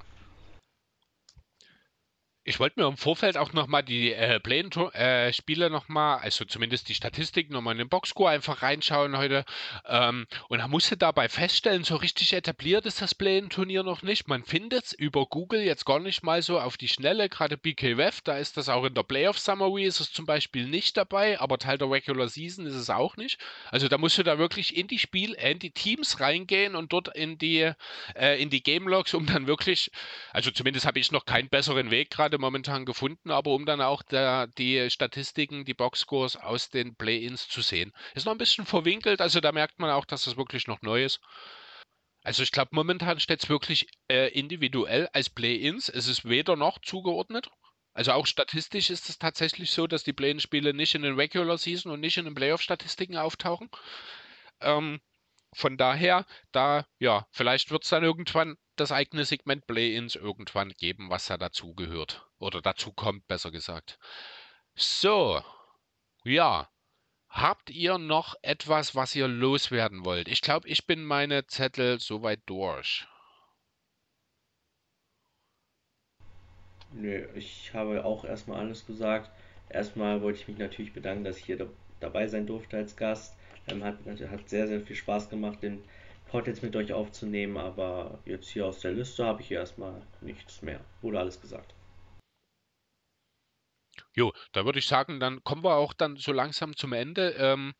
Ich wollte mir im Vorfeld auch nochmal die äh, Play-Spiele äh, nochmal, also zumindest die Statistik nochmal in den Boxscore einfach reinschauen heute. Ähm, und musste dabei feststellen, so richtig etabliert ist das Play-Turnier noch nicht. Man findet es über Google jetzt gar nicht mal so auf die Schnelle, gerade BKWF, da ist das auch in der Playoff Summary, ist es zum Beispiel nicht dabei, aber Teil der Regular Season ist es auch nicht. Also da musst du da wirklich in die Spiel, äh, in die Teams reingehen und dort in die, äh, in die Game Logs, um dann wirklich, also zumindest habe ich noch keinen besseren Weg gerade momentan gefunden, aber um dann auch der, die Statistiken, die Boxscores aus den Play-ins zu sehen. Ist noch ein bisschen verwinkelt, also da merkt man auch, dass das wirklich noch neu ist. Also ich glaube, momentan steht es wirklich äh, individuell als Play-ins. Es ist weder noch zugeordnet. Also auch statistisch ist es tatsächlich so, dass die Play-in-Spiele nicht in den Regular Season und nicht in den Playoff-Statistiken auftauchen. Ähm, von daher, da, ja, vielleicht wird es dann irgendwann das eigene Segment Play-ins irgendwann geben, was da dazu gehört. Oder dazu kommt, besser gesagt. So, ja. Habt ihr noch etwas, was ihr loswerden wollt? Ich glaube, ich bin meine Zettel soweit durch. Nö, ich habe auch erstmal alles gesagt. Erstmal wollte ich mich natürlich bedanken, dass ich hier da dabei sein durfte als Gast. Ähm, hat, hat sehr, sehr viel Spaß gemacht, den Pod jetzt mit euch aufzunehmen, aber jetzt hier aus der Liste habe ich hier erstmal nichts mehr. Wurde alles gesagt. Jo, da würde ich sagen, dann kommen wir auch dann so langsam zum Ende. Ähm,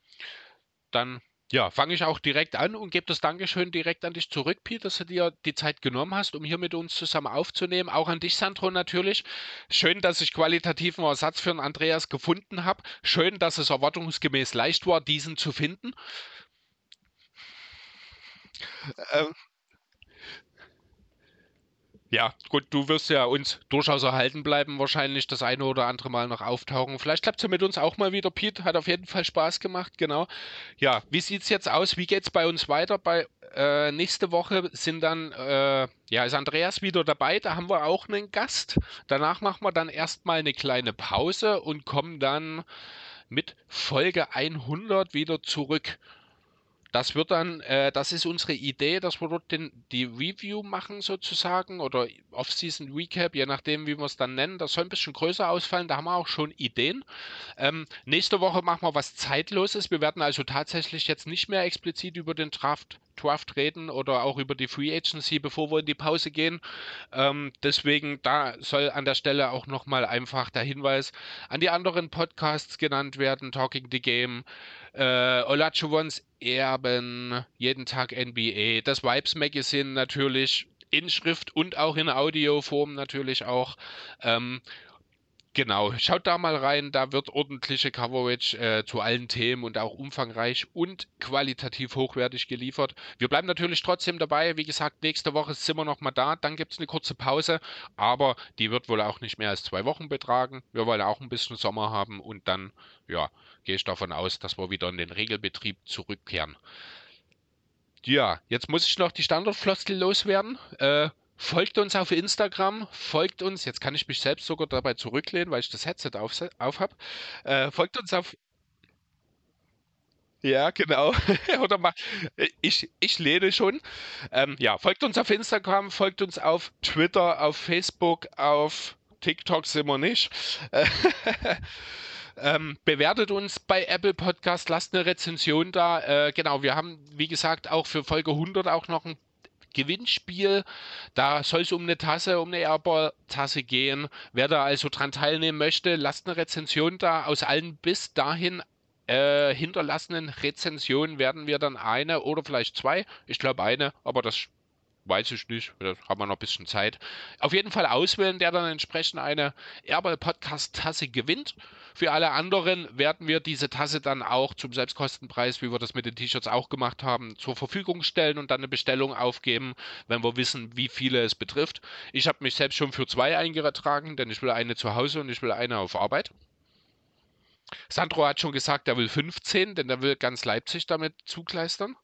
dann ja, fange ich auch direkt an und gebe das Dankeschön direkt an dich zurück, Pete, dass du dir die Zeit genommen hast, um hier mit uns zusammen aufzunehmen. Auch an dich, Sandro, natürlich. Schön, dass ich qualitativen Ersatz für den Andreas gefunden habe. Schön, dass es erwartungsgemäß leicht war, diesen zu finden. Ähm, ja, gut, du wirst ja uns durchaus erhalten bleiben, wahrscheinlich das eine oder andere Mal noch auftauchen. Vielleicht klappt es ja mit uns auch mal wieder, Pete. Hat auf jeden Fall Spaß gemacht, genau. Ja, wie sieht es jetzt aus? Wie geht es bei uns weiter? Bei äh, nächste Woche sind dann, äh, ja, ist Andreas wieder dabei. Da haben wir auch einen Gast. Danach machen wir dann erstmal eine kleine Pause und kommen dann mit Folge 100 wieder zurück. Das wird dann, äh, das ist unsere Idee, dass wir dort den, die Review machen sozusagen oder Off-Season Recap, je nachdem, wie wir es dann nennen. Das soll ein bisschen größer ausfallen, da haben wir auch schon Ideen. Ähm, nächste Woche machen wir was Zeitloses. Wir werden also tatsächlich jetzt nicht mehr explizit über den Draft Draft reden oder auch über die Free Agency, bevor wir in die Pause gehen. Ähm, deswegen, da soll an der Stelle auch nochmal einfach der Hinweis an die anderen Podcasts genannt werden: Talking the Game, äh, Olajuwons Erben, jeden Tag NBA, das Vibes Magazine natürlich in Schrift und auch in Audioform natürlich auch. Ähm, Genau, schaut da mal rein, da wird ordentliche Coverage äh, zu allen Themen und auch umfangreich und qualitativ hochwertig geliefert. Wir bleiben natürlich trotzdem dabei. Wie gesagt, nächste Woche sind wir nochmal da, dann gibt es eine kurze Pause, aber die wird wohl auch nicht mehr als zwei Wochen betragen. Wir wollen auch ein bisschen Sommer haben und dann, ja, gehe ich davon aus, dass wir wieder in den Regelbetrieb zurückkehren. Ja, jetzt muss ich noch die Standardfloskel loswerden. Äh, Folgt uns auf Instagram, folgt uns, jetzt kann ich mich selbst sogar dabei zurücklehnen, weil ich das Headset auf, auf habe. Äh, folgt uns auf. Ja, genau. Oder mal, ich, ich lehne schon. Ähm, ja, folgt uns auf Instagram, folgt uns auf Twitter, auf Facebook, auf TikTok sind wir nicht. Ähm, bewertet uns bei Apple Podcast, lasst eine Rezension da. Äh, genau, wir haben, wie gesagt, auch für Folge 100 auch noch ein Gewinnspiel. Da soll es um eine Tasse, um eine Airball-Tasse gehen. Wer da also dran teilnehmen möchte, lasst eine Rezension da. Aus allen bis dahin äh, hinterlassenen Rezensionen werden wir dann eine oder vielleicht zwei, ich glaube eine, aber das weiß ich nicht, da haben wir noch ein bisschen Zeit. Auf jeden Fall auswählen, der dann entsprechend eine Airball Podcast Tasse gewinnt. Für alle anderen werden wir diese Tasse dann auch zum Selbstkostenpreis, wie wir das mit den T-Shirts auch gemacht haben, zur Verfügung stellen und dann eine Bestellung aufgeben, wenn wir wissen, wie viele es betrifft. Ich habe mich selbst schon für zwei eingetragen, denn ich will eine zu Hause und ich will eine auf Arbeit. Sandro hat schon gesagt, er will 15, denn er will ganz Leipzig damit zugleistern.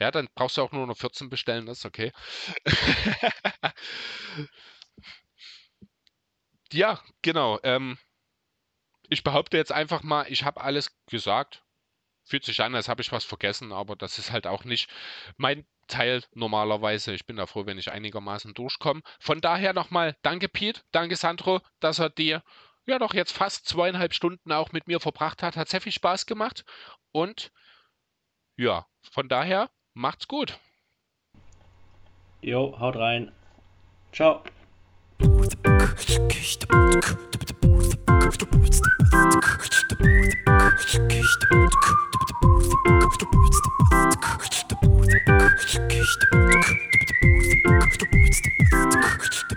Ja, dann brauchst du auch nur noch 14 bestellen, das ist okay. Ja, genau. Ähm, ich behaupte jetzt einfach mal, ich habe alles gesagt. Fühlt sich an, als habe ich was vergessen, aber das ist halt auch nicht mein Teil normalerweise. Ich bin da froh, wenn ich einigermaßen durchkomme. Von daher nochmal danke Pete, danke Sandro, dass er dir ja doch jetzt fast zweieinhalb Stunden auch mit mir verbracht hat. Hat sehr viel Spaß gemacht und ja, von daher Macht's gut. Jo, haut rein. Ciao. Thank you.